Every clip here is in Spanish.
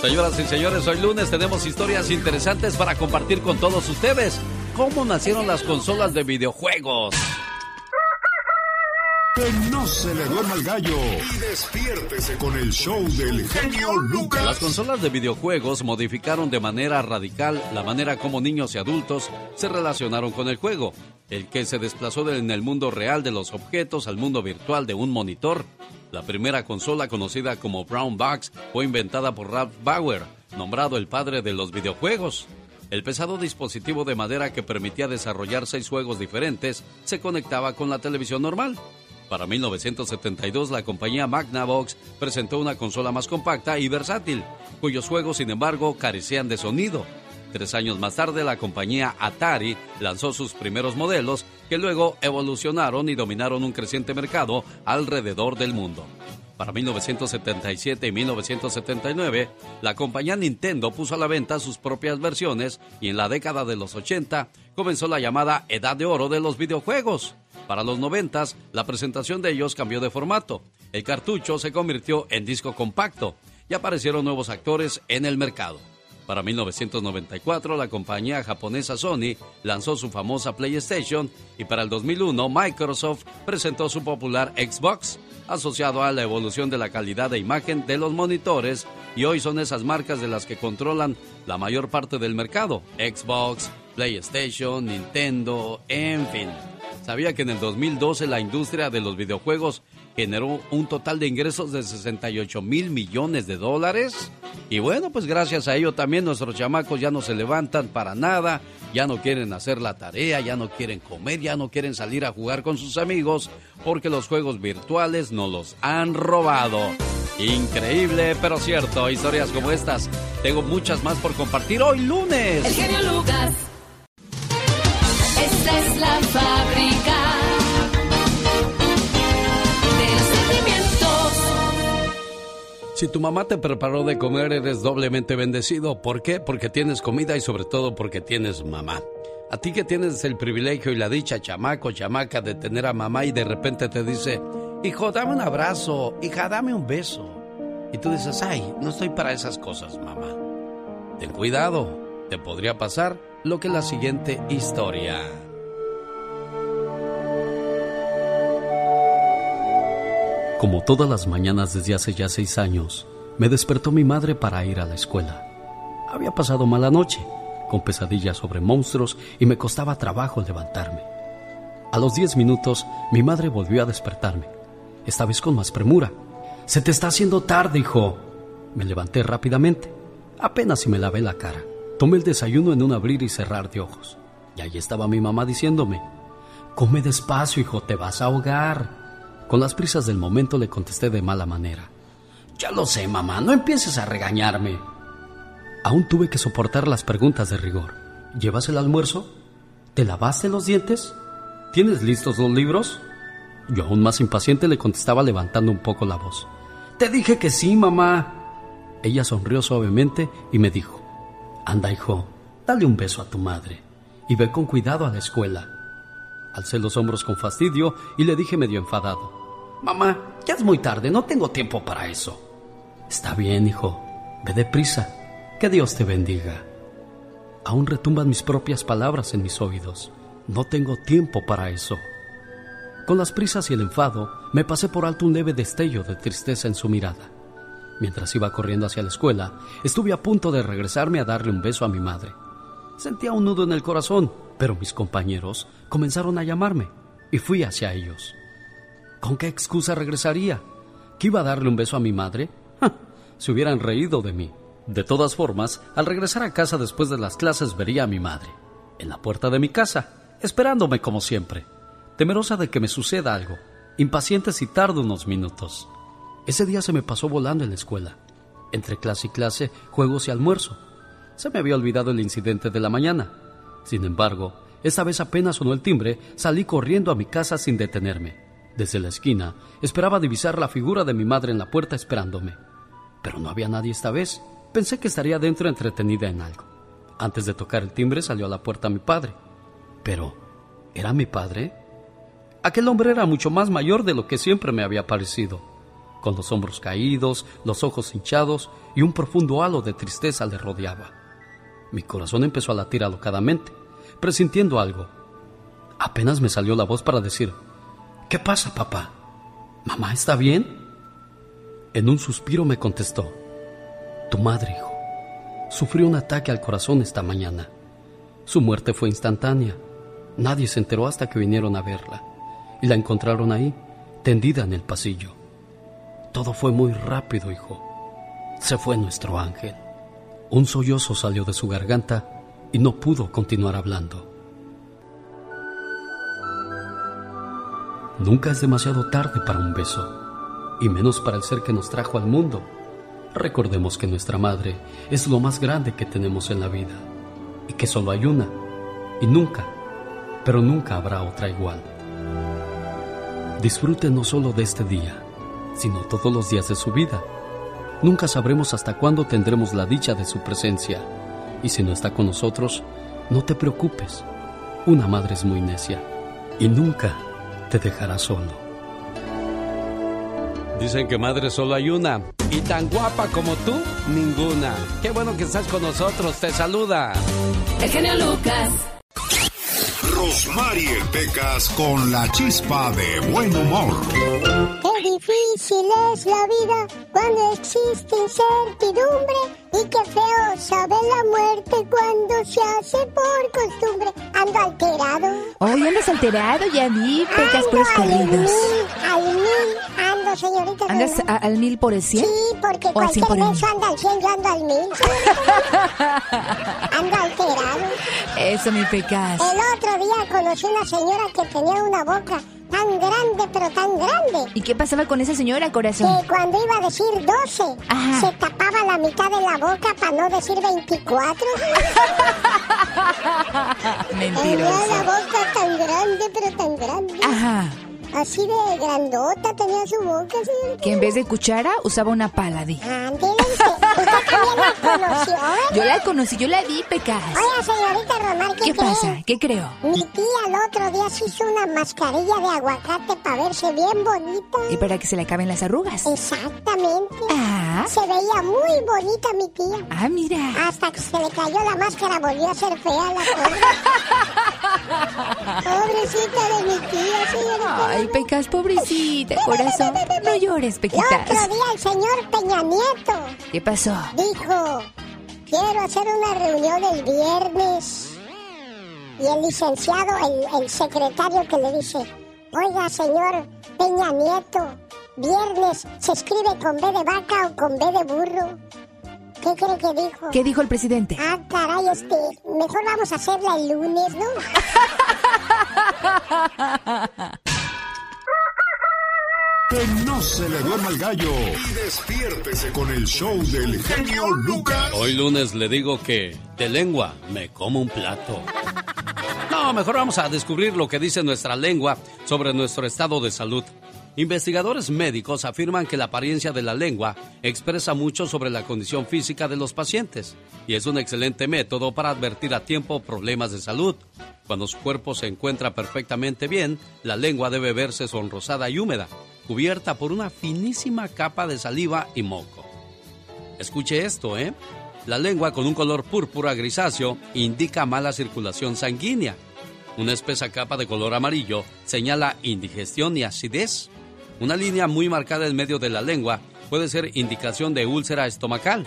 Señoras y señores, hoy lunes tenemos historias interesantes para compartir con todos ustedes. ¿Cómo nacieron las consolas de videojuegos? Que no se le duerma el gallo y despiértese con el show del genio Lucas. Las consolas de videojuegos modificaron de manera radical la manera como niños y adultos se relacionaron con el juego, el que se desplazó en el mundo real de los objetos al mundo virtual de un monitor. La primera consola conocida como Brown Box fue inventada por Ralph Bauer, nombrado el padre de los videojuegos. El pesado dispositivo de madera que permitía desarrollar seis juegos diferentes se conectaba con la televisión normal. Para 1972, la compañía Magnavox presentó una consola más compacta y versátil, cuyos juegos, sin embargo, carecían de sonido. Tres años más tarde, la compañía Atari lanzó sus primeros modelos, que luego evolucionaron y dominaron un creciente mercado alrededor del mundo. Para 1977 y 1979, la compañía Nintendo puso a la venta sus propias versiones y en la década de los 80 comenzó la llamada Edad de Oro de los videojuegos. Para los 90, la presentación de ellos cambió de formato. El cartucho se convirtió en disco compacto y aparecieron nuevos actores en el mercado. Para 1994, la compañía japonesa Sony lanzó su famosa PlayStation y para el 2001 Microsoft presentó su popular Xbox, asociado a la evolución de la calidad de imagen de los monitores y hoy son esas marcas de las que controlan la mayor parte del mercado, Xbox, PlayStation, Nintendo, en fin. ¿Sabía que en el 2012 la industria de los videojuegos generó un total de ingresos de 68 mil millones de dólares? Y bueno, pues gracias a ello también nuestros chamacos ya no se levantan para nada, ya no quieren hacer la tarea, ya no quieren comer, ya no quieren salir a jugar con sus amigos, porque los juegos virtuales no los han robado. Increíble, pero cierto, historias como estas. Tengo muchas más por compartir hoy lunes. El genio Lucas. Esta es la fábrica Si tu mamá te preparó de comer, eres doblemente bendecido. ¿Por qué? Porque tienes comida y sobre todo porque tienes mamá. A ti que tienes el privilegio y la dicha, chamaco, chamaca, de tener a mamá y de repente te dice, hijo, dame un abrazo, hija, dame un beso. Y tú dices, ay, no estoy para esas cosas, mamá. Ten cuidado, te podría pasar lo que la siguiente historia. Como todas las mañanas desde hace ya seis años, me despertó mi madre para ir a la escuela. Había pasado mala noche, con pesadillas sobre monstruos y me costaba trabajo levantarme. A los diez minutos, mi madre volvió a despertarme, esta vez con más premura. Se te está haciendo tarde, hijo. Me levanté rápidamente, apenas si me lavé la cara. Tomé el desayuno en un abrir y cerrar de ojos. Y ahí estaba mi mamá diciéndome, Come despacio, hijo, te vas a ahogar. Con las prisas del momento le contesté de mala manera. Ya lo sé, mamá, no empieces a regañarme. Aún tuve que soportar las preguntas de rigor. ¿Llevas el almuerzo? ¿Te lavaste los dientes? ¿Tienes listos los libros? Yo aún más impaciente le contestaba levantando un poco la voz. Te dije que sí, mamá. Ella sonrió suavemente y me dijo, Anda, hijo, dale un beso a tu madre y ve con cuidado a la escuela. Alcé los hombros con fastidio y le dije medio enfadado, Mamá, ya es muy tarde, no tengo tiempo para eso. Está bien, hijo, ve deprisa, que Dios te bendiga. Aún retumban mis propias palabras en mis oídos. No tengo tiempo para eso. Con las prisas y el enfado, me pasé por alto un leve destello de tristeza en su mirada. Mientras iba corriendo hacia la escuela, estuve a punto de regresarme a darle un beso a mi madre. Sentía un nudo en el corazón, pero mis compañeros comenzaron a llamarme y fui hacia ellos. ¿Con qué excusa regresaría? ¿Que iba a darle un beso a mi madre? Se hubieran reído de mí. De todas formas, al regresar a casa después de las clases vería a mi madre, en la puerta de mi casa, esperándome como siempre, temerosa de que me suceda algo, impaciente si tardo unos minutos. Ese día se me pasó volando en la escuela. Entre clase y clase, juegos y almuerzo. Se me había olvidado el incidente de la mañana. Sin embargo, esta vez apenas sonó el timbre, salí corriendo a mi casa sin detenerme. Desde la esquina, esperaba divisar la figura de mi madre en la puerta esperándome. Pero no había nadie esta vez. Pensé que estaría dentro entretenida en algo. Antes de tocar el timbre salió a la puerta mi padre. Pero, ¿era mi padre? Aquel hombre era mucho más mayor de lo que siempre me había parecido. con los hombros caídos, los ojos hinchados y un profundo halo de tristeza le rodeaba. Mi corazón empezó a latir alocadamente, presintiendo algo. Apenas me salió la voz para decir, ¿Qué pasa, papá? ¿Mamá está bien? En un suspiro me contestó, Tu madre, hijo, sufrió un ataque al corazón esta mañana. Su muerte fue instantánea. Nadie se enteró hasta que vinieron a verla y la encontraron ahí, tendida en el pasillo. Todo fue muy rápido, hijo. Se fue nuestro ángel. Un sollozo salió de su garganta y no pudo continuar hablando. Nunca es demasiado tarde para un beso, y menos para el ser que nos trajo al mundo. Recordemos que nuestra madre es lo más grande que tenemos en la vida, y que solo hay una, y nunca, pero nunca habrá otra igual. Disfrute no solo de este día, sino todos los días de su vida. Nunca sabremos hasta cuándo tendremos la dicha de su presencia, y si no está con nosotros, no te preocupes. Una madre es muy necia, y nunca te dejará solo. Dicen que madre solo hay una. Y tan guapa como tú, ninguna. Qué bueno que estás con nosotros. Te saluda. El genio Lucas. Rosmarie Pecas con la chispa de buen humor. Difícil es la vida cuando existe incertidumbre y qué feo sabe la muerte cuando se hace por costumbre. Ando alterado. Hoy andas alterado, ya vi, pecas por Ando al mil, al mil, ando, señorita. ¿Andas a- al mil por el cien? Sí, porque ¿O al cien cualquier uno? anda al 100, yo ando al mil. ando alterado. Eso, mi pecas. El otro día conocí una señora que tenía una boca tan grande, pero tan grande. ¿Y qué pasaba con esa señora, corazón? que cuando iba a decir 12, Ajá. se tapaba la mitad de la boca para no decir 24. Tenía la Mentirosa. boca tan grande, pero tan grande. Ajá. Así de grandota tenía su boca, señorita. Que en vez de cuchara usaba una pala, di. Ándele, usted, usted también la conoció, ¿verdad? Yo la conocí, yo la vi, pecas. Oiga, señorita Romar, ¿qué, ¿Qué cree? pasa? ¿Qué creo? Mi tía el otro día se hizo una mascarilla de aguacate para verse bien bonita. Y para que se le acaben las arrugas. Exactamente. Ah, Se veía muy bonita mi tía. ah, mira. Hasta que se le cayó la máscara volvió a ser fea la pobre. Pobrecita de mi tía, señorita. Ay, pecas, pobrecita, corazón. No llores, El pequitas. otro día el señor Peña Nieto ¿Qué pasó? dijo, quiero hacer una reunión el viernes. Y el licenciado, el, el secretario que le dice, oiga señor Peña Nieto, viernes se escribe con B de vaca o con B de burro. ¿Qué cree que dijo? ¿Qué dijo el presidente? Ah, caray, este, mejor vamos a hacerla el lunes, ¿no? Que no se le duerma el gallo. Y despiértese con el show del genio Lucas. Hoy lunes le digo que de lengua me como un plato. No, mejor vamos a descubrir lo que dice nuestra lengua sobre nuestro estado de salud. Investigadores médicos afirman que la apariencia de la lengua expresa mucho sobre la condición física de los pacientes y es un excelente método para advertir a tiempo problemas de salud. Cuando su cuerpo se encuentra perfectamente bien, la lengua debe verse sonrosada y húmeda, cubierta por una finísima capa de saliva y moco. Escuche esto, ¿eh? La lengua con un color púrpura grisáceo indica mala circulación sanguínea. Una espesa capa de color amarillo señala indigestión y acidez. Una línea muy marcada en medio de la lengua puede ser indicación de úlcera estomacal.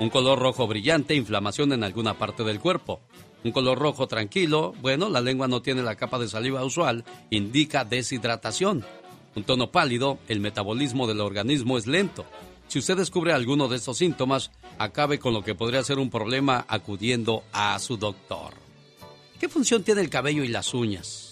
Un color rojo brillante, inflamación en alguna parte del cuerpo. Un color rojo tranquilo, bueno, la lengua no tiene la capa de saliva usual, indica deshidratación. Un tono pálido, el metabolismo del organismo es lento. Si usted descubre alguno de estos síntomas, acabe con lo que podría ser un problema acudiendo a su doctor. ¿Qué función tiene el cabello y las uñas?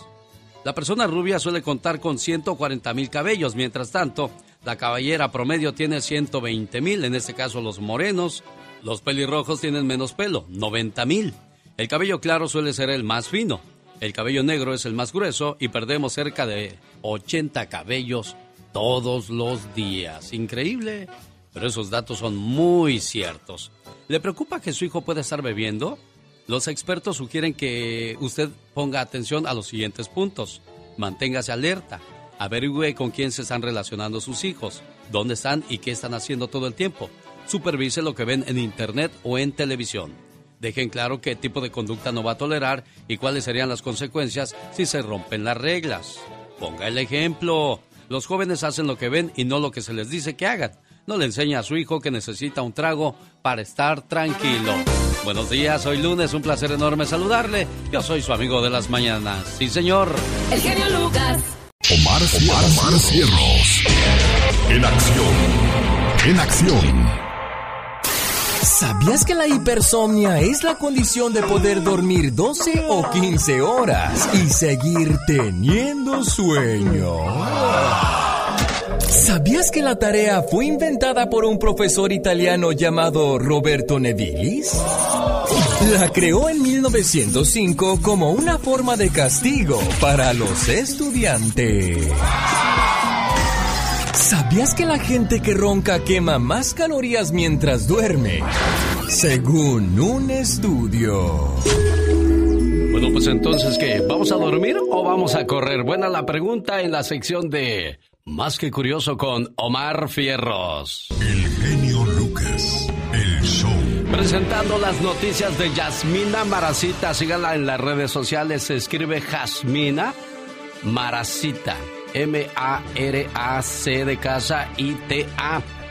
La persona rubia suele contar con 140 mil cabellos, mientras tanto, la caballera promedio tiene 120 mil, en este caso los morenos. Los pelirrojos tienen menos pelo, 90 mil. El cabello claro suele ser el más fino. El cabello negro es el más grueso y perdemos cerca de 80 cabellos todos los días. Increíble, pero esos datos son muy ciertos. ¿Le preocupa que su hijo pueda estar bebiendo? Los expertos sugieren que usted ponga atención a los siguientes puntos. Manténgase alerta. Averigüe con quién se están relacionando sus hijos. dónde están y qué están haciendo todo el tiempo. Supervise lo que ven en internet o en televisión. Dejen claro qué tipo de conducta no va a tolerar y cuáles serían las consecuencias si se rompen las reglas. Ponga el ejemplo. Los jóvenes hacen lo que ven y no lo que se les dice que hagan. No le enseña a su hijo que necesita un trago para estar tranquilo. Buenos días, hoy lunes, un placer enorme saludarle. Yo soy su amigo de las mañanas. Sí, señor. El genio Lucas. Omar, Omar, Omar Cierros. En acción. En acción. ¿Sabías que la hipersomnia es la condición de poder dormir 12 o 15 horas y seguir teniendo sueño? ¿Sabías que la tarea fue inventada por un profesor italiano llamado Roberto Nevilis? La creó en 1905 como una forma de castigo para los estudiantes. ¿Sabías que la gente que ronca quema más calorías mientras duerme? Según un estudio. Bueno, pues entonces, ¿qué? ¿Vamos a dormir o vamos a correr? Buena la pregunta en la sección de Más que Curioso con Omar Fierros. El genio Lucas. El show. Presentando las noticias de Yasmina Maracita. Síganla en las redes sociales. Se escribe Jasmina Maracita. M-A-R-A-C de casa I-T-A.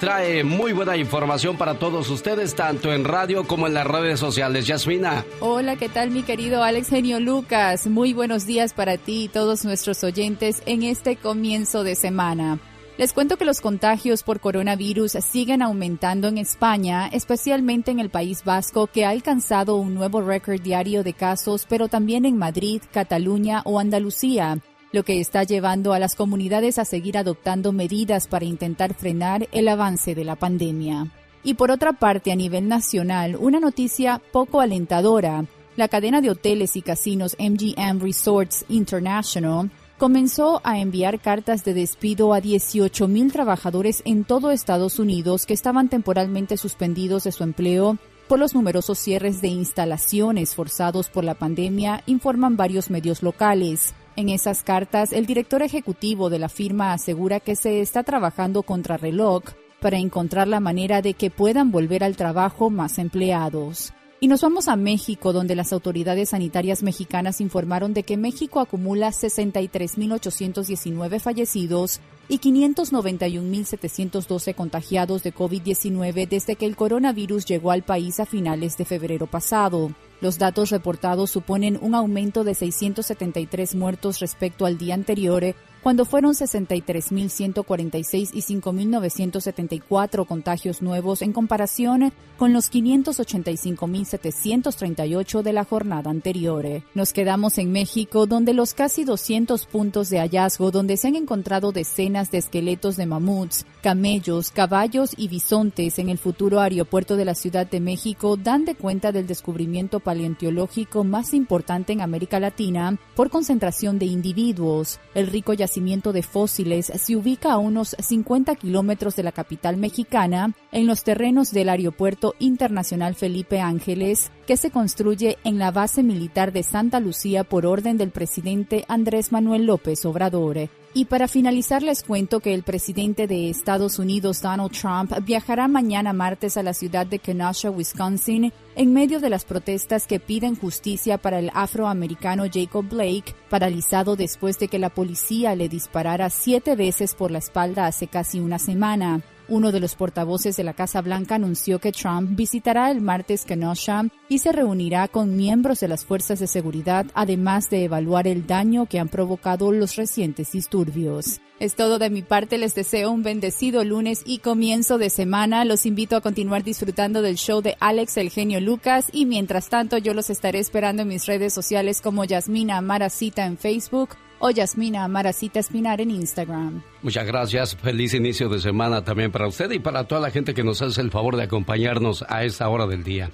Trae muy buena información para todos ustedes, tanto en radio como en las redes sociales. Yasmina. Hola, ¿qué tal mi querido Alex Genio Lucas? Muy buenos días para ti y todos nuestros oyentes en este comienzo de semana. Les cuento que los contagios por coronavirus siguen aumentando en España, especialmente en el País Vasco, que ha alcanzado un nuevo récord diario de casos, pero también en Madrid, Cataluña o Andalucía lo que está llevando a las comunidades a seguir adoptando medidas para intentar frenar el avance de la pandemia. Y por otra parte, a nivel nacional, una noticia poco alentadora. La cadena de hoteles y casinos MGM Resorts International comenzó a enviar cartas de despido a 18.000 trabajadores en todo Estados Unidos que estaban temporalmente suspendidos de su empleo por los numerosos cierres de instalaciones forzados por la pandemia, informan varios medios locales. En esas cartas, el director ejecutivo de la firma asegura que se está trabajando contra reloj para encontrar la manera de que puedan volver al trabajo más empleados. Y nos vamos a México, donde las autoridades sanitarias mexicanas informaron de que México acumula 63.819 fallecidos y 591.712 contagiados de COVID-19 desde que el coronavirus llegó al país a finales de febrero pasado. Los datos reportados suponen un aumento de 673 muertos respecto al día anterior, cuando fueron 63.146 y 5.974 contagios nuevos en comparación con los 585.738 de la jornada anterior. Nos quedamos en México, donde los casi 200 puntos de hallazgo donde se han encontrado decenas de esqueletos de mamuts, camellos, caballos y bisontes en el futuro aeropuerto de la Ciudad de México dan de cuenta del descubrimiento paleontológico más importante en América Latina por concentración de individuos. El rico yacimiento de fósiles se ubica a unos 50 kilómetros de la capital mexicana, en los terrenos del Aeropuerto Internacional Felipe Ángeles, que se construye en la base militar de Santa Lucía por orden del presidente Andrés Manuel López Obrador. Y para finalizar les cuento que el presidente de Estados Unidos, Donald Trump, viajará mañana martes a la ciudad de Kenosha, Wisconsin, en medio de las protestas que piden justicia para el afroamericano Jacob Blake, paralizado después de que la policía le disparara siete veces por la espalda hace casi una semana. Uno de los portavoces de la Casa Blanca anunció que Trump visitará el martes Kenosha y se reunirá con miembros de las fuerzas de seguridad, además de evaluar el daño que han provocado los recientes disturbios. Es todo de mi parte, les deseo un bendecido lunes y comienzo de semana. Los invito a continuar disfrutando del show de Alex el genio Lucas y mientras tanto yo los estaré esperando en mis redes sociales como Yasmina Maracita en Facebook o Yasmina Maracita Espinar en Instagram. Muchas gracias. Feliz inicio de semana también para usted y para toda la gente que nos hace el favor de acompañarnos a esta hora del día.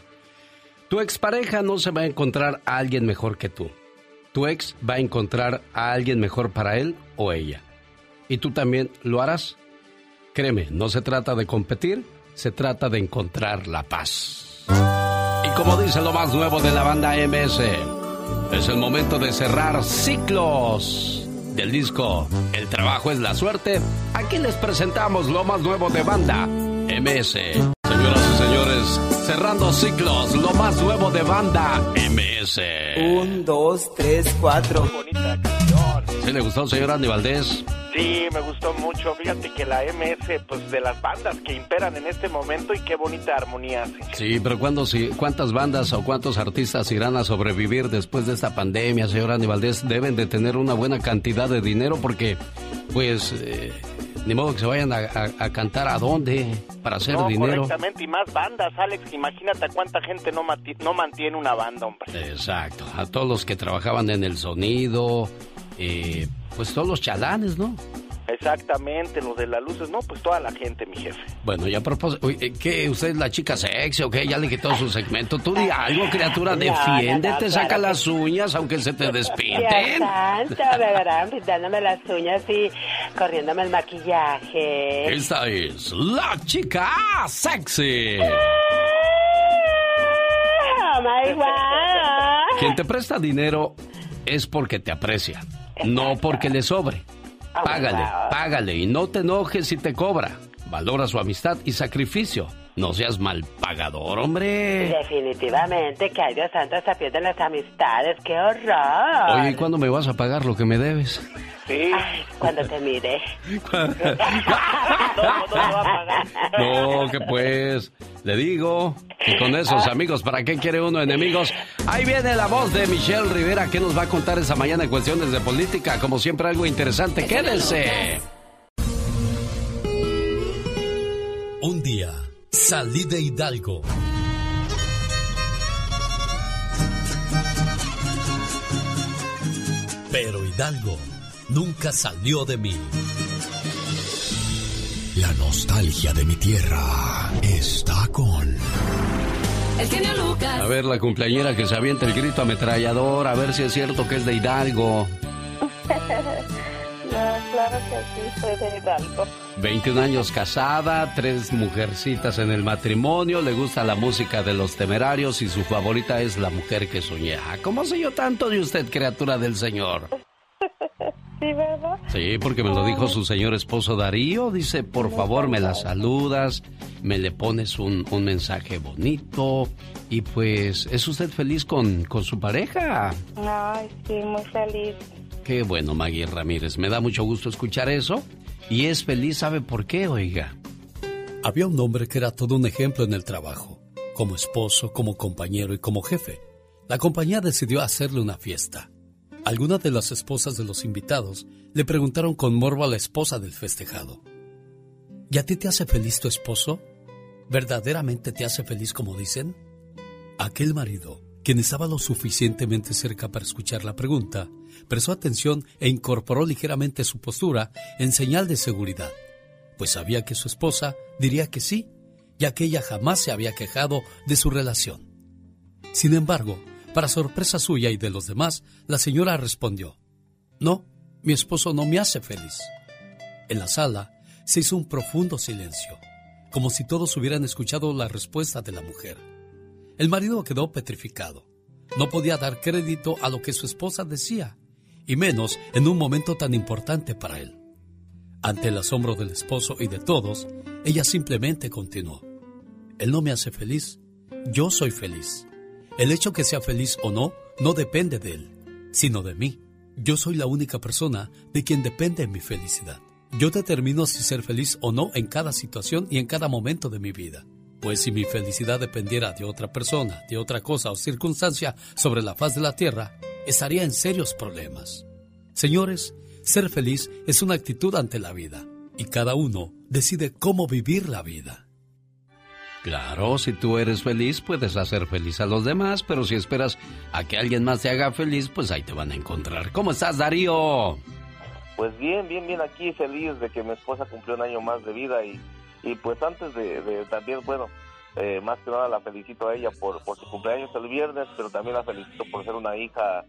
Tu expareja no se va a encontrar a alguien mejor que tú. Tu ex va a encontrar a alguien mejor para él o ella. ¿Y tú también lo harás? Créeme, no se trata de competir, se trata de encontrar la paz. Y como dice lo más nuevo de la banda MS, es el momento de cerrar ciclos del disco El trabajo es la suerte, aquí les presentamos lo más nuevo de banda, MS. Señoras y señores, cerrando ciclos, lo más nuevo de banda, MS. Un, dos, tres, cuatro. Bonita. ¿Sí le gustó, señor Andy Valdés? Sí, me gustó mucho. Fíjate que la MS, pues de las bandas que imperan en este momento y qué bonita armonía hace. Sí, pero ¿cuándo, si, ¿cuántas bandas o cuántos artistas irán a sobrevivir después de esta pandemia, señor Andy Valdés? Deben de tener una buena cantidad de dinero porque, pues, eh, ni modo que se vayan a, cantar a dónde para hacer no, dinero. Correctamente, y más bandas, Alex. Imagínate a cuánta gente no, no mantiene una banda, hombre. Exacto. A todos los que trabajaban en el sonido, eh, pues todos los chalanes, ¿no? Exactamente, los de las luces, no, pues toda la gente, mi jefe. Bueno, ya a propósito, eh, ¿qué? ¿Usted es la chica sexy o qué? Ya le quitó su segmento. Tú di algo, criatura, defiéndete, saca las uñas aunque se te despinten. santo, me verán pintándome las uñas y corriéndome el maquillaje. Esta es la chica sexy. Oh my God. Quien te presta dinero es porque te aprecia, no porque le sobre. Págale, págale y no te enojes si te cobra. Valora su amistad y sacrificio. No seas mal pagador, hombre. Definitivamente, que Dios santo, se pierden las amistades. ¡Qué horror! Oye, ¿y cuándo me vas a pagar lo que me debes? Sí. Ay, cuando te mire. no, que pues, le digo que con esos amigos, ¿para qué quiere uno enemigos? Ahí viene la voz de Michelle Rivera que nos va a contar esa mañana en cuestiones de política. Como siempre, algo interesante. Quédense. Salí de Hidalgo. Pero Hidalgo nunca salió de mí. La nostalgia de mi tierra está con... El genio Lucas. A ver, la cumpleañera que se avienta el grito ametrallador, a ver si es cierto que es de Hidalgo. No, claro que sí, soy de Hidalgo. 21 años casada, tres mujercitas en el matrimonio, le gusta la música de los temerarios y su favorita es la mujer que soñé. Ah, ¿Cómo sé yo tanto de usted, criatura del Señor? Sí, ¿verdad? Sí, porque me lo dijo su señor esposo Darío. Dice, por favor, me la saludas, me le pones un, un mensaje bonito. Y pues, ¿es usted feliz con, con su pareja? Ay, sí, muy feliz. Qué bueno, Maggie Ramírez. Me da mucho gusto escuchar eso. Y es feliz, ¿sabe por qué, oiga? Había un hombre que era todo un ejemplo en el trabajo. Como esposo, como compañero y como jefe. La compañía decidió hacerle una fiesta. Algunas de las esposas de los invitados le preguntaron con morbo a la esposa del festejado. ¿Y a ti te hace feliz tu esposo? ¿Verdaderamente te hace feliz como dicen? Aquel marido, quien estaba lo suficientemente cerca para escuchar la pregunta, prestó atención e incorporó ligeramente su postura en señal de seguridad, pues sabía que su esposa diría que sí, ya que ella jamás se había quejado de su relación. Sin embargo, para sorpresa suya y de los demás, la señora respondió, No, mi esposo no me hace feliz. En la sala se hizo un profundo silencio, como si todos hubieran escuchado la respuesta de la mujer. El marido quedó petrificado. No podía dar crédito a lo que su esposa decía, y menos en un momento tan importante para él. Ante el asombro del esposo y de todos, ella simplemente continuó. Él no me hace feliz, yo soy feliz. El hecho que sea feliz o no no depende de él, sino de mí. Yo soy la única persona de quien depende mi felicidad. Yo determino si ser feliz o no en cada situación y en cada momento de mi vida. Pues si mi felicidad dependiera de otra persona, de otra cosa o circunstancia sobre la faz de la tierra, estaría en serios problemas. Señores, ser feliz es una actitud ante la vida y cada uno decide cómo vivir la vida. Claro, si tú eres feliz, puedes hacer feliz a los demás, pero si esperas a que alguien más te haga feliz, pues ahí te van a encontrar. ¿Cómo estás, Darío? Pues bien, bien, bien aquí, feliz de que mi esposa cumplió un año más de vida y, y pues antes de, de también, bueno, eh, más que nada la felicito a ella por, por su cumpleaños el viernes, pero también la felicito por ser una hija,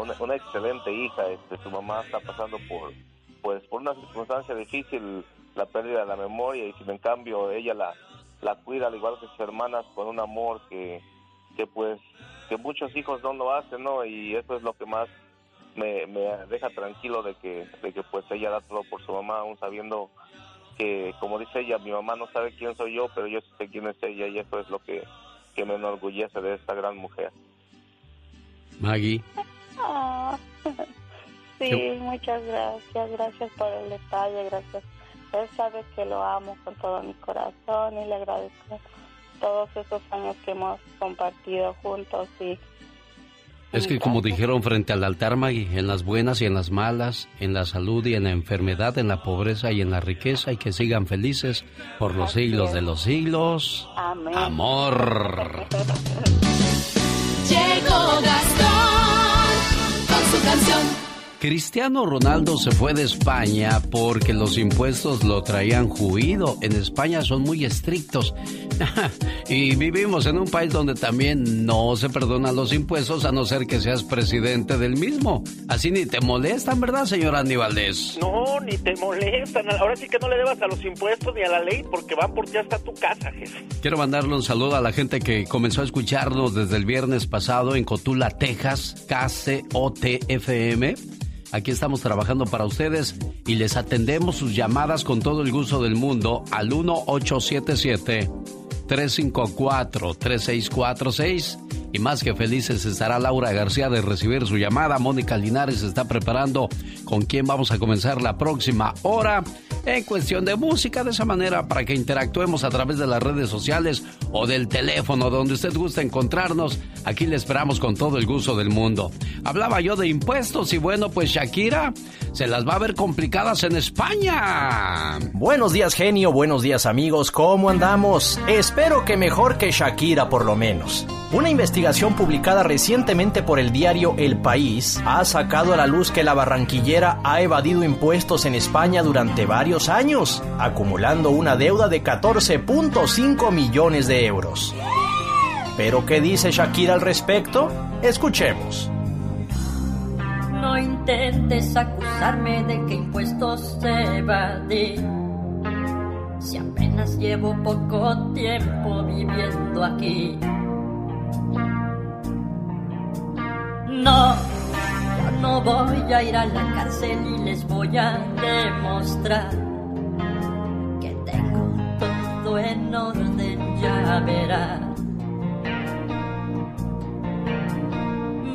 una, una excelente hija. Este, su mamá está pasando por, pues, por una circunstancia difícil, la pérdida de la memoria y si en cambio ella la la cuida al igual que sus hermanas con un amor que, que pues que muchos hijos no lo hacen, ¿no? Y eso es lo que más me, me deja tranquilo de que, de que pues ella da todo por su mamá, aún sabiendo que, como dice ella, mi mamá no sabe quién soy yo, pero yo sé quién es ella y eso es lo que, que me enorgullece de esta gran mujer. Maggie. Ah, sí, muchas gracias, gracias por el detalle, gracias. Él sabe que lo amo con todo mi corazón y le agradezco todos esos años que hemos compartido juntos y es que como dijeron frente al altar, Maggie, en las buenas y en las malas, en la salud y en la enfermedad, en la pobreza y en la riqueza, y que sigan felices por los siglos de los siglos. Amén. Amor. Llegó Gastón con su canción. Cristiano Ronaldo se fue de España porque los impuestos lo traían juido. En España son muy estrictos. y vivimos en un país donde también no se perdonan los impuestos a no ser que seas presidente del mismo. Así ni te molestan, ¿verdad, señor Andy Valdés? No, ni te molestan. Ahora sí que no le debas a los impuestos ni a la ley porque van por ti hasta tu casa, jefe. Quiero mandarle un saludo a la gente que comenzó a escucharnos desde el viernes pasado en Cotula, Texas, KCOTFM. Aquí estamos trabajando para ustedes y les atendemos sus llamadas con todo el gusto del mundo al 1877 354 3646 y más que felices estará Laura García de recibir su llamada. Mónica Linares está preparando con quién vamos a comenzar la próxima hora en cuestión de música, de esa manera para que interactuemos a través de las redes sociales o del teléfono donde usted gusta encontrarnos. Aquí le esperamos con todo el gusto del mundo. Hablaba yo de impuestos y bueno, pues Shakira se las va a ver complicadas en España. Buenos días genio, buenos días amigos, ¿cómo andamos? Espero que mejor que Shakira por lo menos. Una investigación publicada recientemente por el diario El País ha sacado a la luz que la barranquillera ha evadido impuestos en España durante varios años, acumulando una deuda de 14.5 millones de euros. ¿Pero qué dice Shakira al respecto? Escuchemos. No intentes acusarme de que impuestos evadí. Si apenas llevo poco tiempo viviendo aquí. No, yo no voy a ir a la cárcel y les voy a demostrar en orden, ya verás.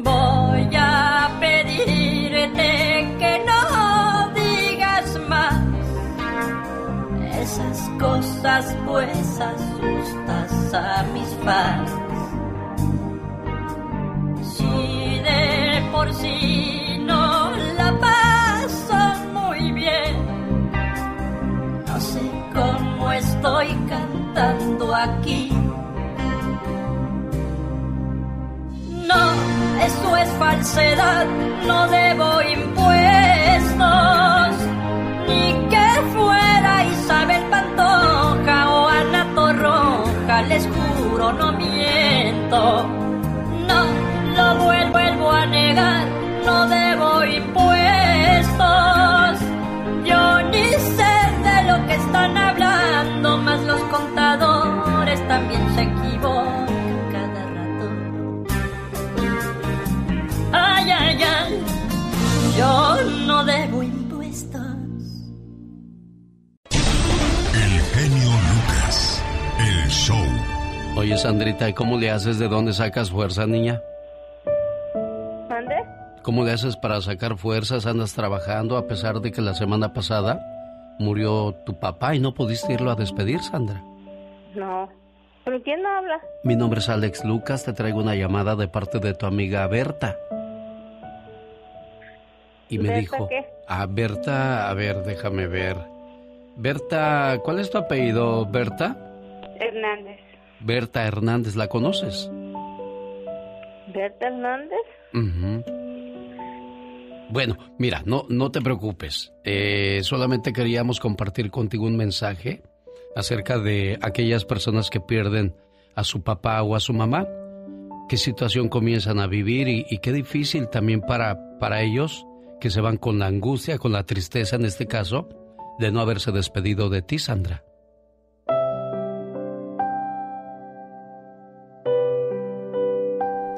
Voy a pedirte que no digas más esas cosas, pues asustas a mis fans. Si de por sí estoy cantando aquí. No, eso es falsedad, no debo impuestos, ni que fuera Isabel Pantoja o Ana Torroja, les juro, no miento. No, lo vuelvo, vuelvo a negar, no debo impuestos. Oye, Sandrita, ¿y cómo le haces? ¿De dónde sacas fuerza, niña? ¿Mande? ¿Cómo le haces para sacar fuerzas? ¿Andas trabajando a pesar de que la semana pasada murió tu papá y no pudiste irlo a despedir, Sandra? No. ¿Pero quién habla? Mi nombre es Alex Lucas, te traigo una llamada de parte de tu amiga Berta. Y me ¿Berta dijo, qué? ah, Berta, a ver, déjame ver. Berta, ¿cuál es tu apellido, Berta? Hernández. Berta Hernández, ¿la conoces? ¿Berta Hernández? Bueno, mira, no, no te preocupes. Eh, solamente queríamos compartir contigo un mensaje acerca de aquellas personas que pierden a su papá o a su mamá. Qué situación comienzan a vivir y, y qué difícil también para, para ellos que se van con la angustia, con la tristeza en este caso, de no haberse despedido de ti, Sandra.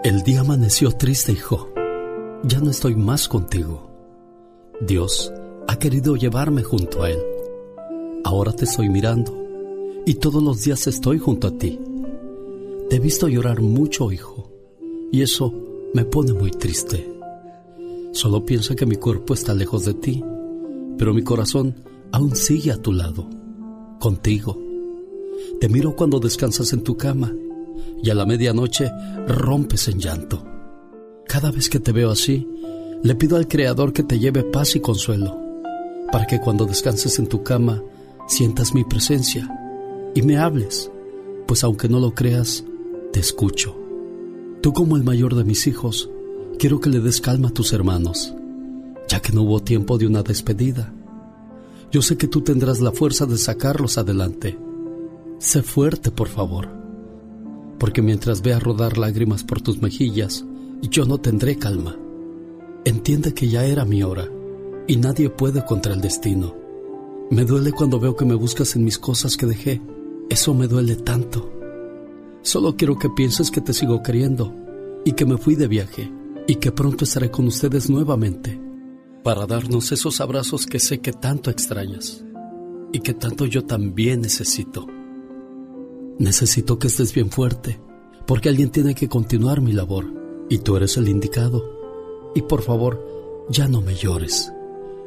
El día amaneció triste, hijo. ya no estoy más contigo. Dios ha querido llevarme junto a Él. Ahora te estoy mirando y todos los días estoy junto a ti. Te he visto llorar mucho, hijo, y eso me pone muy triste. Solo piensa que mi cuerpo está lejos de ti, pero mi corazón aún sigue a tu lado, contigo. Te miro cuando descansas en tu cama y a la medianoche rompes en llanto. Cada vez que te veo así, le pido al Creador que te lleve paz y consuelo, para que cuando descanses en tu cama sientas mi presencia y me hables, pues aunque no lo creas, te escucho. Tú como el mayor de mis hijos, quiero que le des calma a tus hermanos, ya que no hubo tiempo de una despedida. Yo sé que tú tendrás la fuerza de sacarlos adelante. Sé fuerte, por favor, porque mientras vea rodar lágrimas por tus mejillas, yo no tendré calma. Entiende que ya era mi hora y nadie puede contra el destino. Me duele cuando veo que me buscas en mis cosas que dejé. Eso me duele tanto. Solo quiero que pienses que te sigo queriendo y que me fui de viaje y que pronto estaré con ustedes nuevamente para darnos esos abrazos que sé que tanto extrañas y que tanto yo también necesito. Necesito que estés bien fuerte porque alguien tiene que continuar mi labor y tú eres el indicado. Y por favor, ya no me llores.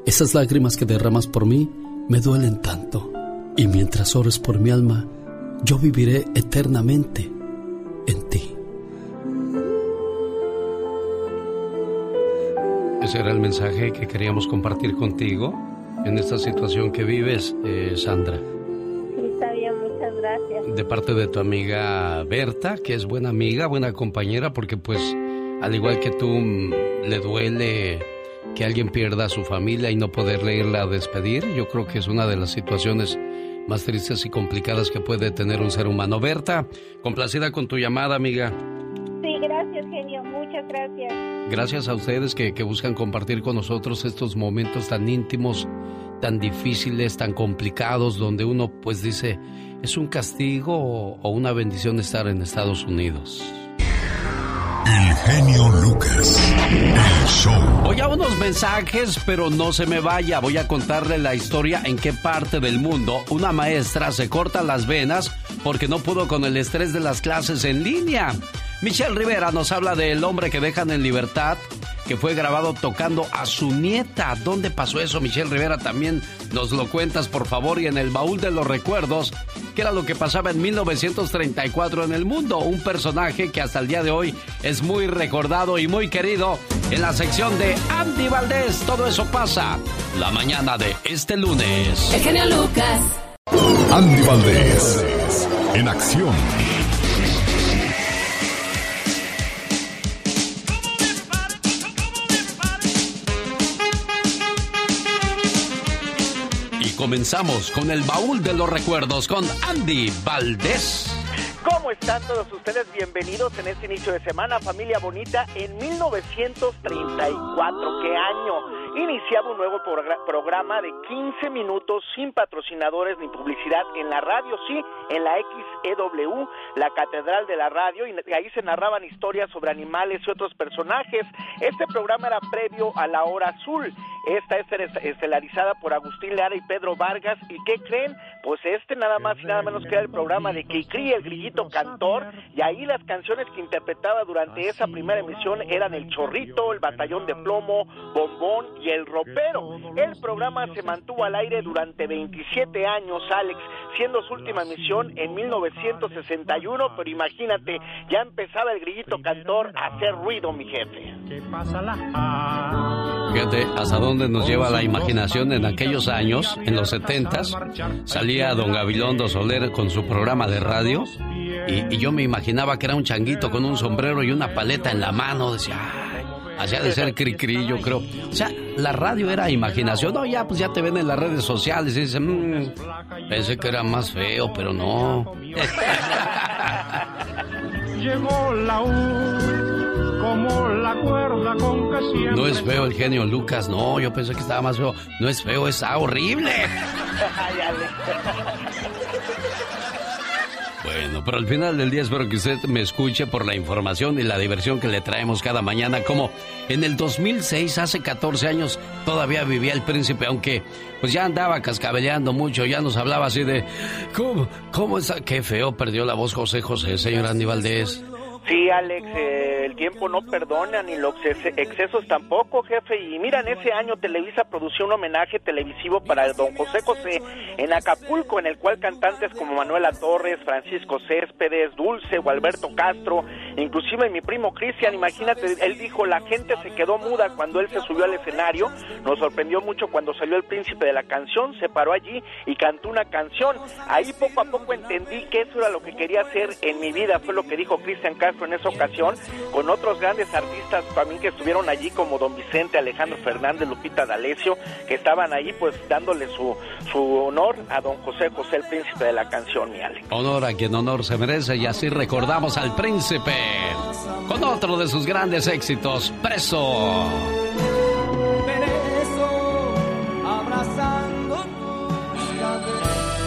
Esas lágrimas que derramas por mí me duelen tanto. Y mientras ores por mi alma, yo viviré eternamente en ti. Ese era el mensaje que queríamos compartir contigo en esta situación que vives, eh, Sandra. De parte de tu amiga Berta, que es buena amiga, buena compañera, porque pues al igual que tú mm, le duele que alguien pierda a su familia y no poderle irla a despedir, yo creo que es una de las situaciones más tristes y complicadas que puede tener un ser humano. Berta, complacida con tu llamada, amiga. Sí, gracias, genio, muchas gracias. Gracias a ustedes que, que buscan compartir con nosotros estos momentos tan íntimos, tan difíciles, tan complicados, donde uno pues dice, ¿es un castigo o, o una bendición estar en Estados Unidos? El genio Lucas. El show. Voy a unos mensajes, pero no se me vaya. Voy a contarle la historia en qué parte del mundo una maestra se corta las venas porque no pudo con el estrés de las clases en línea. Michelle Rivera nos habla del hombre que dejan en libertad, que fue grabado tocando a su nieta. ¿Dónde pasó eso, Michelle Rivera? También nos lo cuentas, por favor, y en el baúl de los recuerdos, qué era lo que pasaba en 1934 en el mundo. Un personaje que hasta el día de hoy es muy recordado y muy querido en la sección de Andy Valdés. Todo eso pasa la mañana de este lunes. El genio Lucas. Andy Valdés. En acción. Comenzamos con el baúl de los recuerdos con Andy Valdés. ¿Cómo están todos ustedes? Bienvenidos en este inicio de semana, familia bonita. En 1934, ¿qué año? Iniciaba un nuevo progra- programa de 15 minutos sin patrocinadores ni publicidad en la radio, sí, en la XEW, la Catedral de la Radio, y ahí se narraban historias sobre animales y otros personajes. Este programa era previo a la hora azul. Esta es estelarizada por Agustín Lara y Pedro Vargas. ¿Y qué creen? Pues este nada más y nada menos que era el programa de Cricri, el grillito cantor. Y ahí las canciones que interpretaba durante esa primera emisión eran El Chorrito, El Batallón de Plomo, Bombón y El Ropero. El programa se mantuvo al aire durante 27 años, Alex, siendo su última emisión en 1961. Pero imagínate, ya empezaba el grillito cantor a hacer ruido, mi jefe. Fíjate hasta dónde nos lleva la imaginación en aquellos años, en los setentas, salía don Gabilondo Soler con su programa de radio y, yo me imaginaba que era un changuito con un sombrero y una paleta en la mano, decía, "Ay, hacía de ser cri cri, yo creo. O sea, la radio era imaginación, no, ya pues ya te ven en las redes sociales y dicen, "Mm, pensé que era más feo, pero no. Llegó la como la cuerda con que siempre No es feo el genio Lucas, no, yo pensé que estaba más feo. No es feo, es horrible. Bueno, pero al final del día espero que usted me escuche por la información y la diversión que le traemos cada mañana. Como en el 2006, hace 14 años, todavía vivía el príncipe, aunque pues ya andaba cascabeleando mucho, ya nos hablaba así de, ¿cómo, cómo está? Qué feo perdió la voz José José, señor Andy Valdés. Sí, Alex, eh, el tiempo no perdona ni los excesos tampoco, jefe. Y mira, en ese año Televisa produció un homenaje televisivo para don José José en Acapulco, en el cual cantantes como Manuela Torres, Francisco Céspedes, Dulce o Alberto Castro, inclusive mi primo Cristian, imagínate, él dijo, la gente se quedó muda cuando él se subió al escenario. Nos sorprendió mucho cuando salió el príncipe de la canción, se paró allí y cantó una canción. Ahí poco a poco entendí que eso era lo que quería hacer en mi vida, fue lo que dijo Cristian Castro en esa ocasión, con otros grandes artistas también que estuvieron allí, como Don Vicente, Alejandro Fernández, Lupita D'Alessio, que estaban ahí pues dándole su, su honor a Don José José, el príncipe de la canción, mi Alex. Honor a quien honor se merece y así recordamos al príncipe con otro de sus grandes éxitos, Preso.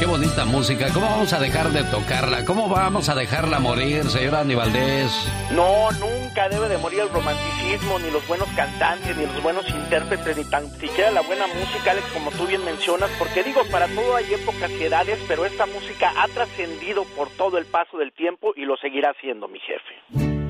Qué bonita música. ¿Cómo vamos a dejar de tocarla? ¿Cómo vamos a dejarla morir, señor Aníbaldez? No, nunca debe de morir el romanticismo, ni los buenos cantantes, ni los buenos intérpretes, ni tan siquiera la buena música, Alex, como tú bien mencionas, porque digo, para todo hay épocas y edades, pero esta música ha trascendido por todo el paso del tiempo y lo seguirá haciendo, mi jefe.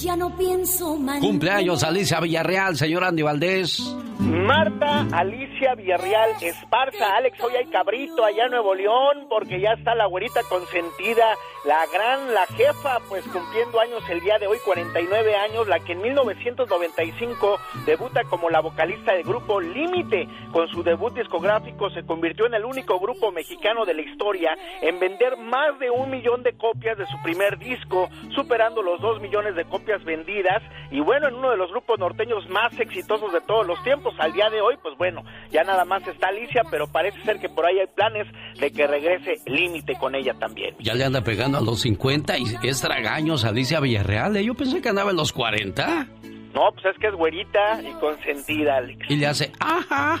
Ya no pienso Cumpleaños Alicia Villarreal, señor Andy Valdés. Marta Alicia Villarreal Esparza, Alex, hoy hay cabrito allá en Nuevo León porque ya está la güerita consentida, la gran, la jefa, pues cumpliendo años el día de hoy, 49 años, la que en 1995 debuta como la vocalista del grupo Límite. Con su debut discográfico se convirtió en el único grupo mexicano de la historia en vender más de un millón de copias de su primer disco, superando los dos millones de copias vendidas y bueno, en uno de los grupos norteños más exitosos de todos los tiempos. Al día de hoy, pues bueno, ya nada más está Alicia, pero parece ser que por ahí hay planes de que regrese Límite con ella también. Ya le anda pegando a los 50 y es tragaños Alicia Villarreal. ¿eh? Yo pensé que andaba en los 40. No, pues es que es güerita y consentida, Alex. Y le hace, ajá.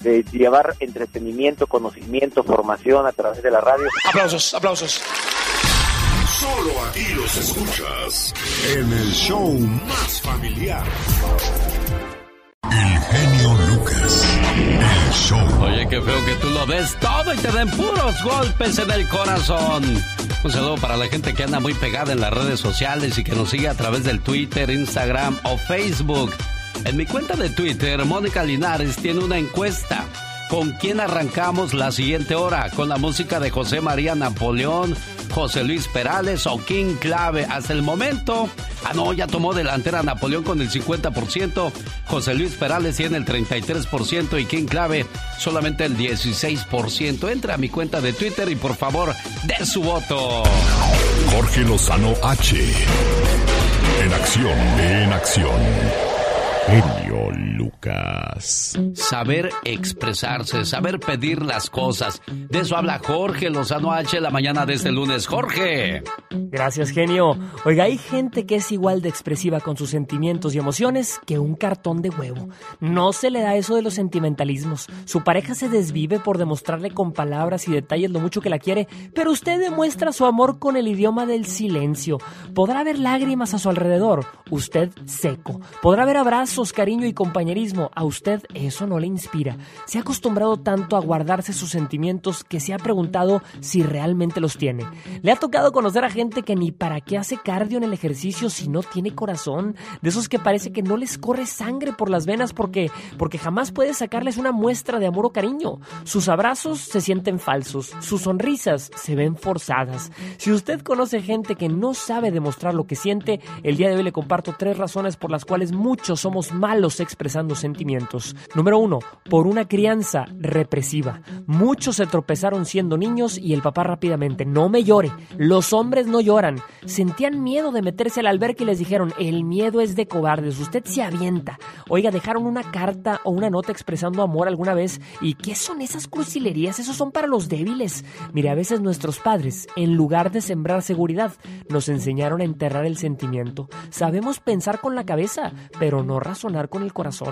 de llevar entretenimiento, conocimiento, formación a través de la radio. Aplausos, aplausos. Solo aquí los escuchas en el show más familiar. El genio Lucas. El show. Oye, qué feo que tú lo ves todo y te den puros golpes en el corazón. Un saludo para la gente que anda muy pegada en las redes sociales y que nos sigue a través del Twitter, Instagram o Facebook. En mi cuenta de Twitter, Mónica Linares tiene una encuesta. ¿Con quién arrancamos la siguiente hora? ¿Con la música de José María Napoleón, José Luis Perales o King Clave? Hasta el momento, ah no, ya tomó delantera Napoleón con el 50%, José Luis Perales tiene el 33% y King Clave solamente el 16%. Entra a mi cuenta de Twitter y por favor, dé su voto. Jorge Lozano H. En acción, en acción. Genio Lucas. Saber expresarse, saber pedir las cosas. De eso habla Jorge Lozano H la mañana de este lunes. Jorge. Gracias, genio. Oiga, hay gente que es igual de expresiva con sus sentimientos y emociones que un cartón de huevo. No se le da eso de los sentimentalismos. Su pareja se desvive por demostrarle con palabras y detalles lo mucho que la quiere, pero usted demuestra su amor con el idioma del silencio. Podrá haber lágrimas a su alrededor, usted seco. Podrá haber abrazos, cariño y a usted eso no le inspira. Se ha acostumbrado tanto a guardarse sus sentimientos que se ha preguntado si realmente los tiene. Le ha tocado conocer a gente que ni para qué hace cardio en el ejercicio si no tiene corazón, de esos que parece que no les corre sangre por las venas porque porque jamás puede sacarles una muestra de amor o cariño. Sus abrazos se sienten falsos, sus sonrisas se ven forzadas. Si usted conoce gente que no sabe demostrar lo que siente, el día de hoy le comparto tres razones por las cuales muchos somos somos malos expresando sentimientos. Número uno, por una crianza represiva. Muchos se tropezaron siendo niños y el papá rápidamente, no me llore, los hombres no lloran. Sentían miedo de meterse al alberca y les dijeron, el miedo es de cobardes, usted se avienta. Oiga, dejaron una carta o una nota expresando amor alguna vez. ¿Y qué son esas crucilerías? Esos son para los débiles. Mire, a veces nuestros padres, en lugar de sembrar seguridad, nos enseñaron a enterrar el sentimiento. Sabemos pensar con la cabeza, pero no razonar con el corazón.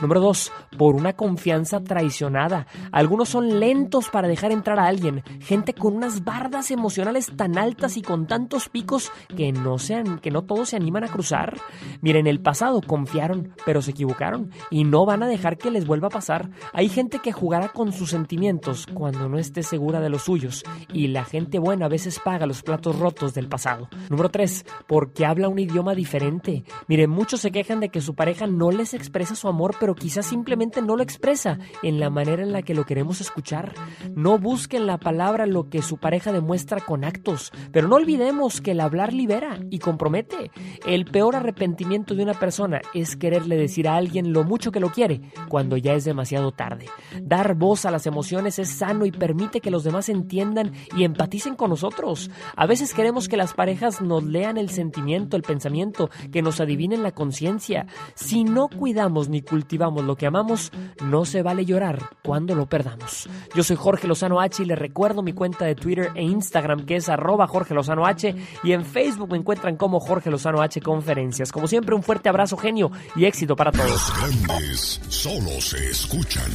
Número dos, por una confianza traicionada. Algunos son lentos para dejar entrar a alguien, gente con unas bardas emocionales tan altas y con tantos picos que no sean, que no todos se animan a cruzar. Miren, en el pasado confiaron, pero se equivocaron y no van a dejar que les vuelva a pasar. Hay gente que jugará con sus sentimientos cuando no esté segura de los suyos y la gente buena a veces paga los platos rotos del pasado. Número 3. Porque habla un idioma diferente. Miren, muchos se quejan de que su pareja no les expresa su amor, pero quizás simplemente no lo expresa en la manera en la que lo queremos escuchar. No busquen la palabra lo que su pareja demuestra con actos, pero no olvidemos que el hablar libera y compromete. El peor arrepentimiento de una persona es quererle decir a alguien lo mucho que lo quiere cuando ya es demasiado tarde. Dar voz a las emociones es sano y permite que los demás entiendan y empaticen con nosotros. A veces queremos que las parejas nos lean el sentimiento, el pensamiento, que nos adivinen la conciencia. Si no cuidamos ni cultivamos lo que amamos, no se vale llorar cuando lo perdamos. Yo soy Jorge Lozano H y les recuerdo mi cuenta de Twitter e Instagram que es arroba Jorge Lozano H y en Facebook me encuentran como Jorge Lozano H Conferencias. Como siempre, un fuerte abrazo genio y éxito para todos. Los grandes solo se escuchan.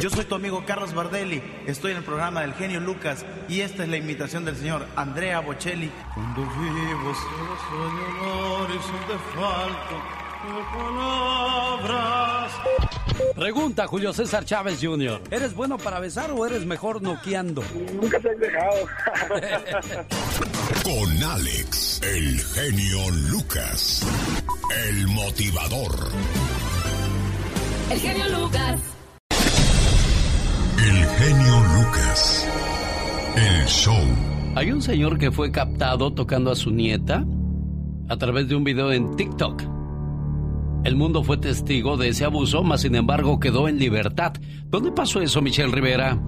Yo soy tu amigo Carlos Bardelli, estoy en el programa del genio Lucas y esta es la imitación del señor Andrea Bocelli. Cuando vivo solo soy horizonte falto de palabras. Pregunta Julio César Chávez Jr. ¿Eres bueno para besar o eres mejor noqueando? Nunca te has dejado. Con Alex, el genio Lucas, el motivador. El genio Lucas. El genio Lucas, el show. Hay un señor que fue captado tocando a su nieta a través de un video en TikTok. El mundo fue testigo de ese abuso, mas sin embargo quedó en libertad. ¿Dónde pasó eso, Michelle Rivera?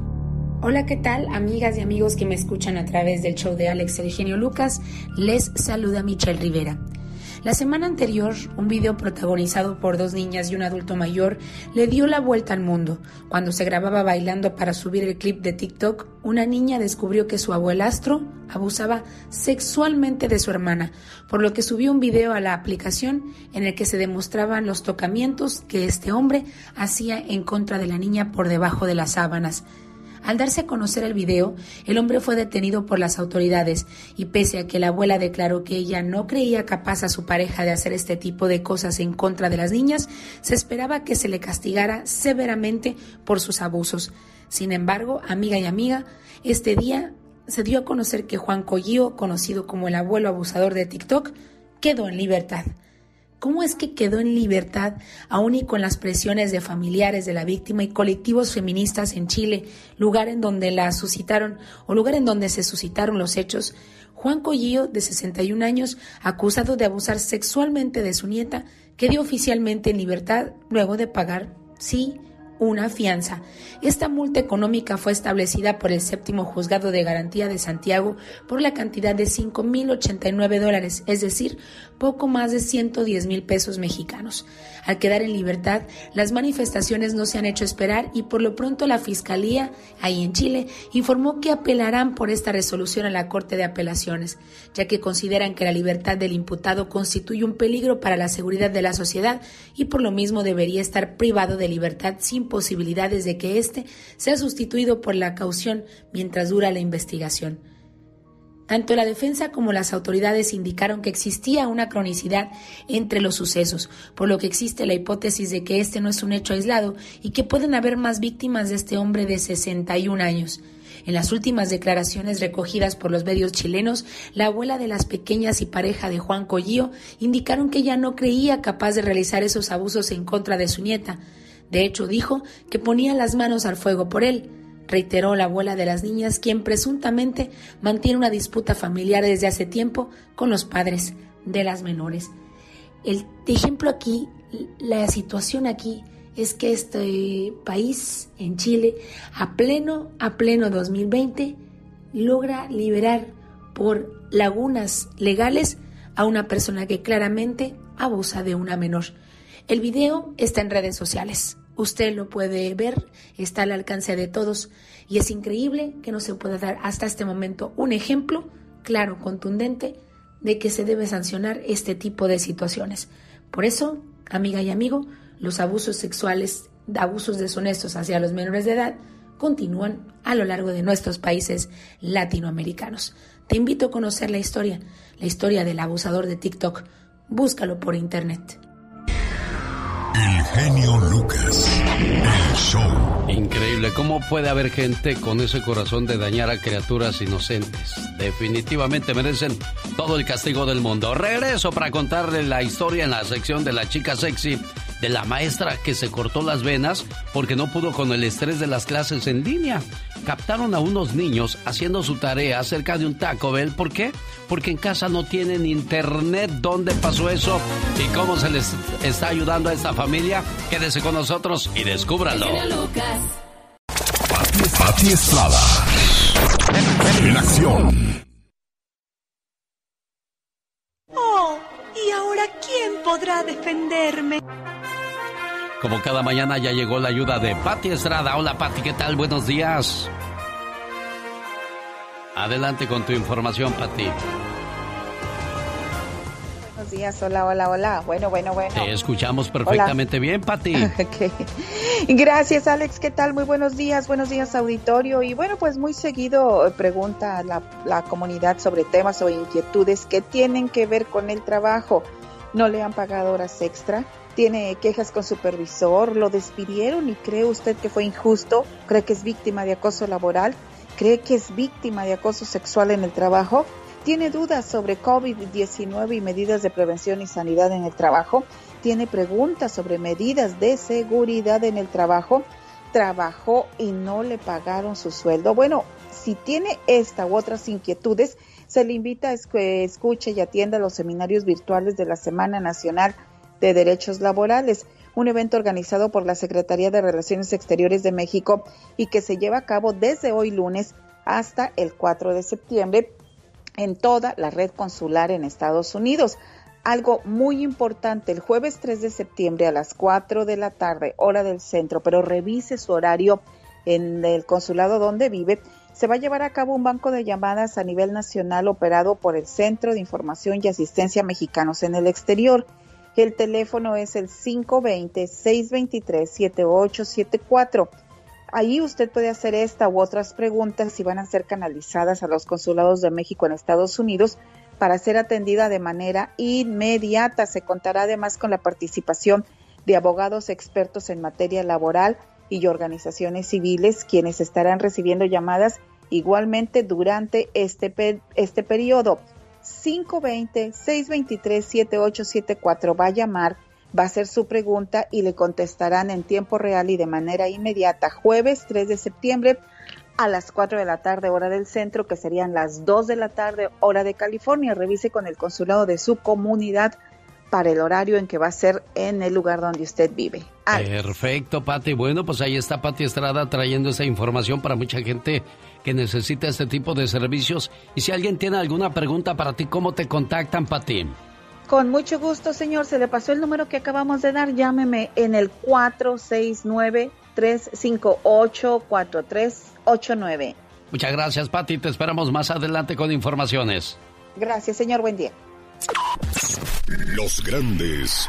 Hola, ¿qué tal? Amigas y amigos que me escuchan a través del show de Alex El Genio Lucas, les saluda Michelle Rivera. La semana anterior, un video protagonizado por dos niñas y un adulto mayor le dio la vuelta al mundo. Cuando se grababa bailando para subir el clip de TikTok, una niña descubrió que su abuelastro abusaba sexualmente de su hermana, por lo que subió un video a la aplicación en el que se demostraban los tocamientos que este hombre hacía en contra de la niña por debajo de las sábanas. Al darse a conocer el video, el hombre fue detenido por las autoridades y pese a que la abuela declaró que ella no creía capaz a su pareja de hacer este tipo de cosas en contra de las niñas, se esperaba que se le castigara severamente por sus abusos. Sin embargo, amiga y amiga, este día se dio a conocer que Juan Collío, conocido como el abuelo abusador de TikTok, quedó en libertad. ¿Cómo es que quedó en libertad, aún y con las presiones de familiares de la víctima y colectivos feministas en Chile, lugar en donde la suscitaron o lugar en donde se suscitaron los hechos? Juan Collillo, de 61 años, acusado de abusar sexualmente de su nieta, quedó oficialmente en libertad luego de pagar, sí, una fianza. Esta multa económica fue establecida por el séptimo juzgado de garantía de Santiago por la cantidad de 5.089 dólares, es decir, poco más de 110 mil pesos mexicanos. Al quedar en libertad, las manifestaciones no se han hecho esperar y por lo pronto la Fiscalía, ahí en Chile, informó que apelarán por esta resolución a la Corte de Apelaciones, ya que consideran que la libertad del imputado constituye un peligro para la seguridad de la sociedad y por lo mismo debería estar privado de libertad sin posibilidades de que éste sea sustituido por la caución mientras dura la investigación. Tanto la defensa como las autoridades indicaron que existía una cronicidad entre los sucesos, por lo que existe la hipótesis de que este no es un hecho aislado y que pueden haber más víctimas de este hombre de 61 años. En las últimas declaraciones recogidas por los medios chilenos, la abuela de las pequeñas y pareja de Juan Collío indicaron que ella no creía capaz de realizar esos abusos en contra de su nieta. De hecho, dijo que ponía las manos al fuego por él reiteró la abuela de las niñas, quien presuntamente mantiene una disputa familiar desde hace tiempo con los padres de las menores. El ejemplo aquí, la situación aquí es que este país, en Chile, a pleno, a pleno 2020, logra liberar por lagunas legales a una persona que claramente abusa de una menor. El video está en redes sociales. Usted lo puede ver, está al alcance de todos y es increíble que no se pueda dar hasta este momento un ejemplo claro, contundente de que se debe sancionar este tipo de situaciones. Por eso, amiga y amigo, los abusos sexuales, abusos deshonestos hacia los menores de edad continúan a lo largo de nuestros países latinoamericanos. Te invito a conocer la historia, la historia del abusador de TikTok. Búscalo por internet. El genio Lucas. El show. Increíble, ¿cómo puede haber gente con ese corazón de dañar a criaturas inocentes? Definitivamente merecen todo el castigo del mundo. Regreso para contarle la historia en la sección de la chica sexy de la maestra que se cortó las venas porque no pudo con el estrés de las clases en línea. Captaron a unos niños haciendo su tarea cerca de un Taco Bell. ¿Por qué? Porque en casa no tienen internet. ¿Dónde pasó eso? ¿Y cómo se les está ayudando a esta familia? Quédese con nosotros y descúbralo. Pati Estrada. En acción. Oh, ¿y ahora quién podrá defenderme? Como cada mañana ya llegó la ayuda de Patti Estrada. Hola Patti, ¿qué tal? Buenos días. Adelante con tu información, Patti. Buenos días, hola, hola, hola. Bueno, bueno, bueno. Te escuchamos perfectamente bien, Patti. Gracias, Alex. ¿Qué tal? Muy buenos días, buenos días, auditorio. Y bueno, pues muy seguido pregunta la, la comunidad sobre temas o inquietudes que tienen que ver con el trabajo. ¿No le han pagado horas extra? Tiene quejas con supervisor, lo despidieron y cree usted que fue injusto, cree que es víctima de acoso laboral, cree que es víctima de acoso sexual en el trabajo, tiene dudas sobre COVID-19 y medidas de prevención y sanidad en el trabajo, tiene preguntas sobre medidas de seguridad en el trabajo, trabajó y no le pagaron su sueldo. Bueno, si tiene esta u otras inquietudes, se le invita a que escuche y atienda los seminarios virtuales de la Semana Nacional de Derechos Laborales, un evento organizado por la Secretaría de Relaciones Exteriores de México y que se lleva a cabo desde hoy lunes hasta el 4 de septiembre en toda la red consular en Estados Unidos. Algo muy importante, el jueves 3 de septiembre a las 4 de la tarde, hora del centro, pero revise su horario en el consulado donde vive, se va a llevar a cabo un banco de llamadas a nivel nacional operado por el Centro de Información y Asistencia Mexicanos en el Exterior. El teléfono es el 520-623-7874. Ahí usted puede hacer esta u otras preguntas si van a ser canalizadas a los consulados de México en Estados Unidos para ser atendida de manera inmediata. Se contará además con la participación de abogados expertos en materia laboral y organizaciones civiles, quienes estarán recibiendo llamadas igualmente durante este, este periodo. 520-623-7874. Va a llamar, va a hacer su pregunta y le contestarán en tiempo real y de manera inmediata. Jueves 3 de septiembre a las 4 de la tarde, hora del centro, que serían las 2 de la tarde, hora de California. Revise con el consulado de su comunidad para el horario en que va a ser en el lugar donde usted vive. Perfecto, Pati. Bueno, pues ahí está Pati Estrada trayendo esa información para mucha gente que necesita este tipo de servicios. Y si alguien tiene alguna pregunta para ti, ¿cómo te contactan, Pati? Con mucho gusto, señor. Se le pasó el número que acabamos de dar. Llámeme en el 469-358-4389. Muchas gracias, Pati. Te esperamos más adelante con informaciones. Gracias, señor. Buen día. Los grandes.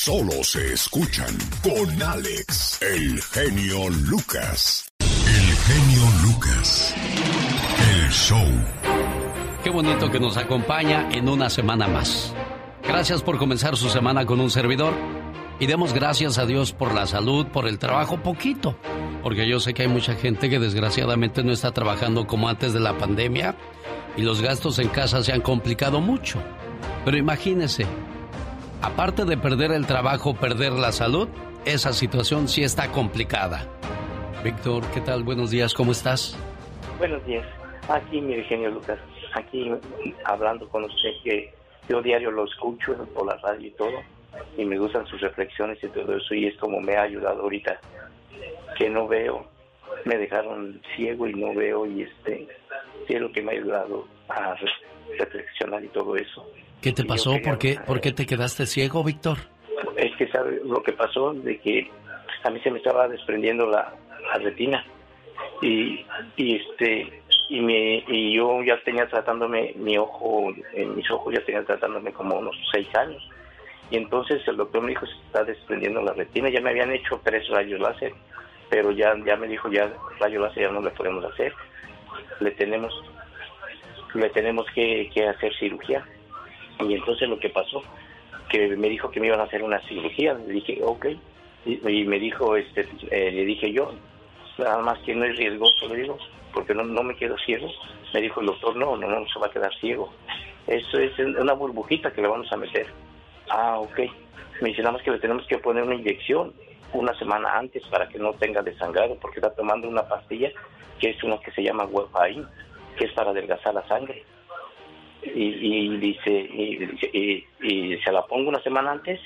Solo se escuchan con Alex, el genio Lucas. El genio Lucas. El show. Qué bonito que nos acompaña en una semana más. Gracias por comenzar su semana con un servidor. y demos gracias a Dios por la salud, por el trabajo, poquito. Porque yo sé que hay mucha gente que desgraciadamente no está trabajando como antes de la pandemia y los gastos en casa se han complicado mucho. Pero imagínese, aparte de perder el trabajo, perder la salud, esa situación sí está complicada. Víctor, ¿qué tal? Buenos días, ¿cómo estás? Buenos días. Aquí mi Virgenio Lucas, aquí hablando con usted que yo diario lo escucho por la radio y todo y me gustan sus reflexiones y todo eso y es como me ha ayudado ahorita que no veo me dejaron ciego y no veo y este es lo que me ha ayudado a reflexionar y todo eso ¿qué te pasó? ¿Por qué, ¿por qué te quedaste ciego, Víctor? es que sabe lo que pasó de que a mí se me estaba desprendiendo la, retina y, y este y me y yo ya tenía tratándome mi ojo en mis ojos ya tenía tratándome como unos seis años y entonces el doctor me dijo, se está desprendiendo la retina. Ya me habían hecho tres rayos láser, pero ya, ya me dijo, ya rayos láser ya no le podemos hacer. Le tenemos, le tenemos que, hacer cirugía. Y entonces lo que pasó, que me dijo que me iban a hacer una cirugía. Le dije, ok. Y, me dijo, este, eh, le dije yo, nada más que no es riesgoso, le digo, porque no, no me quedo ciego. Me dijo el doctor, no, no, no se va a quedar ciego. Eso es una burbujita que le vamos a meter Ah, ok. Me dice nada más que le tenemos que poner una inyección una semana antes para que no tenga desangrado, porque está tomando una pastilla que es una que se llama Wepain, que es para adelgazar la sangre. Y, dice, y, y, se la pongo una semana antes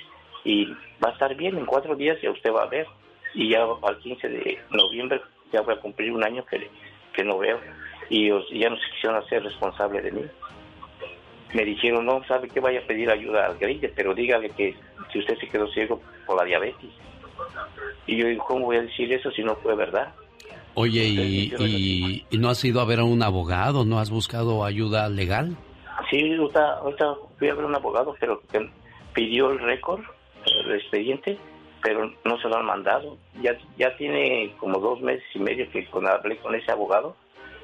y va a estar bien, en cuatro días ya usted va a ver. Y ya al 15 de noviembre ya voy a cumplir un año que, que no veo. Y, ya no se quisieron hacer responsable de mí me dijeron, no, sabe que vaya a pedir ayuda al grille, pero dígale que si usted se quedó ciego por la diabetes. Y yo digo, ¿cómo voy a decir eso si no fue verdad? Oye, y, y, no has ido a ver a un abogado? ¿No has buscado ayuda legal? Sí, ahorita, ahorita fui a ver un abogado, pero que pidió el récord, el expediente, pero no se lo han mandado. Ya, ya tiene como dos meses y medio que hablé con ese abogado,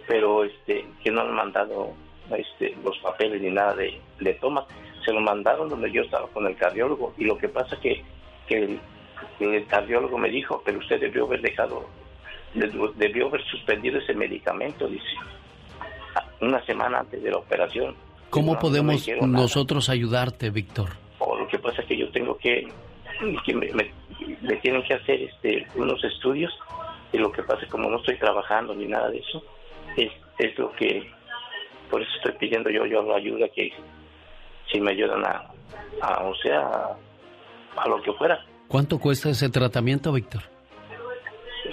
pero este que no han mandado este, los papeles ni nada de, de toma. Se lo mandaron donde yo estaba con el cardiólogo y lo que pasa que, que el, cardiólogo me dijo, pero usted debió haber dejado, debió haber suspendido ese medicamento, dice, una semana antes de la operación. ¿Cómo podemos nosotros ayudarte, Víctor? O lo que pasa es que yo tengo que, que me, me, tienen que hacer este, unos estudios y lo que pasa es como no estoy trabajando ni nada de eso, es, es lo que por eso estoy pidiendo yo, yo la ayuda que si me ayudan a, o sea, a, lo que fuera. ¿Cuánto cuesta ese tratamiento, Víctor?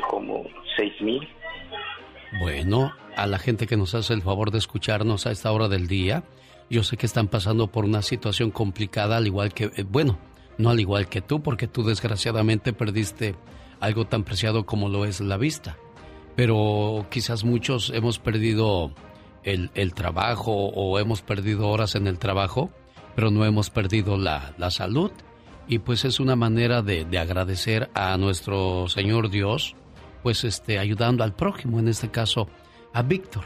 Como seis mil. Bueno, a la gente que nos hace el favor de escucharnos a esta hora del día, yo sé que están pasando por una situación complicada, al igual que, eh, bueno, no al igual que tú, porque tú desgraciadamente perdiste algo tan preciado como lo es la vista. Pero quizás muchos hemos perdido el, trabajo o hemos perdido horas en el trabajo, pero no hemos perdido la, salud. Y pues es una manera de, agradecer a nuestro Señor Dios, pues este, ayudando al prójimo, en este caso a Víctor.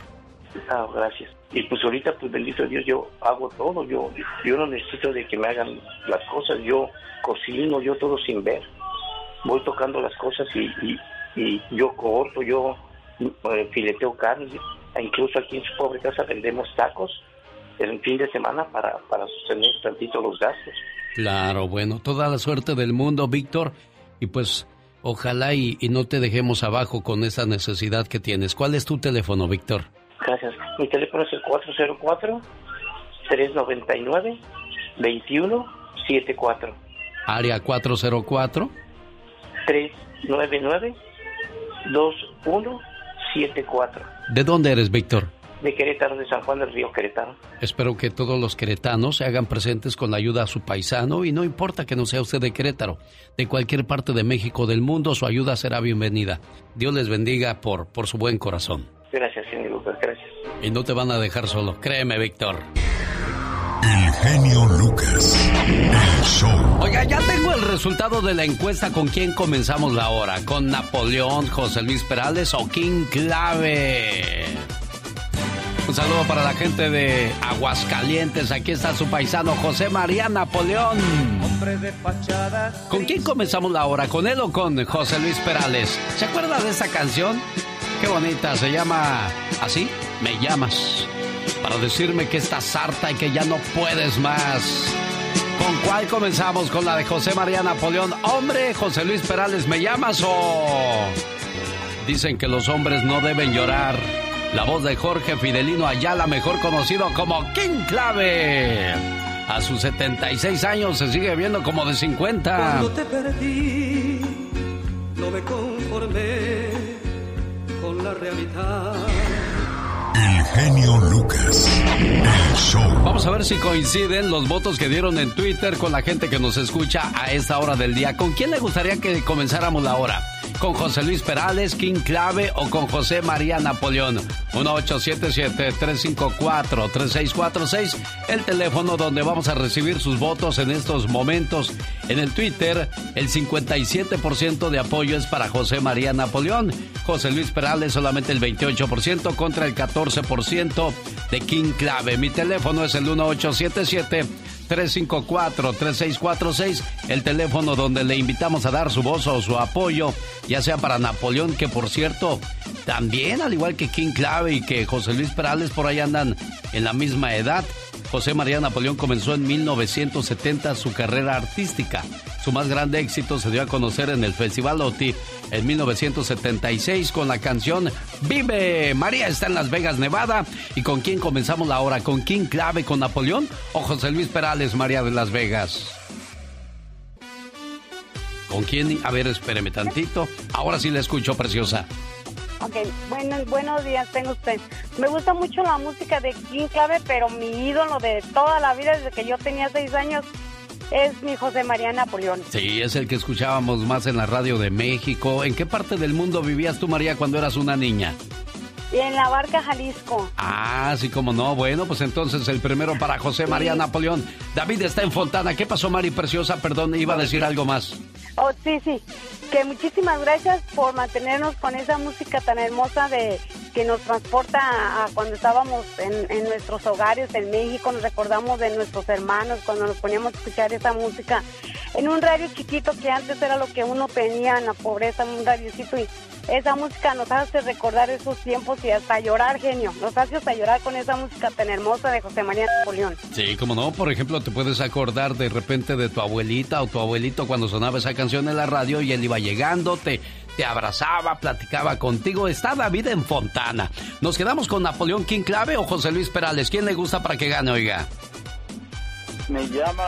Ah, gracias. Y pues ahorita, pues bendito Dios, yo hago todo, yo, yo no necesito de que me hagan las cosas, yo cocino, yo todo sin ver. Voy tocando las cosas y, y, yo corto, yo eh, fileteo carne, incluso aquí en su pobre casa vendemos tacos el fin de semana para, para sostener tantito los gastos. Claro, bueno, toda la suerte del mundo, Víctor, y pues ojalá y, no te dejemos abajo con esa necesidad que tienes. ¿Cuál es tu teléfono, Víctor? Gracias. Mi teléfono es el 404-399-2174. Área 404. 399-2174. ¿De dónde eres, Víctor? De Querétaro, de San Juan del Río, Querétaro. Espero que todos los queretanos se hagan presentes con la ayuda a su paisano y no importa que no sea usted de Querétaro, de cualquier parte de México del mundo, su ayuda será bienvenida. Dios les bendiga por, por su buen corazón. Gracias, señor Lucas, gracias. Y no te van a dejar solo, créeme, Víctor. El genio Lucas. El show. Oiga, ya tengo el resultado de la encuesta con quién comenzamos la hora. ¿Con Napoleón, José Luis Perales o King Clave? Un saludo para la gente de Aguascalientes. Aquí está su paisano José María Napoleón. hombre de fachada. ¿Con quién comenzamos la hora? ¿Con él o con José Luis Perales? ¿Se acuerda de esa canción? Qué bonita, se llama así, Me llamas. Para decirme que estás harta y que ya no puedes más. ¿Con cuál comenzamos? ¿Con la de José María Napoleón? Hombre, José Luis Perales, ¿me llamas o...? Dicen que los hombres no deben llorar. La voz de Jorge Fidelino Ayala, mejor conocido como King Clave. A sus 76 años se sigue viendo como de 50. Cuando te perdí, no me conformé con la realidad. El genio Lucas. El show. Vamos a ver si coinciden los votos que dieron en Twitter con la gente que nos escucha a esta hora del día. ¿Con quién le gustaría que comenzáramos la hora? ¿Con José Luis Perales, King Clave o con José María Napoleón? 1877-354-3646, el teléfono donde vamos a recibir sus votos en estos momentos. En el Twitter, el 57% de apoyo es para José María Napoleón. José Luis Perales solamente el 28% contra el 14% de King Clave. Mi teléfono es el 1877 354-3646, el teléfono donde le invitamos a dar su voz o su apoyo, ya sea para Napoleón, que por cierto, también al igual que King Clave y que José Luis Perales, por ahí andan en la misma edad. José María Napoleón comenzó en 1970 su carrera artística. Su más grande éxito se dio a conocer en el Festival OTI en 1976 con la canción Vive. María está en Las Vegas, Nevada. ¿Y con quién comenzamos la hora? ¿Con King Clave, con Napoleón o José Luis Perales, María de Las Vegas? ¿Con quién? A ver, espéreme tantito. Ahora sí la escucho, preciosa. Ok, bueno, buenos días, tengo usted. Me gusta mucho la música de King Clave, pero mi ídolo de toda la vida, desde que yo tenía seis años, es mi José María Napoleón. Sí, es el que escuchábamos más en la radio de México. ¿En qué parte del mundo vivías tú, María, cuando eras una niña? Y en la barca Jalisco. Ah, sí, como no. Bueno, pues entonces el primero para José María Napoleón. David está en Fontana. ¿Qué pasó, Mari Preciosa? Perdón, iba a decir algo más. Oh, sí, sí. Que muchísimas gracias por mantenernos con esa música tan hermosa de que nos transporta a, cuando estábamos en, en, nuestros hogares en México. Nos recordamos de nuestros hermanos cuando nos poníamos a escuchar esa música en un radio chiquito que antes era lo que uno tenía en la pobreza, un radiocito y esa música nos hace recordar esos tiempos y hasta llorar, genio. Nos hace hasta llorar con esa música tan hermosa de José María Napoleón. Sí, como no, por ejemplo, te puedes acordar de repente de tu abuelita o tu abuelito cuando sonaba esa canción en la radio y él iba llegando, te, te abrazaba, platicaba contigo. Está David en Fontana. Nos quedamos con Napoleón King Clave o José Luis Perales. ¿Quién le gusta para que gane, oiga? Me llama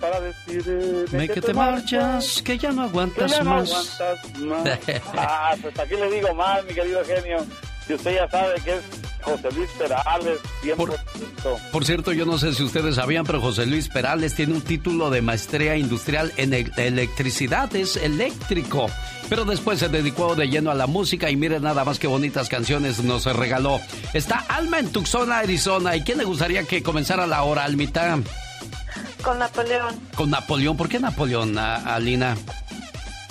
para decir... Eh, que, te marchas, que ya no aguantas que ya no más. aguantas más. ah, pues aquí le digo mal, mi querido genio. Si usted ya sabe que es José Luis Perales, 100%. Por, por, cierto, yo no sé si ustedes sabían, pero José Luis Perales tiene un título de maestría industrial en el electricidad, es eléctrico. Pero después se dedicó de lleno a la música y miren nada más que bonitas canciones nos regaló. Está Alma en Tucson, Arizona. ¿Y quién le gustaría que comenzara la hora, Almita? Con Napoleón. Con Napoleón. ¿Por qué Napoleón, Alina?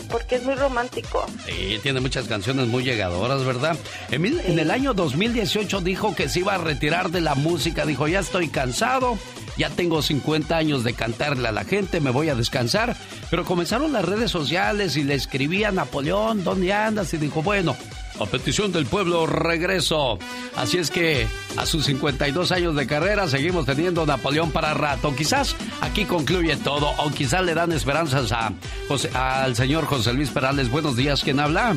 Porque es muy romántico. Sí, tiene muchas canciones muy llegadoras, ¿verdad? En, en, el año 2018 dijo que se iba a retirar de la música. Dijo, ya estoy cansado, ya tengo 50 años de cantarle a la gente, me voy a descansar. Pero comenzaron las redes sociales y le escribía a Napoleón, ¿dónde andas? Y dijo, bueno, a petición del pueblo, regreso. Así es que a sus 52 años de carrera seguimos teniendo Napoleón para rato. Quizás aquí concluye todo o quizás le dan esperanzas a José, al señor José Luis Perales. Buenos días, ¿quién habla?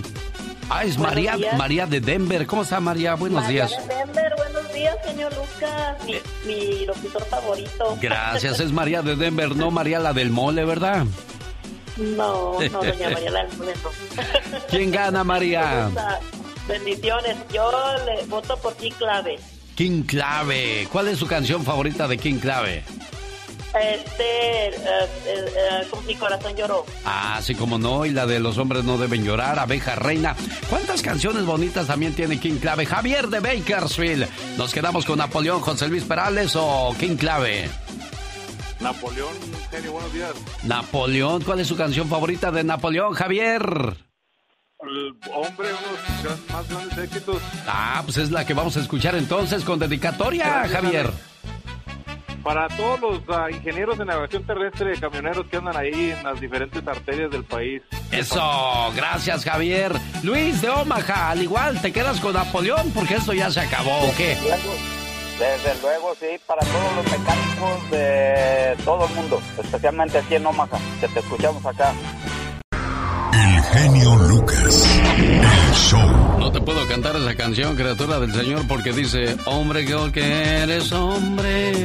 Ah, es María, María de Denver. ¿Cómo está María? Buenos María días. De Denver, buenos días, señor Lucas, mi, Eh. mi locutor favorito. Gracias, es María de Denver, no María la del mole, ¿verdad? No, no, doña María del no. ¿Quién gana, María? Bendiciones, yo le voto por ti clave. King Clave. ¿Cuál es su canción favorita de King Clave? Este, eh, como mi corazón lloró. Ah, sí, como no, y la de Los hombres no deben llorar, Abeja Reina. ¿Cuántas canciones bonitas también tiene King Clave? Javier de Bakersfield. ¿Nos quedamos con Napoleón, José Luis Perales o King Clave? Napoleón, genio, buenos días. Napoleón, ¿cuál es su canción favorita de Napoleón, Javier? El hombre, uno de los más grandes éxitos. Ah, pues es la que vamos a escuchar entonces con dedicatoria, Gracias, Javier. para todos los ah, ingenieros de navegación terrestre, camioneros que andan ahí en las diferentes arterias del país. Eso, gracias Javier. Luis de Omaha, al igual te quedas con Napoleón porque esto ya se acabó, ¿o qué? Desde luego, sí, para todos los mecánicos de todo el mundo, especialmente aquí en Omaha, que te escuchamos acá. El genio Lucas. El show. No te puedo cantar esa canción, criatura del Señor, porque dice, hombre que eres hombre.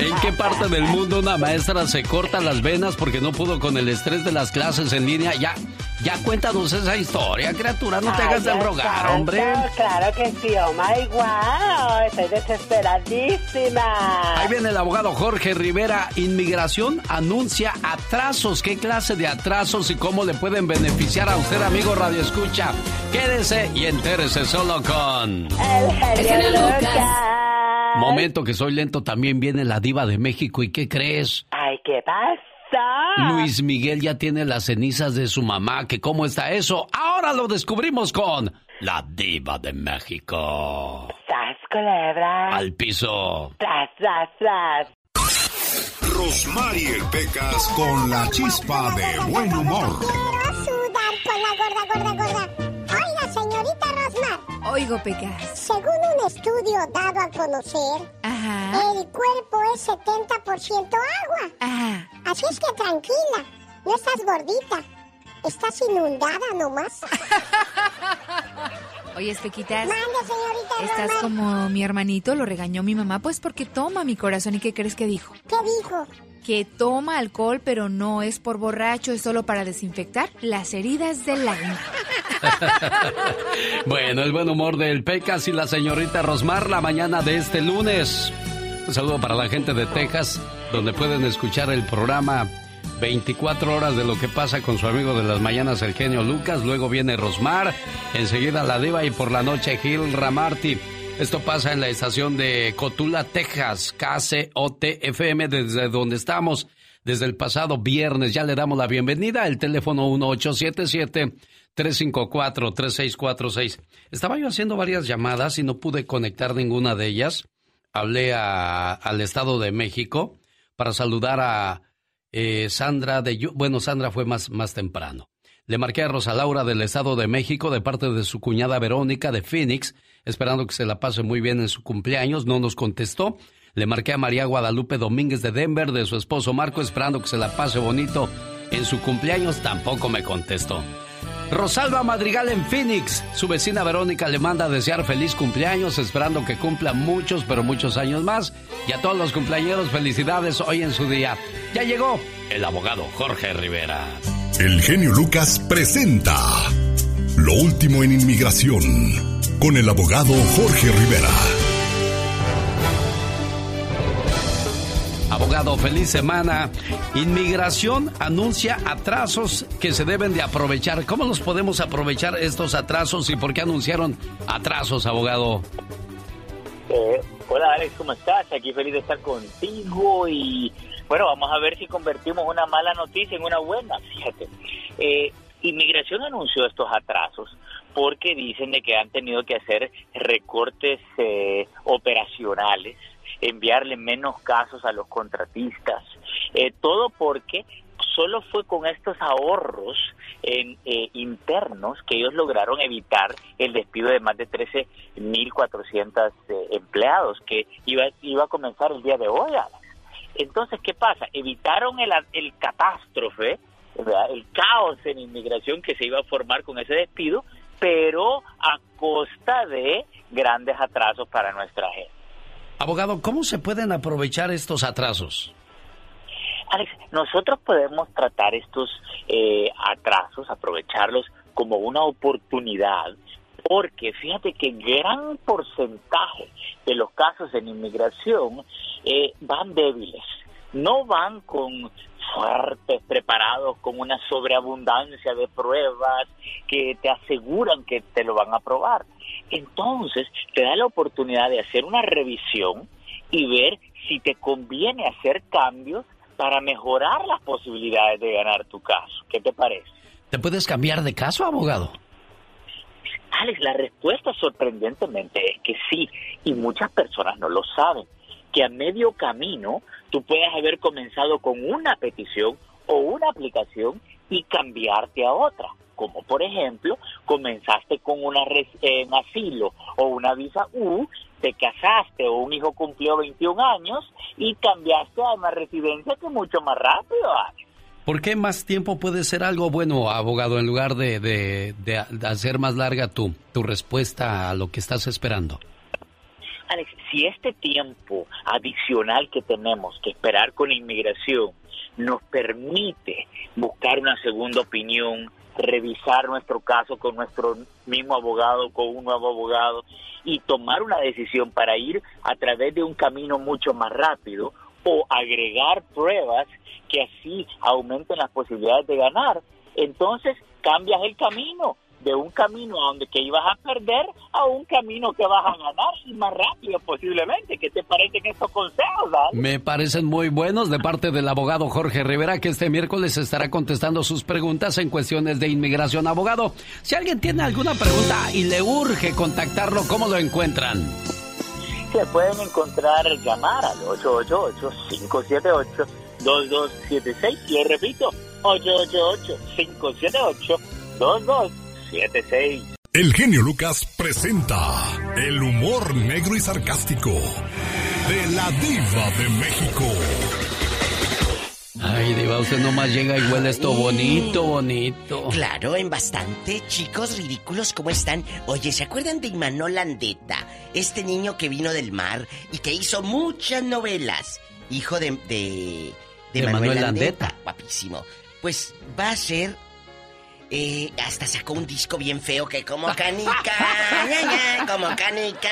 ¿En qué parte del mundo una maestra se corta las venas porque no pudo con el estrés de las clases en línea? Ya, ya cuéntanos esa historia, criatura, no te hagas de rogar, hombre. Claro que sí, oh my wow, estoy desesperadísima. Ahí viene el abogado Jorge Rivera. Inmigración anuncia atrasos. ¿Qué clase de atrasos y cómo le pueden beneficiar a usted, amigo Radio Escucha? Quédese y entérese solo con... El genio Momento que soy lento, también viene la diva de México. ¿Y qué crees? Ay, ¿qué pasa? Luis Miguel ya tiene las cenizas de su mamá. ¿Que cómo está eso? Ahora lo descubrimos con la diva de México. ¡Sas, culebra! Al piso. ¡Tras, tras, tras! Rosmarie Pecas con la chispa de buen humor. Quiero sudar con la gorda, gorda, gorda. Oigo, Pecas. Según un estudio dado a conocer, el cuerpo es 70% agua. Ajá. Así es que tranquila, no estás gordita. Estás inundada nomás. Oye, Pequitas. Mande, señorita Estás como mi hermanito, lo regañó mi mamá, pues porque toma mi corazón. ¿Y qué crees que dijo? ¿Qué dijo? Que toma alcohol, pero no es por borracho, es solo para desinfectar las heridas del alma. Bueno, el buen humor del Pecas y la señorita Rosmar la mañana de este lunes. Un saludo para la gente de Texas, donde pueden escuchar el programa 24 horas de lo que pasa con su amigo de las mañanas, el genio Lucas. Luego viene Rosmar, enseguida la diva y por la noche Gil Ramarty. Esto pasa en la estación de Cotula, Texas, KCOT-FM, desde donde estamos desde el pasado viernes. Ya le damos la bienvenida. El teléfono 1877-354-3646. Estaba yo haciendo varias llamadas y no pude conectar ninguna de ellas. Hablé a- al Estado de México para saludar a eh, Sandra de... Bueno, Sandra fue más, más temprano. Le marqué a Rosa Laura del Estado de México de parte de su cuñada Verónica de Phoenix, esperando que se la pase muy bien en su cumpleaños. No nos contestó. Le marqué a María Guadalupe Domínguez de Denver de su esposo Marco, esperando que se la pase bonito en su cumpleaños. Tampoco me contestó. Rosalba Madrigal en Phoenix. Su vecina Verónica le manda a desear feliz cumpleaños, esperando que cumpla muchos, pero muchos años más. Y a todos los cumpleañeros, felicidades hoy en su día. Ya llegó el abogado Jorge Rivera. El genio Lucas presenta Lo último en inmigración con el abogado Jorge Rivera. Abogado, feliz semana. Inmigración anuncia atrasos que se deben de aprovechar. ¿Cómo los podemos aprovechar estos atrasos y por qué anunciaron atrasos, abogado? Eh, hola Alex, ¿cómo estás? Aquí feliz de estar contigo y bueno, vamos a ver si convertimos una mala noticia en una buena, fíjate. Eh, Inmigración anunció estos atrasos porque dicen de que han tenido que hacer recortes eh, operacionales, enviarle menos casos a los contratistas, eh, todo porque solo fue con estos ahorros en, eh, internos que ellos lograron evitar el despido de más de 13.400 eh, empleados que iba, iba a comenzar el día de hoy. Entonces, ¿qué pasa? Evitaron el, el catástrofe, ¿verdad? el caos en inmigración que se iba a formar con ese despido, pero a costa de grandes atrasos para nuestra gente. Abogado, ¿cómo se pueden aprovechar estos atrasos? Alex, nosotros podemos tratar estos eh, atrasos, aprovecharlos como una oportunidad, porque fíjate que gran porcentaje de los casos en inmigración eh, van débiles, no van con fuertes, preparados, con una sobreabundancia de pruebas que te aseguran que te lo van a aprobar. Entonces, te da la oportunidad de hacer una revisión y ver si te conviene hacer cambios para mejorar las posibilidades de ganar tu caso. ¿Qué te parece? ¿Te puedes cambiar de caso, abogado? Alex, la respuesta sorprendentemente es que sí, y muchas personas no lo saben, que a medio camino tú puedes haber comenzado con una petición o una aplicación y cambiarte a otra. Como por ejemplo, comenzaste con una en asilo o una visa U, te casaste o un hijo cumplió 21 años y cambiaste a una residencia que mucho más rápido. ¿Por qué más tiempo puede ser algo bueno, abogado, en lugar de, de, hacer más larga tu, tu respuesta a lo que estás esperando? Alex, si este tiempo adicional que tenemos que esperar con inmigración nos permite buscar una segunda opinión, revisar nuestro caso con nuestro mismo abogado, con un nuevo abogado y tomar una decisión para ir a través de un camino mucho más rápido o agregar pruebas que así aumenten las posibilidades de ganar, entonces cambias el camino de un camino a donde que ibas a perder a un camino que vas a ganar y más rápido posiblemente. ¿Qué te parecen estos consejos, Me parecen muy buenos de parte del abogado Jorge Rivera que este miércoles estará contestando sus preguntas en cuestiones de inmigración. Abogado, si alguien tiene alguna pregunta y le urge contactarlo, ¿cómo lo encuentran? Se pueden encontrar, llamar al 888-578-2276. Le repito, 888-578-2276. El genio Lucas presenta el humor negro y sarcástico de la diva de México. Ay, diva, usted nomás llega y huele esto bonito, bonito. Claro, en bastante. Chicos ridículos, ¿cómo están? Oye, ¿se acuerdan de Imanol Landeta? Este niño que vino del mar y que hizo muchas novelas. Hijo de... De, de, Manuel, Landeta. Guapísimo. Pues va a ser eh, hasta sacó un disco bien feo que como canica, como canica,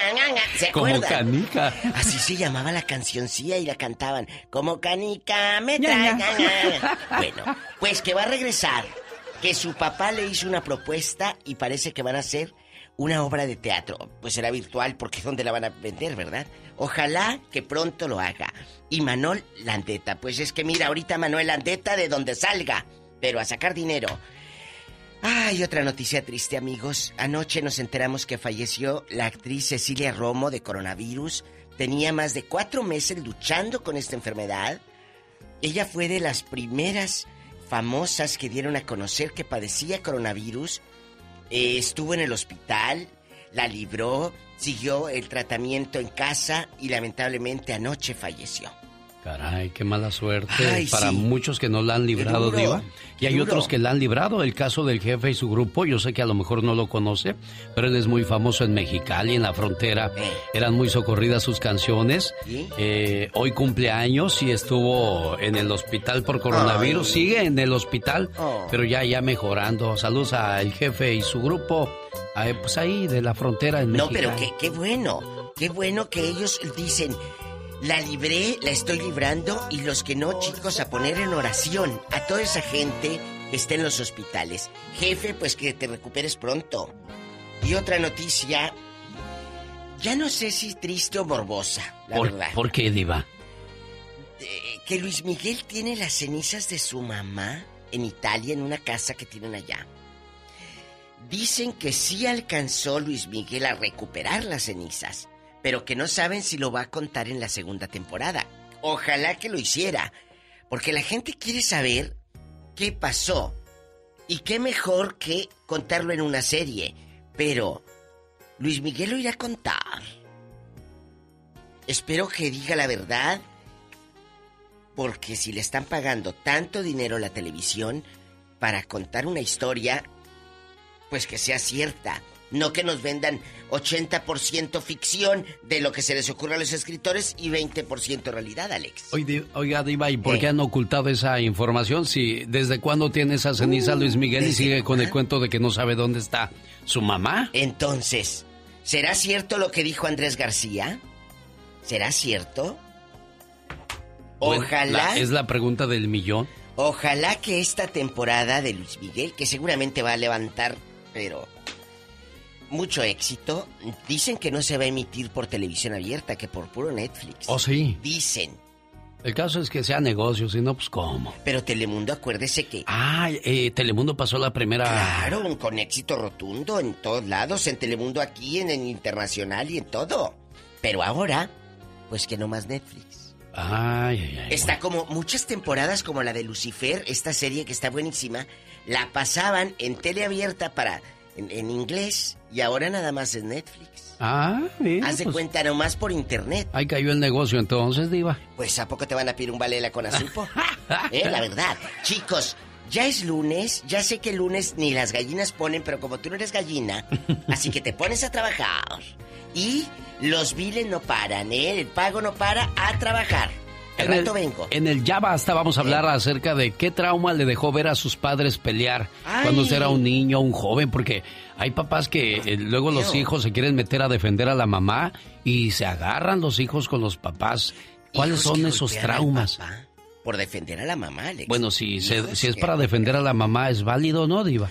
¿se acuerdan? Como canica. Así se llamaba la cancioncilla y la cantaban. Como canica, me trae. Bueno, pues que va a regresar. Que su papá le hizo una propuesta y parece que van a hacer una obra de teatro. Pues será virtual porque es donde la van a vender, ¿verdad? Ojalá que pronto lo haga. Y Manuel Landeta, pues es que mira, ahorita Manuel Landeta de donde salga, pero a sacar dinero. Ay, otra noticia triste, amigos. Anoche nos enteramos que falleció la actriz Cecilia Romo de coronavirus. Tenía más de cuatro meses luchando con esta enfermedad. Ella fue de las primeras famosas que dieron a conocer que padecía coronavirus. Eh, estuvo en el hospital, la libró, siguió el tratamiento en casa y lamentablemente anoche falleció. Caray, qué mala suerte para muchos que no la han librado, Diva. Y hay otros que la han librado. El caso del jefe y su grupo, yo sé que a lo mejor no lo conoce, pero él es muy famoso en Mexicali, en la frontera. Eh. Eran muy socorridas sus canciones. Eh, hoy cumpleaños y estuvo en el hospital por coronavirus. Sigue en el hospital, oh. pero ya, ya mejorando. Saludos al jefe y su grupo, pues ahí de la frontera en Mexicali. No, pero qué, qué bueno. Qué bueno que ellos dicen la libré, la estoy librando y los que no, chicos, a poner en oración a toda esa gente que está en los hospitales. Jefe, pues que te recuperes pronto. Y otra noticia, ya no sé si triste o morbosa, la verdad. ¿Por qué, Diva? que Luis Miguel tiene las cenizas de su mamá en Italia, en una casa que tienen allá. Dicen que sí alcanzó Luis Miguel a recuperar las cenizas pero que no saben si lo va a contar en la segunda temporada. Ojalá que lo hiciera, porque la gente quiere saber qué pasó. Y qué mejor que contarlo en una serie. Pero Luis Miguel lo irá a contar. Espero que diga la verdad, porque si le están pagando tanto dinero a la televisión para contar una historia, pues que sea cierta. No que nos vendan 80% ficción de lo que se les ocurre a los escritores y 20% realidad, Alex. Oiga, Diva, ¿y por qué han ocultado esa información? Si desde cuándo tiene esa ceniza Luis Miguel y sigue con el cuento de que no sabe dónde está su mamá. Entonces, ¿será cierto lo que dijo Andrés García? ¿Será cierto? Ojalá. es la pregunta del millón. Ojalá que esta temporada de Luis Miguel, que seguramente va a levantar, pero mucho éxito. Dicen que no se va a emitir por televisión abierta, que por puro Netflix. Oh, sí. Dicen. El caso es que sea negocio, si no, pues cómo. Pero Telemundo, acuérdese que... Ah, eh, Telemundo pasó la primera... Claro, con éxito rotundo en todos lados, en Telemundo aquí, en el internacional y en todo. Pero ahora, pues que no más Netflix. Ay, ay, ay. Está como muchas temporadas como la de Lucifer, esta serie que está buenísima, la pasaban en tele abierta para en, en inglés y ahora nada más en Netflix. Ah, bien. Haz de pues, cuenta nomás por internet. Ahí cayó el negocio entonces, Diva. Pues ¿a poco te van a pedir un balela con azupo? eh, la verdad. Chicos, ya es lunes, ya sé que el lunes ni las gallinas ponen, pero como tú no eres gallina, así que te pones a trabajar. Y los biles no paran, ¿eh? El pago no para a trabajar. En el, vengo. en el Ya Basta vamos a hablar acerca de qué trauma le dejó ver a sus padres pelear Ay. cuando usted era un niño, un joven, porque hay papás que eh, luego los hijos se quieren meter a defender a la mamá y se agarran los hijos con los papás. ¿Cuáles Hijos son esos traumas? Por defender a la mamá, Alex. Bueno, si, se- si es para defender a la mamá, ¿es válido o no, Diva?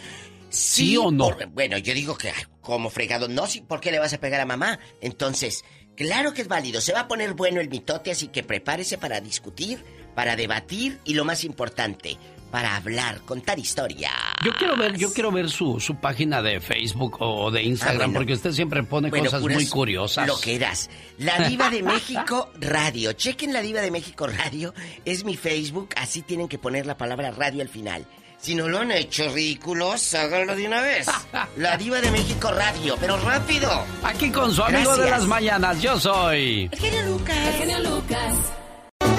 ¿Sí, o no? por- bueno, yo digo que como fregado, no, sí, ¿por qué le vas a pegar a mamá? Entonces, claro que es válido, se va a poner bueno el mitote, así que prepárese para discutir, para debatir y lo más importante, para hablar, contar historia. Yo quiero ver, yo quiero ver su, su página de Facebook o de Instagram, Ah, bueno. porque usted siempre pone Bueno, cosas muy curiosas. Lo que eras. La Diva de México Radio. Chequen la Diva de México Radio. Es mi Facebook. Así tienen que poner la palabra radio al final. Si no lo han hecho ridículos, háganlo de una vez. La Diva de México Radio, pero rápido. Aquí con su amigo de las mañanas, yo soy. El genio Lucas. El genio Lucas.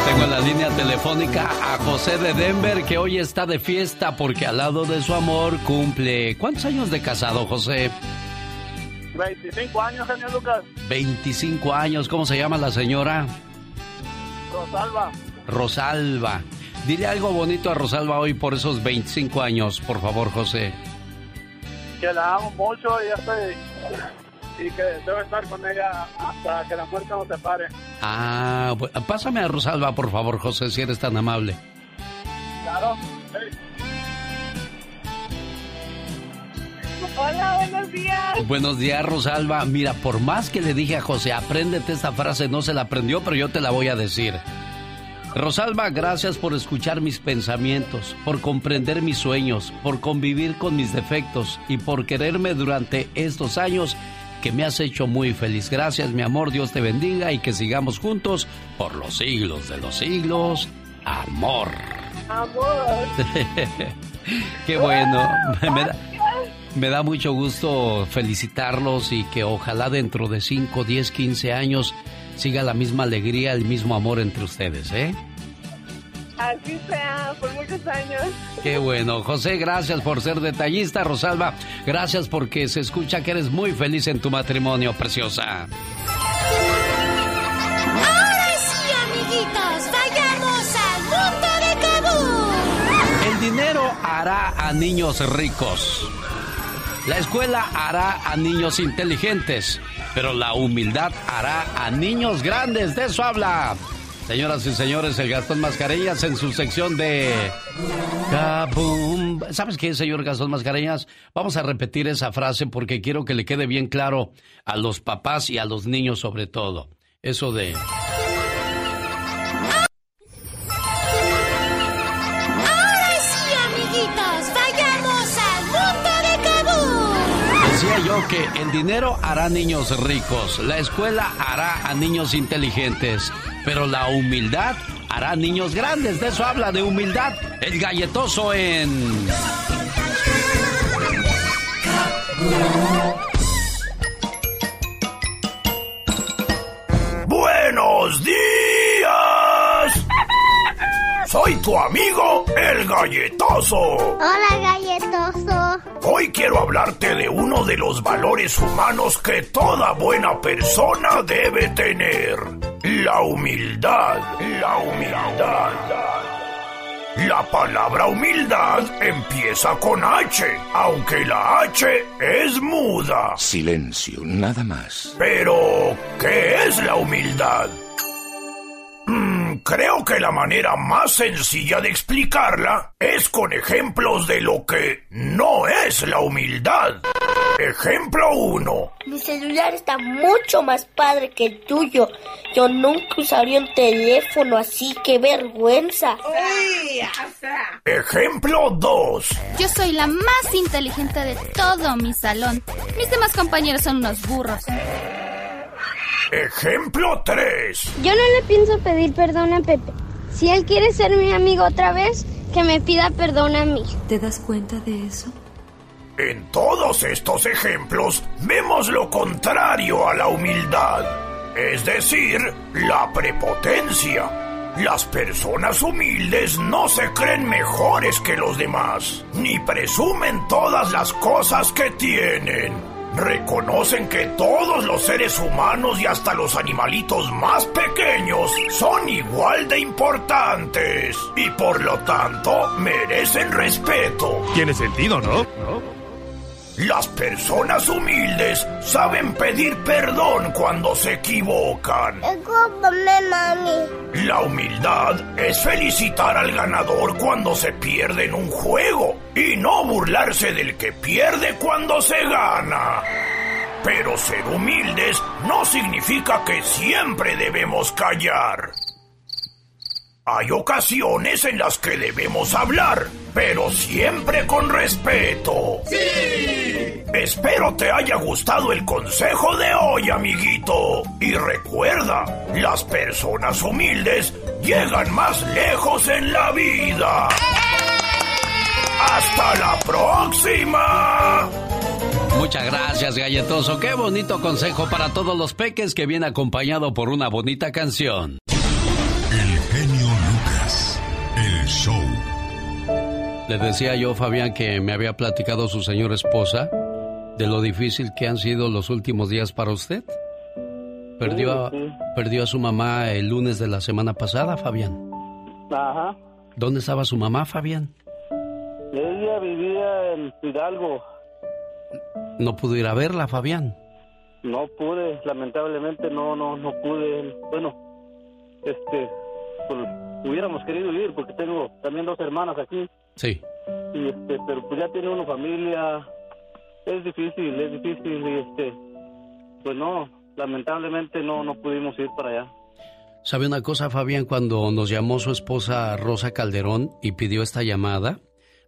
Tengo en la línea telefónica a José de Denver que hoy está de fiesta porque al lado de su amor cumple. ¿Cuántos años de casado, José? 25 años, genio Lucas. 25 años. ¿Cómo se llama la señora? Rosalba. Rosalba. Dile algo bonito a Rosalba hoy por esos 25 años, por favor, José. Que la amo mucho y, estoy, y que debo estar con ella hasta que la muerte nos separe. Ah, bu- pásame a Rosalba, por favor, José, si eres tan amable. Claro. Hola, buenos días. Buenos días, Rosalba. Mira, por más que le dije a José, apréndete esta frase, no se la aprendió, pero yo te la voy a decir. Rosalba, gracias por escuchar mis pensamientos, por comprender mis sueños, por convivir con mis defectos y por quererme durante estos años que me has hecho muy feliz. Gracias, mi amor, Dios te bendiga y que sigamos juntos por los siglos de los siglos. Amor. Amor. Qué bueno. Me da, me da mucho gusto felicitarlos y que ojalá dentro de 5, 10, 15 años siga la misma alegría, el mismo amor entre ustedes, ¿eh? Así sea, por muchos años. Qué bueno. José, gracias por ser detallista. Rosalba, gracias porque se escucha que eres muy feliz en tu matrimonio, preciosa. Ahora sí, amiguitos, vayamos al mundo de Kabul. El dinero hará a niños ricos. La escuela hará a niños inteligentes, pero la humildad hará a niños grandes. De eso habla. Señoras y señores, el Gastón Mascareñas en su sección de... Kaboom. ¿Sabes qué, señor Gastón Mascareñas? Vamos a repetir esa frase porque quiero que le quede bien claro a los papás y a los niños sobre todo. Eso de... Decía yo que el dinero hará niños ricos, la escuela hará a niños inteligentes, pero la humildad hará niños grandes. De eso habla de humildad el galletoso en... ¡Buenos días! Soy tu amigo, el galletoso. Hola, galletoso. Hoy quiero hablarte de uno de los valores humanos que toda buena persona debe tener. La humildad. La humildad. La palabra humildad empieza con H, aunque la H es muda. Silencio, nada más. Pero, ¿qué es la humildad? Creo que la manera más sencilla de explicarla es con ejemplos de lo que no es la humildad. Ejemplo 1. Mi celular está mucho más padre que el tuyo. Yo nunca usaría un teléfono así, qué vergüenza. Ejemplo 2. Yo soy la más inteligente de todo mi salón. Mis demás compañeros son unos burros. Ejemplo 3. Yo no le pienso pedir perdón a Pepe. Si él quiere ser mi amigo otra vez, que me pida perdón a mí. ¿Te das cuenta de eso? En todos estos ejemplos vemos lo contrario a la humildad, es decir, la prepotencia. Las personas humildes no se creen mejores que los demás, ni presumen todas las cosas que tienen. Reconocen que todos los seres humanos y hasta los animalitos más pequeños son igual de importantes y por lo tanto merecen respeto. Tiene sentido, ¿no? ¿No? Las personas humildes saben pedir perdón cuando se equivocan. mami. La humildad es felicitar al ganador cuando se pierde en un juego y no burlarse del que pierde cuando se gana. Pero ser humildes no significa que siempre debemos callar. Hay ocasiones en las que debemos hablar, pero siempre con respeto. ¡Sí! Espero te haya gustado el consejo de hoy, amiguito. Y recuerda, las personas humildes llegan más lejos en la vida. ¡Hasta la próxima! Muchas gracias, galletoso. Qué bonito consejo para todos los peques que viene acompañado por una bonita canción. Show. Le decía yo, Fabián, que me había platicado su señora esposa de lo difícil que han sido los últimos días para usted. Perdió, a, perdió a su mamá el lunes de la semana pasada, Fabián. Ajá. ¿Dónde estaba su mamá, Fabián? Ella vivía en Hidalgo. No pudo ir a verla, Fabián. No pude, lamentablemente no, no, no pude. Bueno, este, pues, hubiéramos querido ir porque tengo también dos hermanas aquí. Sí. Y este, pero pues ya tiene una familia. Es difícil, es difícil y este, pues no, lamentablemente no, no pudimos ir para allá. ¿Sabe una cosa, Fabián? Cuando nos llamó su esposa Rosa Calderón y pidió esta llamada,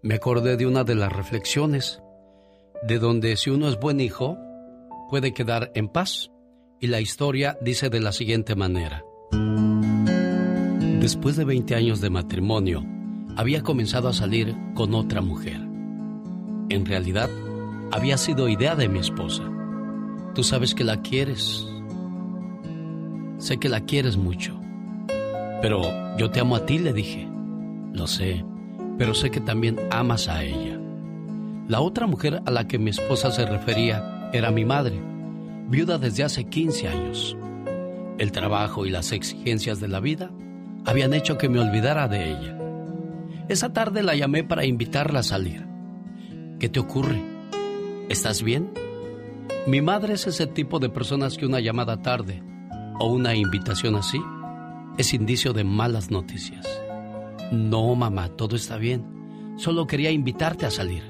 me acordé de una de las reflexiones, de donde si uno es buen hijo, puede quedar en paz. Y la historia dice de la siguiente manera. Después de 20 años de matrimonio, había comenzado a salir con otra mujer. En realidad, había sido idea de mi esposa. Tú sabes que la quieres. Sé que la quieres mucho. Pero yo te amo a ti, le dije. Lo sé, pero sé que también amas a ella. La otra mujer a la que mi esposa se refería era mi madre, viuda desde hace 15 años. El trabajo y las exigencias de la vida habían hecho que me olvidara de ella. Esa tarde la llamé para invitarla a salir. ¿Qué te ocurre? ¿Estás bien? Mi madre es ese tipo de personas que una llamada tarde o una invitación así es indicio de malas noticias. No, mamá, todo está bien. Solo quería invitarte a salir.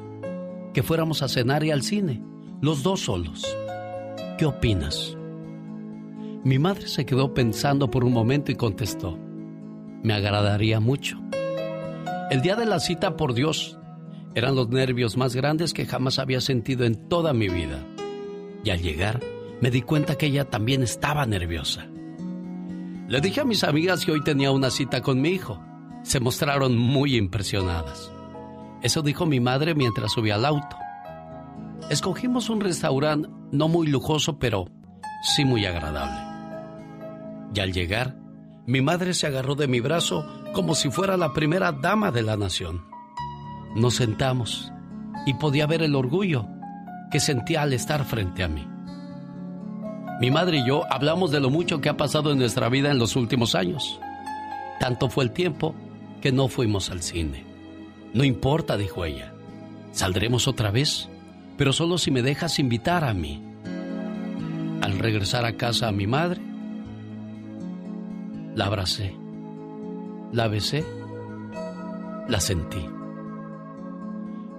Que fuéramos a cenar y al cine, los dos solos. ¿Qué opinas? Mi madre se quedó pensando por un momento y contestó, me agradaría mucho. El día de la cita, por Dios, eran los nervios más grandes que jamás había sentido en toda mi vida. Y al llegar, me di cuenta que ella también estaba nerviosa. Le dije a mis amigas que hoy tenía una cita con mi hijo. Se mostraron muy impresionadas. Eso dijo mi madre mientras subía al auto. Escogimos un restaurante no muy lujoso, pero sí muy agradable. Y al llegar, mi madre se agarró de mi brazo como si fuera la primera dama de la nación. Nos sentamos y podía ver el orgullo que sentía al estar frente a mí. Mi madre y yo hablamos de lo mucho que ha pasado en nuestra vida en los últimos años. Tanto fue el tiempo que no fuimos al cine. No importa, dijo ella. Saldremos otra vez, pero solo si me dejas invitar a mí. Al regresar a casa a mi madre, la abracé La besé. La sentí.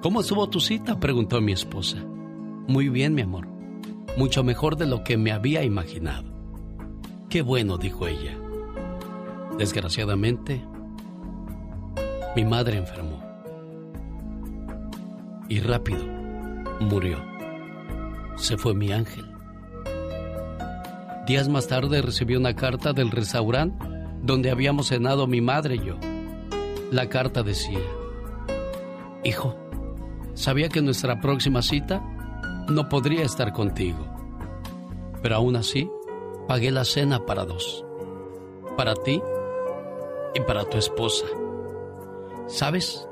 ¿Cómo estuvo tu cita? preguntó mi esposa. Muy bien, mi amor. Mucho mejor de lo que me había imaginado. Qué bueno, dijo ella. Desgraciadamente, mi madre enfermó. Y rápido, murió. Se fue mi ángel. Días más tarde recibí una carta del restaurante donde habíamos cenado mi madre y yo. La carta decía, Hijo, sabía que nuestra próxima cita no podría estar contigo, pero aún así pagué la cena para dos, para ti y para tu esposa. ¿Sabes?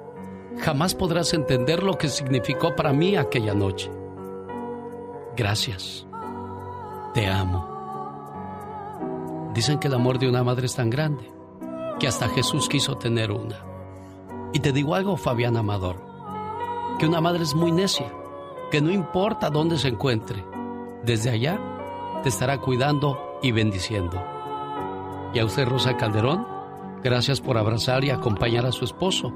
Jamás podrás entender lo que significó para mí aquella noche. Gracias. Te amo. Dicen que el amor de una madre es tan grande que hasta Jesús quiso tener una. Y te digo algo, Fabián Amador, que una madre es muy necia, que no importa dónde se encuentre, desde allá te estará cuidando y bendiciendo. Y a usted, Rosa Calderón, gracias por abrazar y acompañar a su esposo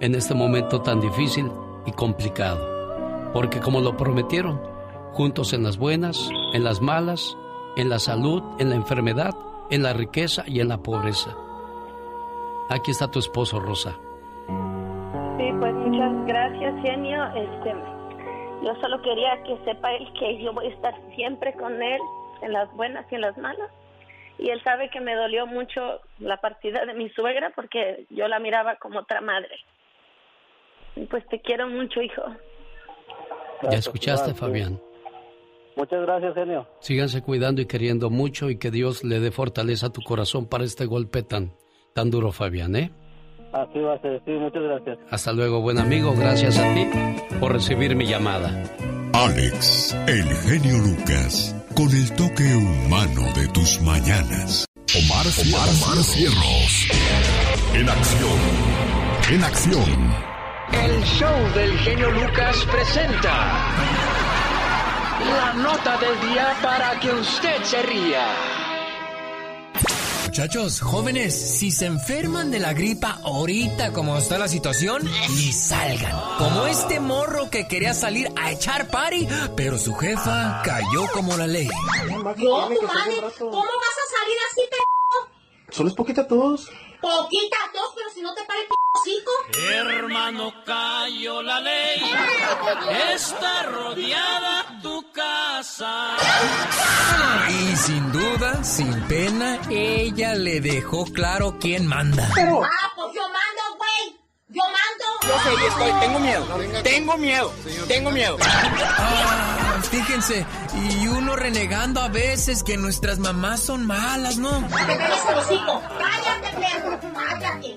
en este momento tan difícil y complicado. Porque como lo prometieron, juntos en las buenas, en las malas, en la salud, en la enfermedad, en la riqueza y en la pobreza. Aquí está tu esposo, Rosa. Sí, pues muchas gracias, genio. Este, yo solo quería que sepa él que yo voy a estar siempre con él, en las buenas y en las malas. Y él sabe que me dolió mucho la partida de mi suegra porque yo la miraba como otra madre. Y pues te quiero mucho, hijo. ¿Ya escuchaste, Fabián? Muchas gracias, genio. Síganse cuidando y queriendo mucho y que Dios le dé fortaleza a tu corazón para este golpe tan, tan duro, Fabián, ¿eh? Así va a ser, sí, muchas gracias. Hasta luego, buen amigo. Gracias a ti por recibir mi llamada. Alex, el genio Lucas, con el toque humano de tus mañanas. Omar, Omar, Omar Cierros. En acción. En acción. El show del genio Lucas presenta la nota del día para que usted se ría. Muchachos, jóvenes, si se enferman de la gripa ahorita como está la situación, y salgan. Como este morro que quería salir a echar party, pero su jefa cayó como la ley. No, comadre, ¿cómo vas a salir así, p***? Solo es poquita tos. Poquita tos, pero si no te para el p*** hocico. Hermano, cayó la ley. Está rodeada tu casa. Y sin duda, sin pena, ella le dejó claro quién manda. Ah, pues yo mando, güey. Yo mando. Yo sé, estoy, tengo miedo. Tengo miedo. Tengo miedo. Ah, fíjense, y uno renegando a veces que nuestras mamás son malas, ¿no? El hocico. Cállate, perro. Cállate.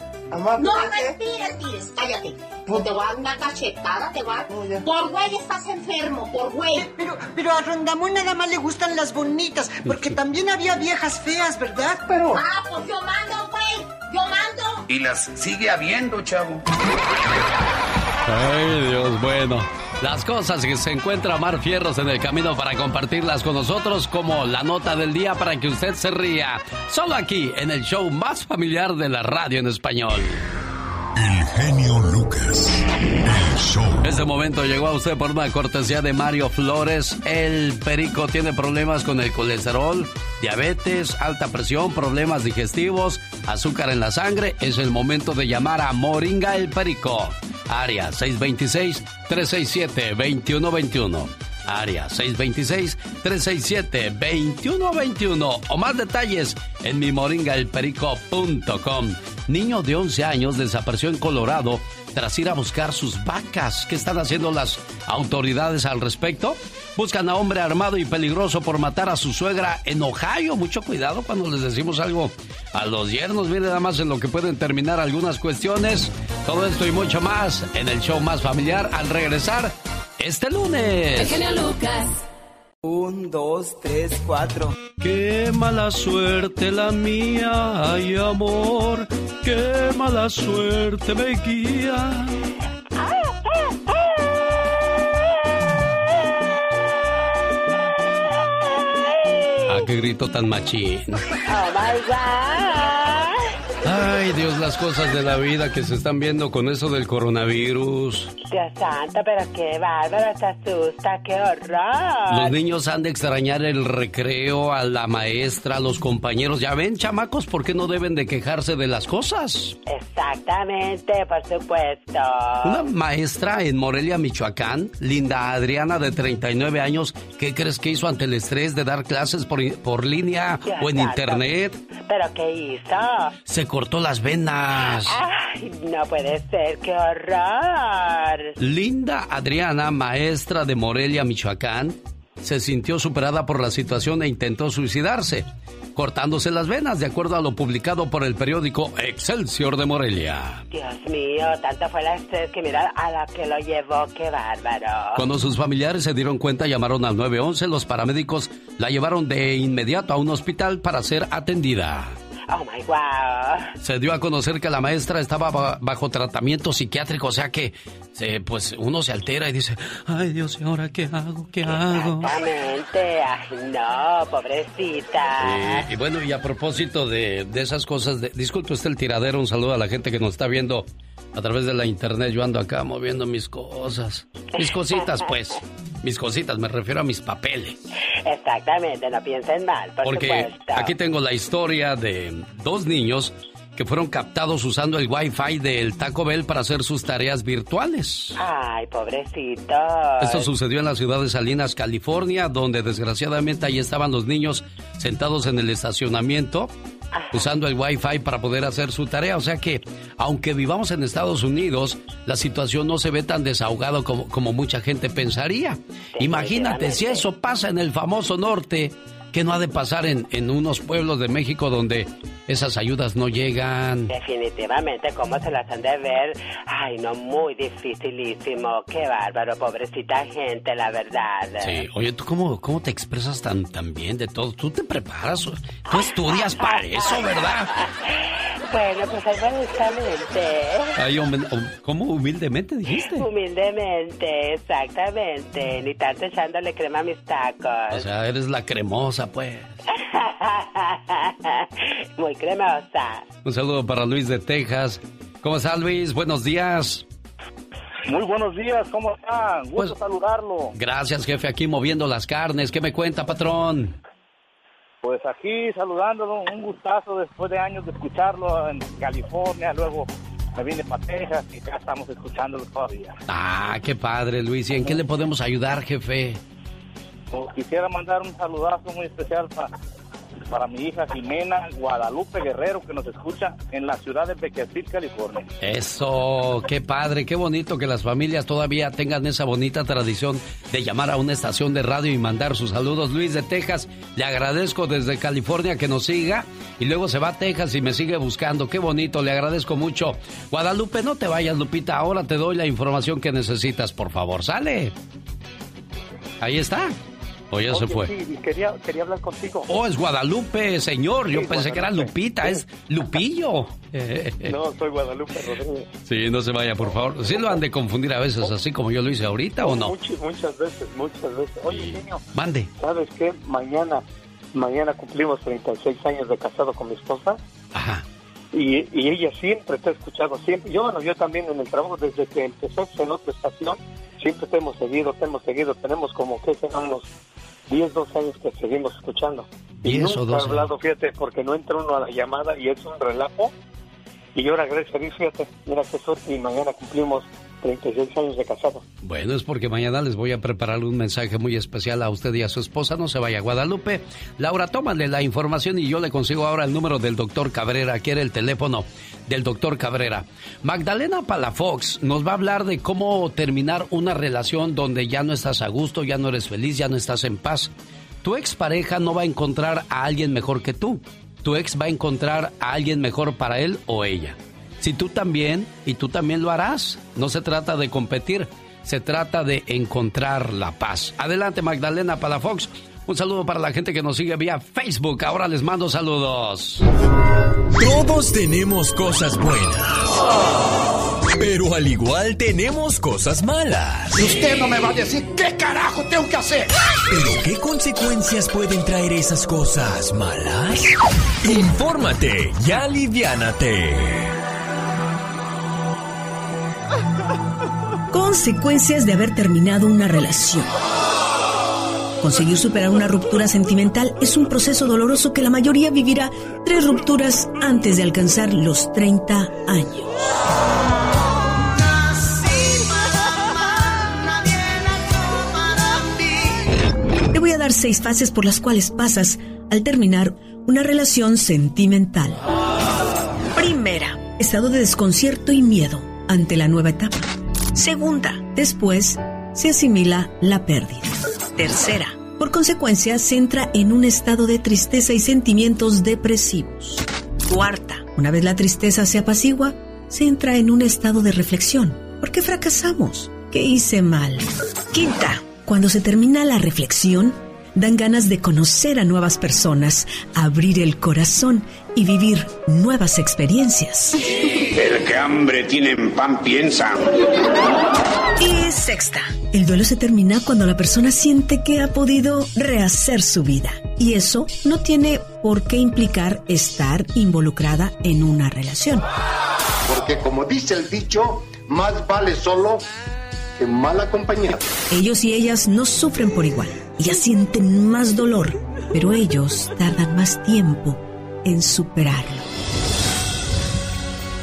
no respires, tires. Cállate. No te voy a dar una cachetada, te voy a... Por güey estás enfermo, por güey. Pero, pero a Rondamón nada más le gustan las bonitas, porque también había viejas feas, ¿verdad? Pero... Ah, pues yo mando, güey. Yo mando. Y las sigue habiendo, chavo. Ay, Dios, bueno. Las cosas que se encuentra Mar Fierros en el camino para compartirlas con nosotros como la nota del día para que usted se ría. Solo aquí en el show más familiar de la radio en español. El genio Lucas. El show. Este momento llegó a usted por una cortesía de Mario Flores. El perico tiene problemas con el colesterol, diabetes, alta presión, problemas digestivos, azúcar en la sangre. Es el momento de llamar a Moringa el Perico. Área 626-367-2121. Área 626-367-2121. O más detalles en mimoringaelperico.com. Niño de 11 años desapareció en Colorado tras ir a buscar sus vacas. ¿Qué están haciendo las autoridades al respecto? Buscan a hombre armado y peligroso por matar a su suegra en Ohio. Mucho cuidado cuando les decimos algo a los yernos. Miren nada más en lo que pueden terminar algunas cuestiones. Todo esto y mucho más en el show más familiar al regresar este lunes. El genio Lucas. Un, dos, tres, cuatro. Qué mala suerte la mía, ay amor, qué mala suerte me guía. Ah, qué grito tan machín. Oh my God. Ay, Dios, las cosas de la vida que se están viendo con eso del coronavirus. Dios santo, pero qué bárbaro, se asusta, qué horror. Los niños han de extrañar el recreo, a la maestra, a los compañeros. Ya ven, chamacos, ¿por qué no deben de quejarse de las cosas? Exactamente, por supuesto. Una maestra en Morelia, Michoacán, Linda Adriana, de 39 años, ¿qué crees que hizo ante el estrés de dar clases por, por línea o en internet? ¿Pero qué hizo? Se cortó las venas. Ay, no puede ser, qué horror. Linda Adriana, maestra de Morelia, Michoacán, se sintió superada por la situación e intentó suicidarse, cortándose las venas, de acuerdo a lo publicado por el periódico Excelsior de Morelia. Dios mío, tanto fue la estrés que mira a la que lo llevó, qué bárbaro. Cuando sus familiares se dieron cuenta, llamaron al 911, los paramédicos la llevaron de inmediato a un hospital para ser atendida. Oh my wow. Se dio a conocer que la maestra estaba bajo tratamiento psiquiátrico, o sea que se, pues uno se altera y dice, ay Dios, ¿y ahora qué hago? ¿Qué hago? Exactamente, ay no, pobrecita. Y, bueno, y a propósito de, de esas cosas, de, disculpe usted el tiradero, un saludo a la gente que nos está viendo a través de la internet. Yo ando acá moviendo mis cosas. Mis cositas, pues. Mis cositas, me refiero a mis papeles. Exactamente, no piensen mal, por Porque aquí tengo la historia de dos niños que fueron captados usando el Wi-Fi del Taco Bell para hacer sus tareas virtuales. Ay, pobrecito. Esto sucedió en la ciudad de Salinas, California, donde desgraciadamente ahí estaban los niños sentados en el estacionamiento usando el Wi-Fi para poder hacer su tarea. O sea que, aunque vivamos en Estados Unidos, la situación no se ve tan desahogado como, como mucha gente pensaría. Imagínate si eso pasa en el famoso norte ¿Qué no ha de pasar en, en unos pueblos de México donde esas ayudas no llegan? Definitivamente, ¿cómo se las han de ver? Ay, no, muy dificilísimo. Qué bárbaro, pobrecita gente, la verdad. Sí, oye, ¿tú cómo, cómo te expresas tan, tan bien de todo? ¿Tú te preparas? ¿Tú estudias para eso, verdad? Bueno, pues humildemente. Ay, ¿Cómo humildemente dijiste? Humildemente, exactamente. Ni tanto echándole crema a mis tacos. O sea, eres la cremosa pues. Muy cremosa. Un saludo para Luis de Texas. ¿Cómo está Luis? Buenos días. Muy buenos días, ¿cómo están? Gusto pues, saludarlo. Gracias, jefe, aquí moviendo las carnes. ¿Qué me cuenta, patrón? Pues aquí saludándolo, un gustazo después de años de escucharlo en California, luego me vine para Texas y ya estamos escuchándolo todavía. Ah, qué padre, Luis. ¿Y en qué le podemos ayudar, jefe? Quisiera mandar un saludazo muy especial para, para mi hija Jimena Guadalupe Guerrero, que nos escucha en la ciudad de Bakersfield, California. Eso, qué padre, qué bonito que las familias todavía tengan esa bonita tradición de llamar a una estación de radio y mandar sus saludos. Luis de Texas, le agradezco desde California que nos siga y luego se va a Texas y me sigue buscando. Qué bonito, le agradezco mucho. Guadalupe, no te vayas, Lupita, ahora te doy la información que necesitas, por favor, sale. Ahí está. ¿O ya se fue? Sí, quería, quería hablar contigo. Oh, es Guadalupe, señor. Yo pensé que era Lupita, es Lupillo. No, soy Guadalupe Rodríguez. Sí, no se vaya, por favor. ¿Sí lo han de confundir a veces así como yo lo hice ahorita o no? Muchas, muchas veces, muchas veces. Oye, niño. Mande. ¿Sabes qué? Mañana, mañana cumplimos 36 años de casado con mi esposa. Ajá. Y, y ella siempre te ha escuchado, siempre. Yo, bueno, yo también en el trabajo, desde que empezó en otra estación, siempre te hemos seguido, te hemos seguido. Tenemos como que serán unos 10, 12 años que seguimos escuchando. Y nunca he hablado, fíjate, porque no entra uno a la llamada y es un relajo. Y ahora, gracias a Dios, fíjate, mira qué suerte y mañana cumplimos 36 años de casado. Bueno, es porque mañana les voy a preparar un mensaje muy especial a usted y a su esposa. No se vaya a Guadalupe. Laura, tómale la información y yo le consigo ahora el número del doctor Cabrera. Quiere el teléfono del doctor Cabrera. Magdalena Palafox nos va a hablar de cómo terminar una relación donde ya no estás a gusto, ya no eres feliz, ya no estás en paz. Tu expareja no va a encontrar a alguien mejor que tú. Tu ex va a encontrar a alguien mejor para él o ella. Si tú también, y tú también lo harás. No se trata de competir, se trata de encontrar la paz. Adelante, Magdalena Palafox. Un saludo para la gente que nos sigue vía Facebook. Ahora les mando saludos. Todos tenemos cosas buenas Pero al igual tenemos cosas malas. Usted no me va a decir qué carajo tengo que hacer. ¿Pero qué consecuencias pueden traer esas cosas malas? Infórmate y aliviánate. Consecuencias de haber terminado una relación. Conseguir superar una ruptura sentimental es un proceso doloroso que la mayoría vivirá tres rupturas antes de alcanzar los 30 años. Te voy a dar seis fases por las cuales pasas al terminar una relación sentimental. Primera, estado de desconcierto y miedo ante la nueva etapa. Segunda, después se asimila la pérdida. Tercera, por consecuencia, se entra en un estado de tristeza y sentimientos depresivos. Cuarta, una vez la tristeza se apacigua, se entra en un estado de reflexión. ¿Por qué fracasamos? ¿Qué hice mal? Quinta, cuando se termina la reflexión, dan ganas de conocer a nuevas personas, abrir el corazón y vivir nuevas experiencias. El que hambre tiene en pan piensa. Y sexta, el duelo se termina cuando la persona siente que ha podido rehacer su vida. Y eso no tiene por qué implicar estar involucrada en una relación. Porque como dice el dicho, más vale solo que mal acompañado. Ellos y ellas no sufren por igual. Ya sienten más dolor, pero ellos tardan más tiempo en superarlo.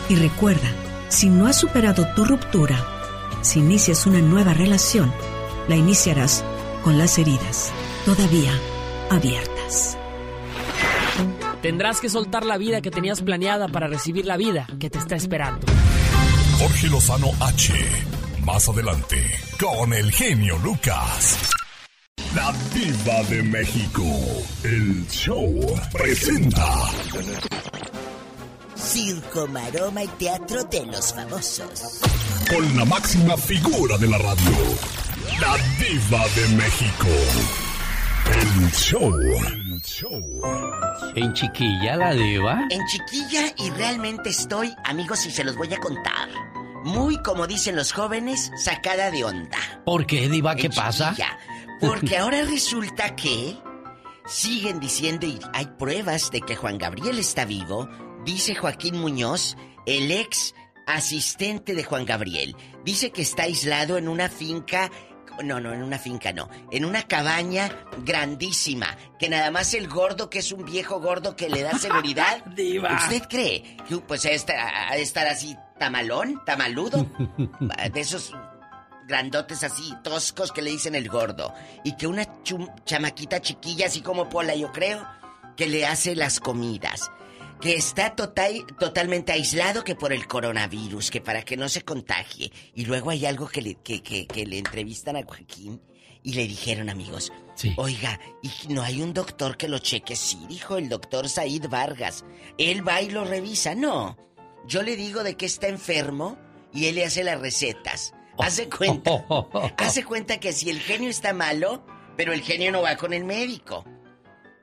Y recuerda, si no has superado tu ruptura, si inicias una nueva relación, la iniciarás con las heridas todavía abiertas. Tendrás que soltar la vida que tenías planeada para recibir la vida que te está esperando. Jorge Lozano H. Más adelante, con el genio Lucas. La diva de México. El show presenta. Circo, maroma y teatro de los famosos. Con la máxima figura de la radio. La diva de México. El show. El show. ¿En chiquilla la diva? En chiquilla y realmente estoy, amigos, y se los voy a contar. Muy, como dicen los jóvenes, sacada de onda. ¿Por qué, diva? ¿Qué pasa? Chiquilla. Porque ahora resulta que siguen diciendo y hay pruebas de que Juan Gabriel está vivo, dice Joaquín Muñoz, el ex asistente de Juan Gabriel. Dice que está aislado en una finca no, no, en una finca no. En una cabaña grandísima. Que nada más el gordo, que es un viejo gordo que le da seguridad. Diva. ¿Usted cree? que, Pues ha de estar, estar así tamalón, tamaludo. De esos grandotes así, toscos que le dicen el gordo. Y que una chum- chamaquita chiquilla, así como Pola, yo creo, que le hace las comidas. Que está total, totalmente aislado que por el coronavirus, que para que no se contagie. Y luego hay algo que le, que, que- que le entrevistan a Joaquín y le dijeron, amigos, oiga, ¿y no hay un doctor que lo cheque? Sí, dijo el doctor Said Vargas. Él va y lo revisa. No, yo le digo de que está enfermo y él le hace las recetas. Hace cuenta, hace cuenta que si el genio está malo, pero el genio no va con el médico.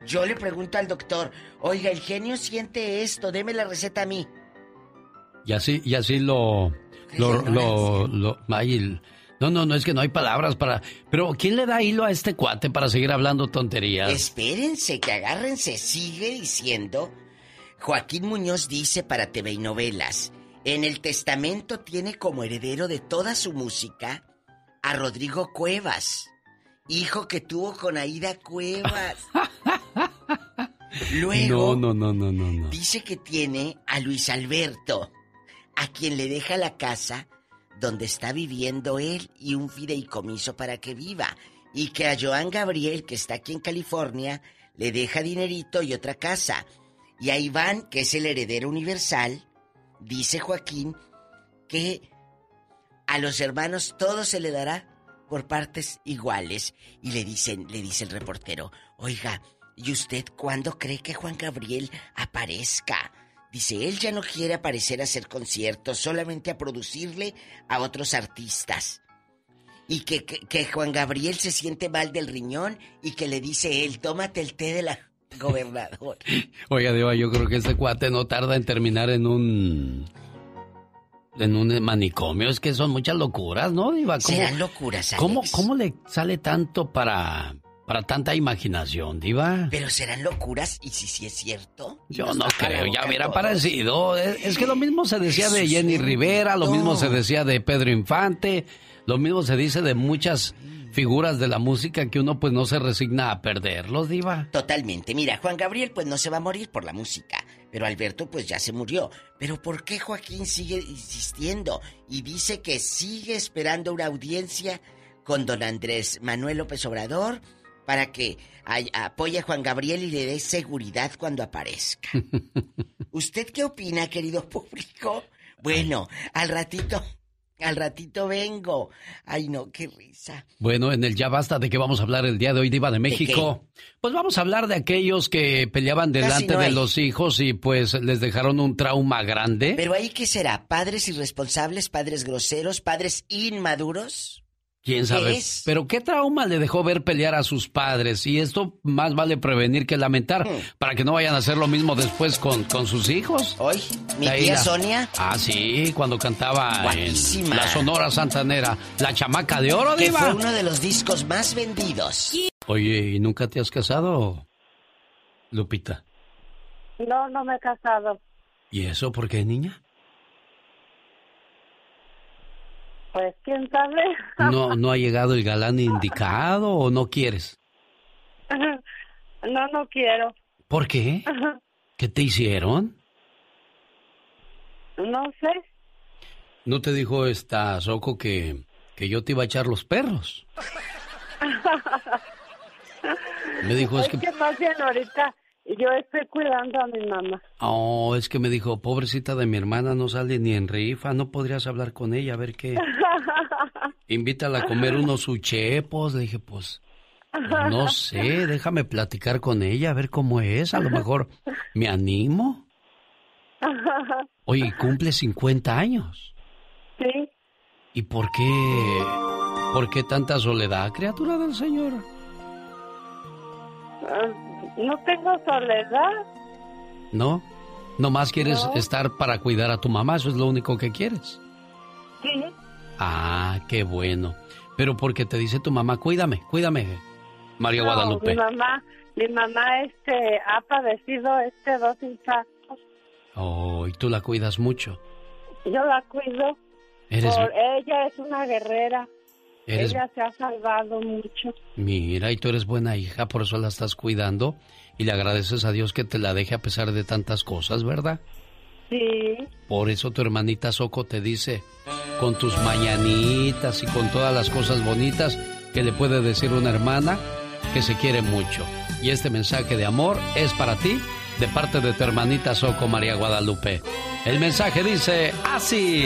Yo le pregunto al doctor, oiga, el genio siente esto, deme la receta a mí. Y así, y así lo. Lo, lo, lo- no, no, no es que no hay palabras para. Pero ¿quién le da hilo a este cuate para seguir hablando tonterías? Espérense, que agárrense, sigue diciendo. Joaquín Muñoz dice para TV y novelas, en el testamento tiene como heredero de toda su música a Rodrigo Cuevas, hijo que tuvo con Aida Cuevas. Luego No, no, no, no, no, no. dice que tiene a Luis Alberto, a quien le deja la casa donde está viviendo él y un fideicomiso para que viva. Y que a Joan Gabriel, que está aquí en California, le deja dinerito y otra casa. Y a Iván, que es el heredero universal, dice Joaquín que a los hermanos todo se le dará por partes iguales. Y le dicen, le dice el reportero, oiga, ¿y usted cuándo cree que Juan Gabriel aparezca? Dice, él ya no quiere aparecer a hacer conciertos, solamente a producirle a otros artistas. Y que, que, Juan Gabriel se siente mal del riñón y que le dice él, tómate el té de la gobernadora. Oiga, Diva, yo creo que este cuate no tarda en terminar en un. En un manicomio. Es que son muchas locuras, ¿no, Diva? ¿Cómo, Serán locuras, Alex? ¿cómo, ¿Cómo le sale tanto para, para tanta imaginación, Diva? Pero serán locuras, y si sí es cierto. Yo no creo, ya hubiera parecido. Es, que lo mismo se decía de Jenny Rivera, lo mismo se decía de Pedro Infante, lo mismo se dice de muchas figuras de la música que uno pues no se resigna a perderlos, diva. Totalmente. Mira, Juan Gabriel pues no se va a morir por la música, pero Alberto pues ya se murió. Pero ¿por qué Joaquín sigue insistiendo y dice que sigue esperando una audiencia con don Andrés Manuel López Obrador para que apoye a Juan Gabriel y le dé seguridad cuando aparezca? ¿Usted qué opina, querido público? Bueno, al ratito al ratito vengo. Ay, no, qué risa. Bueno, en el Ya Basta, ¿de qué vamos a hablar el día de hoy, Diva de México? pues vamos a hablar de aquellos que peleaban delante de los hijos y pues les dejaron un trauma grande. Pero ahí, ¿qué será? ¿Padres irresponsables, padres groseros, padres inmaduros? ¿Quién sabe? Pero qué trauma le dejó ver pelear a sus padres. Y esto más vale prevenir que lamentar hmm. para que no vayan a hacer lo mismo después con, con sus hijos. Hoy, mi tía Sonia. Ah, sí, cuando cantaba en la Sonora Santanera, La Chamaca de Oro, Que fue uno de los discos más vendidos. Oye, ¿y nunca te has casado, Lupita? No, no me he casado. ¿Y eso por qué, niña? Pues quién sabe. ¿No, ¿No ha llegado el galán indicado o no quieres? No, no quiero. ¿Por qué? ¿Qué te hicieron? No sé. ¿No te dijo esta Soco que, que yo te iba a echar los perros? Me dijo, es, que... que más bien ahorita yo estoy cuidando a mi mamá. Oh, es que me dijo, pobrecita de mi hermana, no sale ni en rifa, no podrías hablar con ella, a ver qué. Invítala a comer unos uchepos. Le dije, pues, no sé, déjame platicar con ella, a ver cómo es, a lo mejor me animo. Oye, cumple 50 años. Sí. ¿Y por qué, por qué tanta soledad, criatura del Señor? Ah, no tengo soledad. ¿No? ¿Nomás quieres estar para cuidar a tu mamá? ¿Eso es lo único que quieres? Sí. Ah, qué bueno. Pero porque te dice tu mamá, cuídame, cuídame, María Guadalupe. Mi mamá, mi mamá este, ha padecido este dos infartos. Oh, y tú la cuidas mucho. Yo la cuido. ¿Eres... Por ella es una guerrera. Ella se ha salvado mucho. Mira, y tú eres buena hija, por eso la estás cuidando y le agradeces a Dios que te la deje a pesar de tantas cosas, ¿verdad? Sí. Por eso tu hermanita Soco te dice, con tus mañanitas y con todas las cosas bonitas que le puede decir una hermana que se quiere mucho. Y este mensaje de amor es para ti, de parte de tu hermanita Soco María Guadalupe. El mensaje dice así.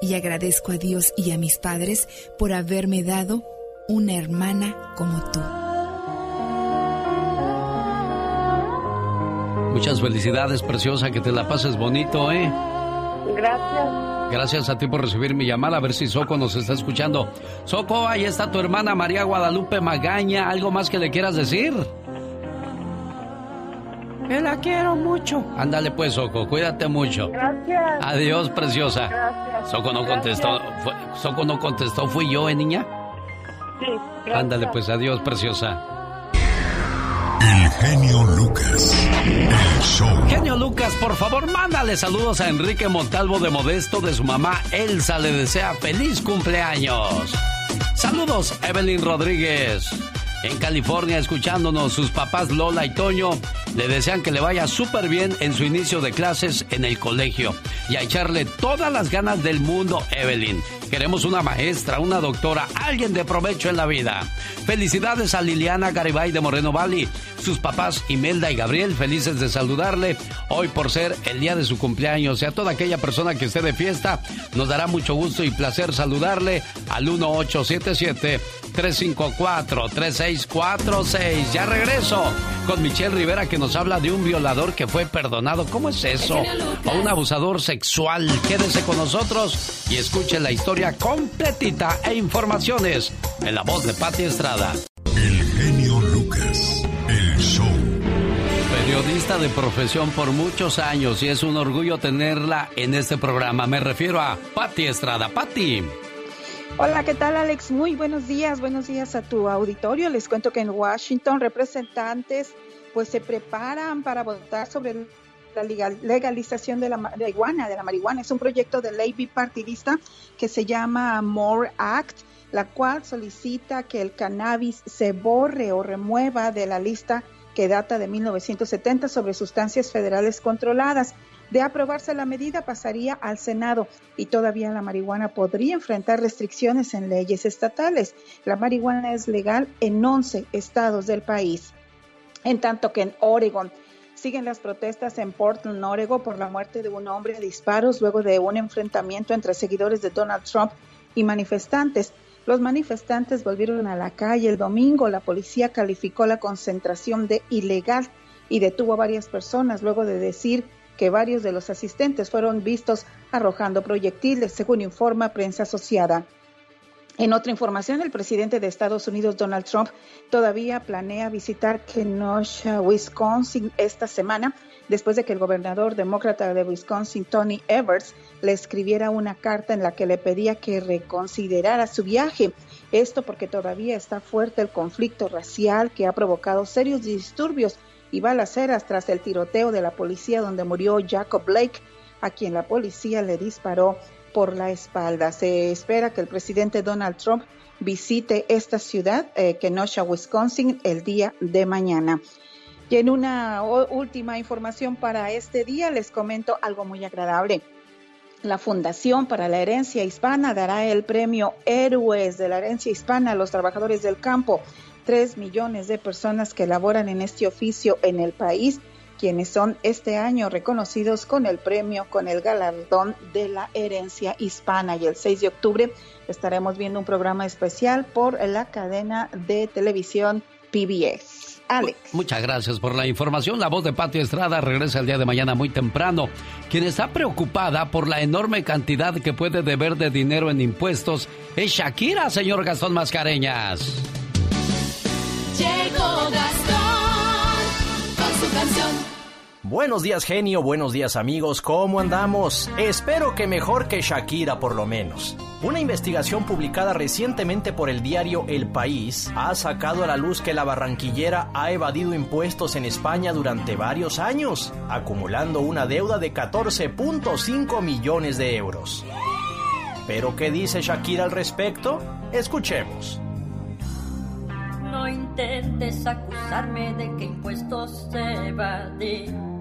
y agradezco a Dios y a mis padres por haberme dado una hermana como tú. Muchas felicidades, preciosa, que te la pases bonito, ¿eh? Gracias. Gracias a ti por recibir mi llamada, a ver si Soco nos está escuchando. Soco, ahí está tu hermana María Guadalupe Magaña. ¿Algo más que le quieras decir? Que la quiero mucho. Ándale pues, Soco, cuídate mucho. Gracias. Adiós, preciosa. Gracias. Soco no contestó. Soco no contestó, ¿fui yo, eh, niña? Sí. Gracias. Ándale pues, adiós, preciosa. El genio Lucas. El show. Genio Lucas, por favor, mándale saludos a Enrique Montalvo de Modesto de su mamá Elsa. Le desea feliz cumpleaños. Saludos, Evelyn Rodríguez en California escuchándonos. Sus papás Lola y Toño le desean que le vaya súper bien en su inicio de clases en el colegio y a echarle todas las ganas del mundo, Evelyn. Queremos una maestra, una doctora, alguien de provecho en la vida. Felicidades a Liliana Garibay de Moreno Valley. Sus papás Imelda y Gabriel, felices de saludarle hoy por ser el día de su cumpleaños. Y a toda aquella persona que esté de fiesta, nos dará mucho gusto y placer saludarle al 1877 354-3646. Ya regreso con Michelle Rivera que nos habla de un violador que fue perdonado. ¿Cómo es eso? O un abusador sexual. Quédese con nosotros y escuche la historia completita e informaciones en la voz de Patti Estrada. De profesión por muchos años y es un orgullo tenerla en este programa. Me refiero a Patti Estrada. Patti. Hola, ¿qué tal Alex? Muy buenos días, buenos días a tu auditorio. Les cuento que en Washington representantes pues se preparan para votar sobre la legalización de la marihuana, de la marihuana. Es un proyecto de ley bipartidista que se llama More Act, la cual solicita que el cannabis se borre o remueva de la lista que data de 1970 sobre sustancias federales controladas. De aprobarse la medida pasaría al Senado y todavía la marihuana podría enfrentar restricciones en leyes estatales. La marihuana es legal en 11 estados del país. En tanto que en Oregon siguen las protestas en Portland, Oregon, por la muerte de un hombre a disparos luego de un enfrentamiento entre seguidores de Donald Trump y manifestantes. Los manifestantes volvieron a la calle el domingo. La policía calificó la concentración de ilegal y detuvo a varias personas luego de decir que varios de los asistentes fueron vistos arrojando proyectiles, según informa prensa asociada. En otra información, el presidente de Estados Unidos, Donald Trump, todavía planea visitar Kenosha, Wisconsin, esta semana, después de que el gobernador demócrata de Wisconsin, Tony Evers, le escribiera una carta en la que le pedía que reconsiderara su viaje. Esto porque todavía está fuerte el conflicto racial que ha provocado serios disturbios y balaceras tras el tiroteo de la policía donde murió Jacob Blake, a quien la policía le disparó por la espalda. Se espera que el presidente Donald Trump visite esta ciudad, eh, Kenosha, Wisconsin, el día de mañana. Y en una última información para este día les comento algo muy agradable. La Fundación para la Herencia Hispana dará el premio Héroes de la Herencia Hispana a los trabajadores del campo tres millones de personas que laboran en este oficio en el país, quienes son este año reconocidos con el premio, con el galardón de la herencia hispana. Y el 6 de octubre estaremos viendo un programa especial por la cadena de televisión PBS. Alex. Muchas gracias por la información. La voz de Patio Estrada regresa el día de mañana muy temprano. Quien está preocupada por la enorme cantidad que puede deber de dinero en impuestos es Shakira, señor Gastón Mascareñas. Llegó Gastón. Buenos días genio, buenos días amigos, ¿cómo andamos? Espero que mejor que Shakira por lo menos. Una investigación publicada recientemente por el diario El País ha sacado a la luz que la barranquillera ha evadido impuestos en España durante varios años, acumulando una deuda de 14.5 millones de euros. ¿Pero qué dice Shakira al respecto? Escuchemos. No intentes acusarme de que impuestos evadí.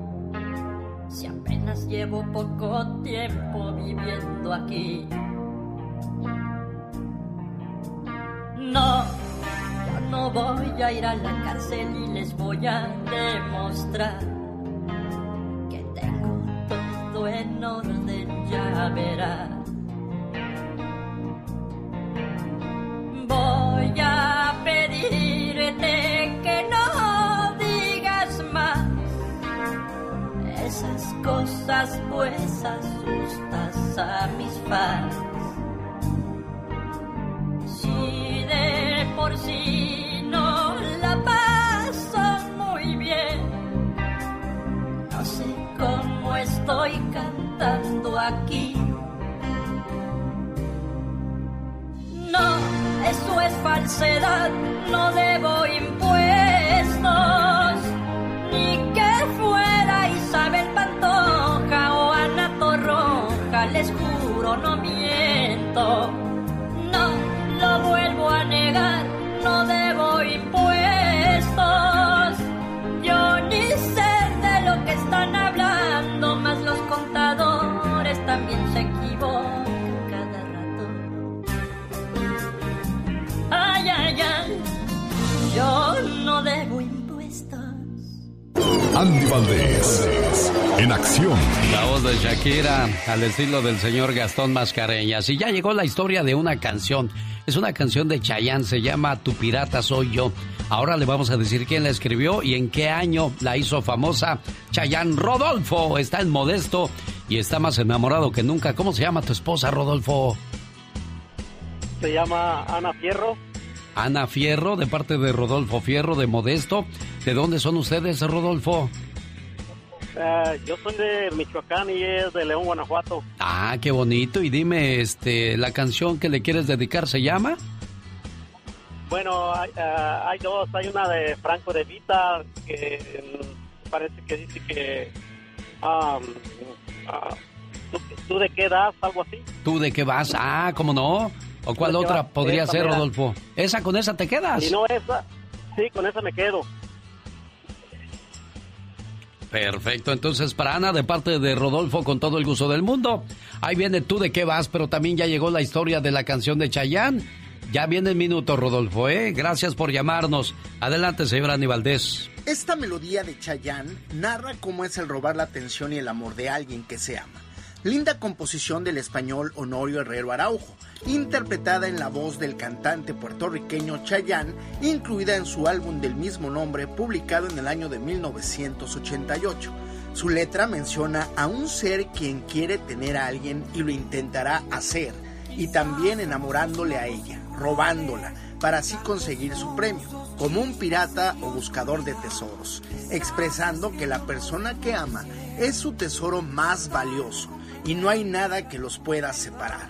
Si apenas llevo poco tiempo viviendo aquí. No, yo no voy a ir a la cárcel y les voy a demostrar que tengo todo en orden, ya verás. Pues asustas a mis fans. Si de por sí no la paso muy bien, no sé cómo estoy cantando aquí. No, eso es falsedad, no debo impuestos. Andy Valdés. En acción. La voz de Shakira al estilo del señor Gastón Mascareñas. Y ya llegó la historia de una canción. Es una canción de Chayanne, se llama Tu pirata soy yo. Ahora le vamos a decir quién la escribió y en qué año la hizo famosa. Chayanne Rodolfo está en Modesto y está más enamorado que nunca. ¿Cómo se llama tu esposa, Rodolfo? Se llama Ana Fierro. Ana Fierro, de parte de Rodolfo Fierro, de Modesto. ¿De dónde son ustedes, Rodolfo? Eh, yo soy de Michoacán y es de León, Guanajuato. Ah, qué bonito. Y dime, este, ¿la canción que le quieres dedicar se llama? Bueno, hay, eh, dos. Hay una de Franco de Vita que parece que dice que... Um, uh, ¿tú, de qué das? Algo así. ¿Tú de qué vas? Ah, ¿cómo no? ¿O cuál otra podría ser, Rodolfo? ¿Esa con esa te quedas? Si no, esa. Sí, con esa me quedo. Perfecto, entonces para Ana, de parte de Rodolfo, con todo el gusto del mundo. Ahí viene tú de qué vas, pero también ya llegó la historia de la canción de Chayán. Ya viene el minuto, Rodolfo, ¿eh? Gracias por llamarnos. Adelante, señor Aníbaldez. Esta melodía de Chayán narra cómo es el robar la atención y el amor de alguien que se ama. Linda composición del español Honorio Herrero Araujo, interpretada en la voz del cantante puertorriqueño Chayanne, incluida en su álbum del mismo nombre publicado en el año de 1988. Su letra menciona a un ser quien quiere tener a alguien y lo intentará hacer, y también enamorándole a ella, robándola, para así conseguir su premio, como un pirata o buscador de tesoros, expresando que la persona que ama es su tesoro más valioso y no hay nada que los pueda separar.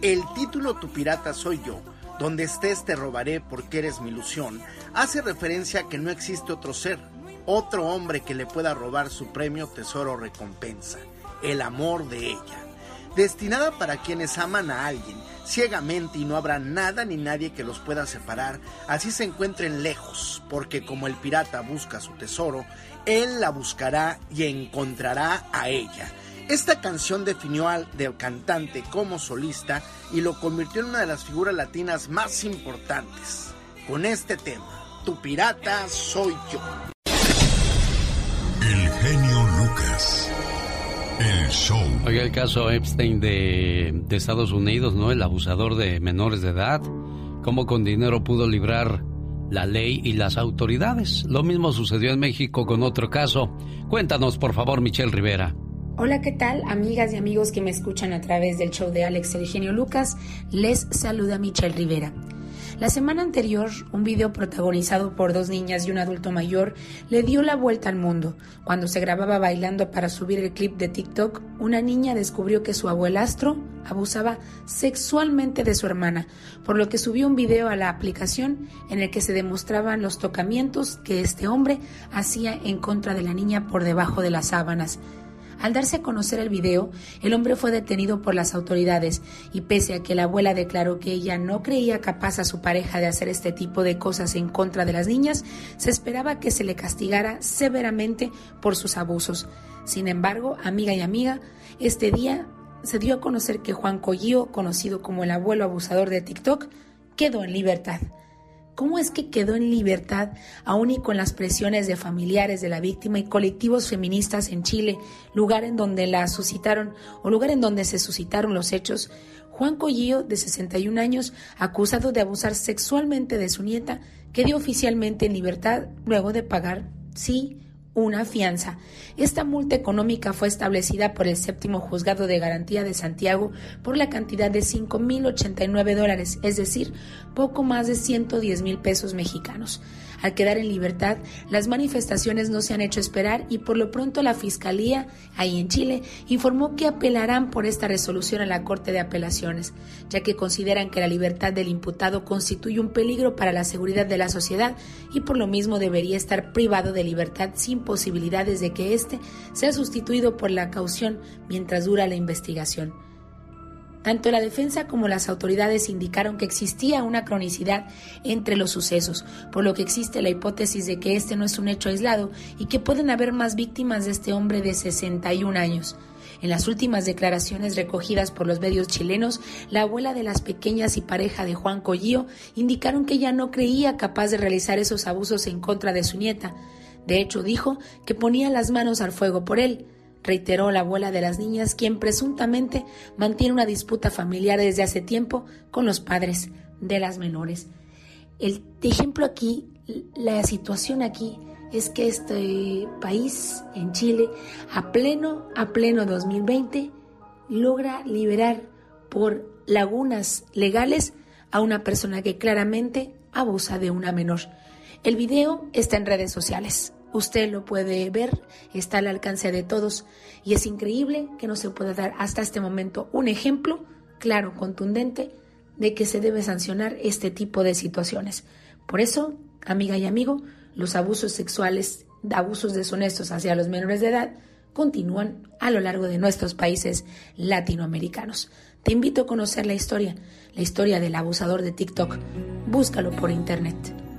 El título Tu pirata soy yo, donde estés te robaré porque eres mi ilusión, hace referencia a que no existe otro ser, otro hombre que le pueda robar su premio, tesoro recompensa, el amor de ella. Destinada para quienes aman a alguien ciegamente y no habrá nada ni nadie que los pueda separar, así se encuentren lejos, porque como el pirata busca su tesoro, él la buscará y encontrará a ella esta canción definió al del cantante como solista y lo convirtió en una de las figuras latinas más importantes. Con este tema, Tu pirata soy yo. El genio Lucas. El show. Oiga, el caso Epstein de, de Estados Unidos, ¿no? El abusador de menores de edad. ¿Cómo con dinero pudo librar la ley y las autoridades? Lo mismo sucedió en México con otro caso. Cuéntanos, por favor, Michelle Rivera. Hola, ¿qué tal? Amigas y amigos que me escuchan a través del show de Alex Eugenio Lucas, les saluda Michelle Rivera. La semana anterior, un video protagonizado por dos niñas y un adulto mayor le dio la vuelta al mundo. Cuando se grababa bailando para subir el clip de TikTok, una niña descubrió que su abuelastro abusaba sexualmente de su hermana, por lo que subió un video a la aplicación en el que se demostraban los tocamientos que este hombre hacía en contra de la niña por debajo de las sábanas. Al darse a conocer el video, el hombre fue detenido por las autoridades y pese a que la abuela declaró que ella no creía capaz a su pareja de hacer este tipo de cosas en contra de las niñas, se esperaba que se le castigara severamente por sus abusos. Sin embargo, amiga y amiga, este día se dio a conocer que Juan Collío, conocido como el abuelo abusador de TikTok, quedó en libertad. ¿Cómo es que quedó en libertad, aún y con las presiones de familiares de la víctima y colectivos feministas en Chile, lugar en donde la suscitaron o lugar en donde se suscitaron los hechos? Juan Collillo, de 61 años, acusado de abusar sexualmente de su nieta, quedó oficialmente en libertad luego de pagar, sí, una fianza. Esta multa económica fue establecida por el séptimo juzgado de garantía de Santiago por la cantidad de 5.089 dólares, es decir, poco más de 110 mil pesos mexicanos. Al quedar en libertad, las manifestaciones no se han hecho esperar y por lo pronto la Fiscalía, ahí en Chile, informó que apelarán por esta resolución a la Corte de Apelaciones, ya que consideran que la libertad del imputado constituye un peligro para la seguridad de la sociedad y por lo mismo debería estar privado de libertad sin posibilidades de que éste sea sustituido por la caución mientras dura la investigación. Tanto la defensa como las autoridades indicaron que existía una cronicidad entre los sucesos, por lo que existe la hipótesis de que este no es un hecho aislado y que pueden haber más víctimas de este hombre de 61 años. En las últimas declaraciones recogidas por los medios chilenos, la abuela de las pequeñas y pareja de Juan Collío indicaron que ella no creía capaz de realizar esos abusos en contra de su nieta. De hecho, dijo que ponía las manos al fuego por él. Reiteró la abuela de las niñas, quien presuntamente mantiene una disputa familiar desde hace tiempo con los padres de las menores. El ejemplo aquí, la situación aquí es que este país, en Chile, a pleno, a pleno 2020, logra liberar por lagunas legales a una persona que claramente abusa de una menor. El video está en redes sociales. Usted lo puede ver, está al alcance de todos y es increíble que no se pueda dar hasta este momento un ejemplo claro, contundente, de que se debe sancionar este tipo de situaciones. Por eso, amiga y amigo, los abusos sexuales, abusos deshonestos hacia los menores de edad, continúan a lo largo de nuestros países latinoamericanos. Te invito a conocer la historia, la historia del abusador de TikTok. Búscalo por internet.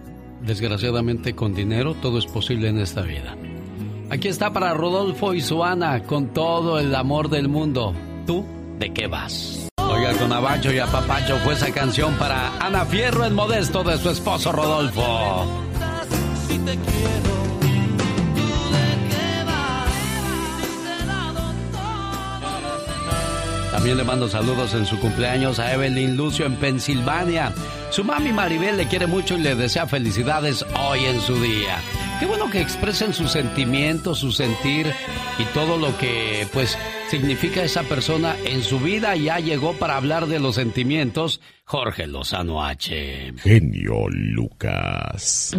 Desgraciadamente con dinero todo es posible en esta vida. Aquí está para Rodolfo y su Ana con todo el amor del mundo. ¿Tú de qué vas? Oiga, con Abacho y Apapacho fue esa canción para Ana Fierro, el modesto de su esposo Rodolfo. También le mando saludos en su cumpleaños a Evelyn Lucio en Pensilvania. Su mami Maribel le quiere mucho y le desea felicidades hoy en su día. Qué bueno que expresen sus sentimientos, su sentir y todo lo que pues significa esa persona en su vida. Ya llegó para hablar de los sentimientos Jorge Lozano H. Genio Lucas.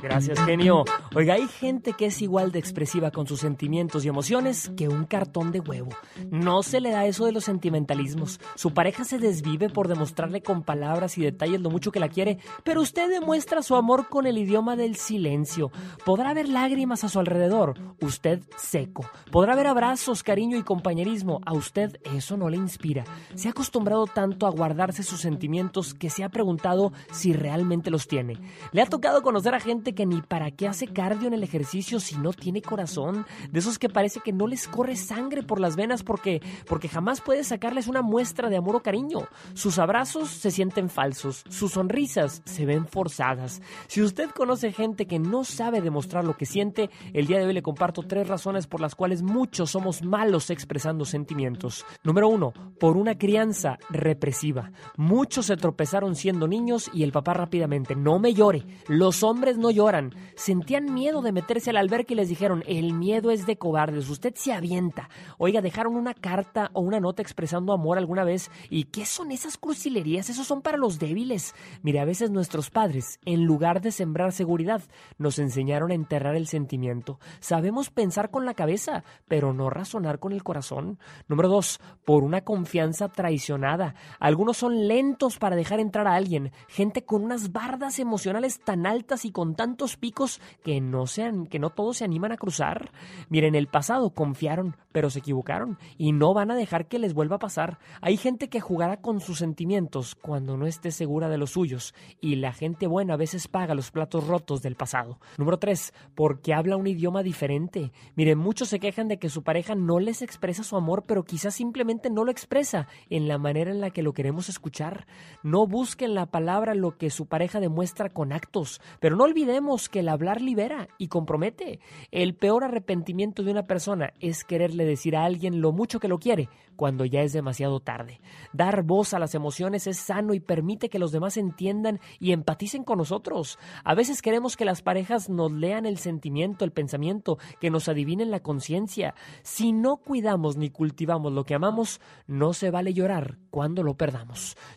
Gracias, genio. Oiga, hay gente que es igual de expresiva con sus sentimientos y emociones que un cartón de huevo. No se le da eso de los sentimentalismos. Su pareja se desvive por demostrarle con palabras y detalles lo mucho que la quiere, pero usted demuestra su amor con el idioma del silencio. Podrá haber lágrimas a su alrededor, usted seco. Podrá haber abrazos, cariño y compañerismo, a usted eso no le inspira. Se ha acostumbrado tanto a guardarse sus sentimientos que se ha preguntado si realmente los tiene. Le ha tocado conocer a gente que ni para qué hace cardio en el ejercicio si no tiene corazón, de esos que parece que no les corre sangre por las venas porque, porque jamás puede sacarles una muestra de amor o cariño. Sus abrazos se sienten falsos, sus sonrisas se ven forzadas. Si usted conoce gente que no sabe demostrar lo que siente, el día de hoy le comparto tres razones por las cuales muchos somos malos expresando sentimientos. Número uno, por una crianza represiva. Muchos se tropezaron siendo niños y el papá rápidamente, no me llore, los hombres no lloran. Sentían miedo de meterse al alberca y les dijeron, el miedo es de cobardes, usted se avienta. Oiga, dejaron una carta o una nota expresando amor alguna vez. ¿Y qué son esas crucilerías? Esos son para los débiles. Mire, a veces nuestros padres, en lugar de sembrar seguridad, nos enseñaron a enterrar el sentimiento. Sabemos pensar con la cabeza, pero no razonar con el corazón. Número dos, por una confianza traicionada. Algunos son lentos para dejar entrar a alguien, gente con unas bardas emocionales tan altas y con tantos picos que no sean, que no todos se animan a cruzar. Miren, el pasado confiaron, pero se equivocaron y no van a dejar que les vuelva a pasar. Hay gente que jugará con sus sentimientos cuando no esté segura de los suyos y la gente buena a veces paga los platos rotos del pasado. Número 3. Porque habla un idioma diferente. Miren, muchos se quejan de que su pareja no les expresa su amor, pero quizás simplemente no lo expresa en la manera en la que lo queremos escuchar. No busquen la palabra lo que su pareja demuestra con actos, pero no olvidemos que el hablar libera y compromete. El peor arrepentimiento de una persona es quererle decir a alguien lo mucho que lo quiere cuando ya es demasiado tarde. Dar voz a las emociones es sano y permite que los demás entiendan y empaticen con nosotros. A veces queremos que las parejas nos lean el sentimiento, el pensamiento, que nos adivinen la conciencia. Si no cuidamos ni cultivamos lo que amamos, no se vale llorar cuando lo perdamos.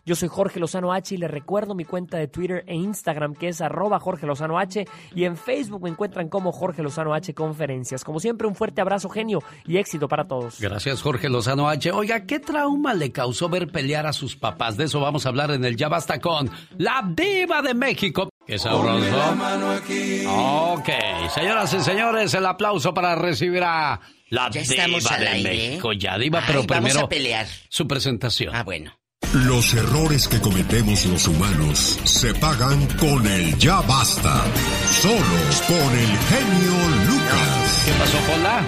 Yo soy Jorge Lozano H y le recuerdo mi cuenta de Twitter e Instagram que es arroba Jorge Lozano H y en Facebook me encuentran como Jorge Lozano H Conferencias. Como siempre, un fuerte abrazo genio y éxito para todos. Gracias Jorge Lozano H. Oiga, ¿qué trauma le causó ver pelear a sus papás? De eso vamos a hablar en el Ya Basta con la diva de México. Qué sabroso. Ok, señoras y señores, el aplauso para recibir a la diva de México. Ya diva, pero primero Vamos a pelear. su presentación. Ah, bueno. Los errores que cometemos los humanos se pagan con el ya basta. Solo con el genio Lucas. ¿Qué pasó, Pola?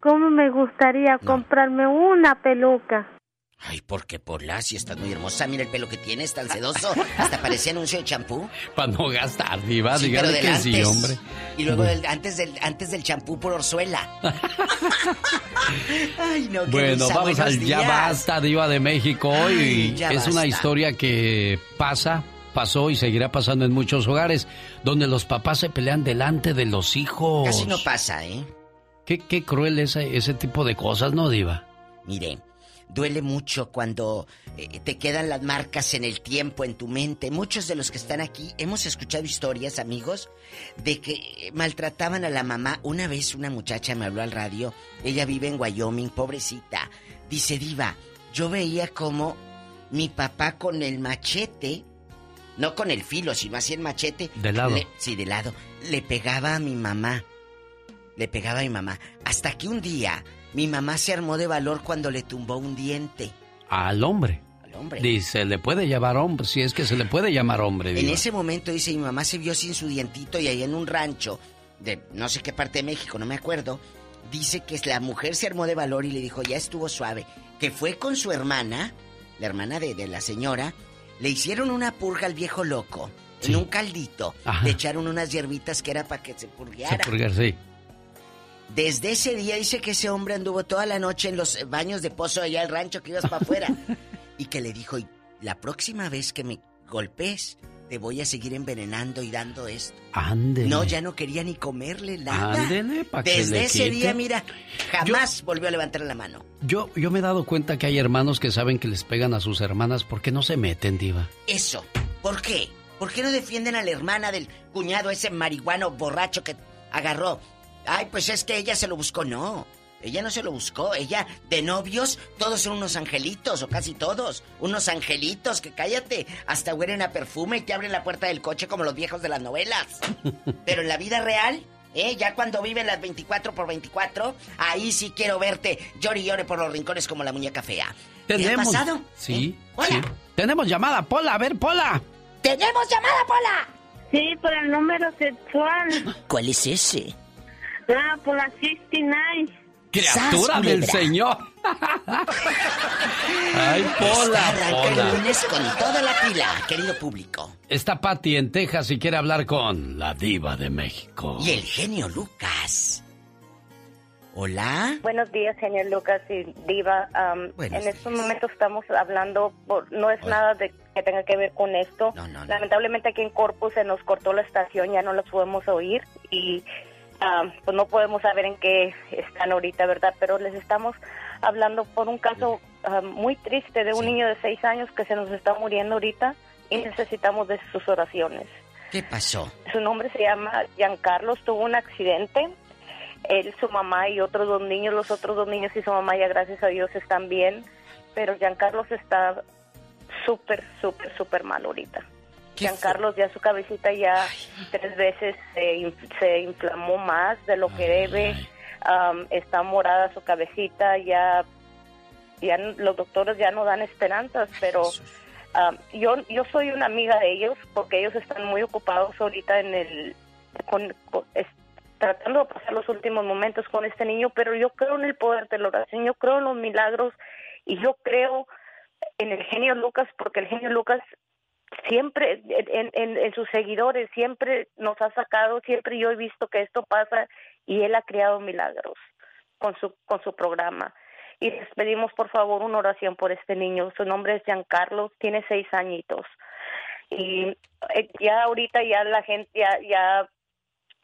¿Cómo me gustaría comprarme una peluca? Ay, porque Pola, si estás muy hermosa, mira el pelo que tienes, tan sedoso, hasta parecía anuncio de champú. Para no gastar, diva, dígale que sí, hombre. Y luego antes del antes del champú por Orzuela. Ay, no, qué Bueno, vamos al Ya Basta, diva de México. y es una historia que pasa, pasó y seguirá pasando en muchos hogares, donde los papás se pelean delante de los hijos. Casi no pasa, ¿eh? Qué, qué cruel es ese tipo de cosas, ¿no, diva? Mire, duele mucho cuando eh, te quedan las marcas en el tiempo, en tu mente. Muchos de los que están aquí hemos escuchado historias, amigos, de que maltrataban a la mamá. Una vez una muchacha me habló al radio, ella vive en Wyoming, pobrecita. Dice, diva, yo veía como mi papá con el machete, no con el filo, sino así el machete. De lado. sí, de lado. Le pegaba a mi mamá. Le pegaba a mi mamá. Hasta que un día mi mamá se armó de valor cuando le tumbó un diente. Al hombre. Al hombre. Dice, le puede llamar hombre, si es que se le puede llamar hombre. En ese momento, dice, mi mamá se vio sin su dientito y ahí en un rancho de no sé qué parte de México, no me acuerdo. Dice que la mujer se armó de valor y le dijo, ya estuvo suave. Que fue con su hermana, la hermana de, la señora, le hicieron una purga al viejo loco. En un caldito. Le echaron unas hierbitas que era para que se purgara. Se purgara, sí. Desde ese día dice que ese hombre anduvo toda la noche en los baños de pozo allá al rancho que ibas para afuera. y que le dijo, la próxima vez que me golpees, te voy a seguir envenenando y dando esto. Ándele. No, ya no quería ni comerle nada. Ándele, para que Desde ese día, mira, jamás volvió a levantar la mano. Yo, yo me he dado cuenta que hay hermanos que saben que les pegan a sus hermanas porque no se meten, diva. Eso. ¿Por qué? ¿Por qué no defienden a la hermana del cuñado ese marihuano borracho que agarró Ay, pues es que ella se lo buscó. No, ella no se lo buscó. Ella, de novios, todos son unos angelitos, o casi todos. Unos angelitos que cállate, hasta huelen a perfume y te abren la puerta del coche como los viejos de las novelas. Pero en la vida real, ¿eh? Ya cuando viven las 24 por 24, ahí sí quiero verte llore y llore por los rincones como la muñeca fea. ¿Tenemos? ¿Qué ha pasado? Sí. ¿Eh? Hola. Tenemos llamada, Pola. A ver, Pola. ¡Tenemos llamada, Pola! Sí, por el número sexual. ¿Cuál es ese? Ah, por la 69. Criatura del Señor. Ay, Pola, Pola. lunes con toda la pila, querido público. Está Patty en Texas y quiere hablar con la diva de México. Y el genio Lucas. Hola. Buenos días, genio Lucas y diva. en estos momentos estamos hablando, por, no es nada de que tenga que ver con esto. Lamentablemente aquí en Corpus se nos cortó la estación, ya no los podemos oír y Ah, pues no podemos saber en qué están ahorita, ¿verdad? Pero les estamos hablando por un caso ah, muy triste de un niño de seis años que se nos está muriendo ahorita y necesitamos de sus oraciones. ¿Qué pasó? Su nombre se llama Giancarlos, tuvo un accidente. Él, su mamá y otros dos niños, los otros dos niños y su mamá ya gracias a Dios están bien, pero Giancarlos está súper, súper, súper mal ahorita. Giancarlos ya su cabecita ya tres veces se, se, inflamó más de lo que debe, está morada su cabecita, ya, ya los doctores ya no dan esperanzas, pero yo, yo soy una amiga de ellos porque ellos están muy ocupados ahorita en el, con, tratando de pasar los últimos momentos con este niño, pero yo creo en el poder de la oración, yo creo en los milagros y yo creo en el genio Lucas porque el genio Lucas siempre en, en, sus seguidores siempre nos ha sacado siempre yo he visto que esto pasa y él ha creado milagros con su con su programa. Y les pedimos por favor una oración por este niño. Su nombre es Giancarlo tiene seis añitos. Y eh, ya ahorita ya la gente ya ya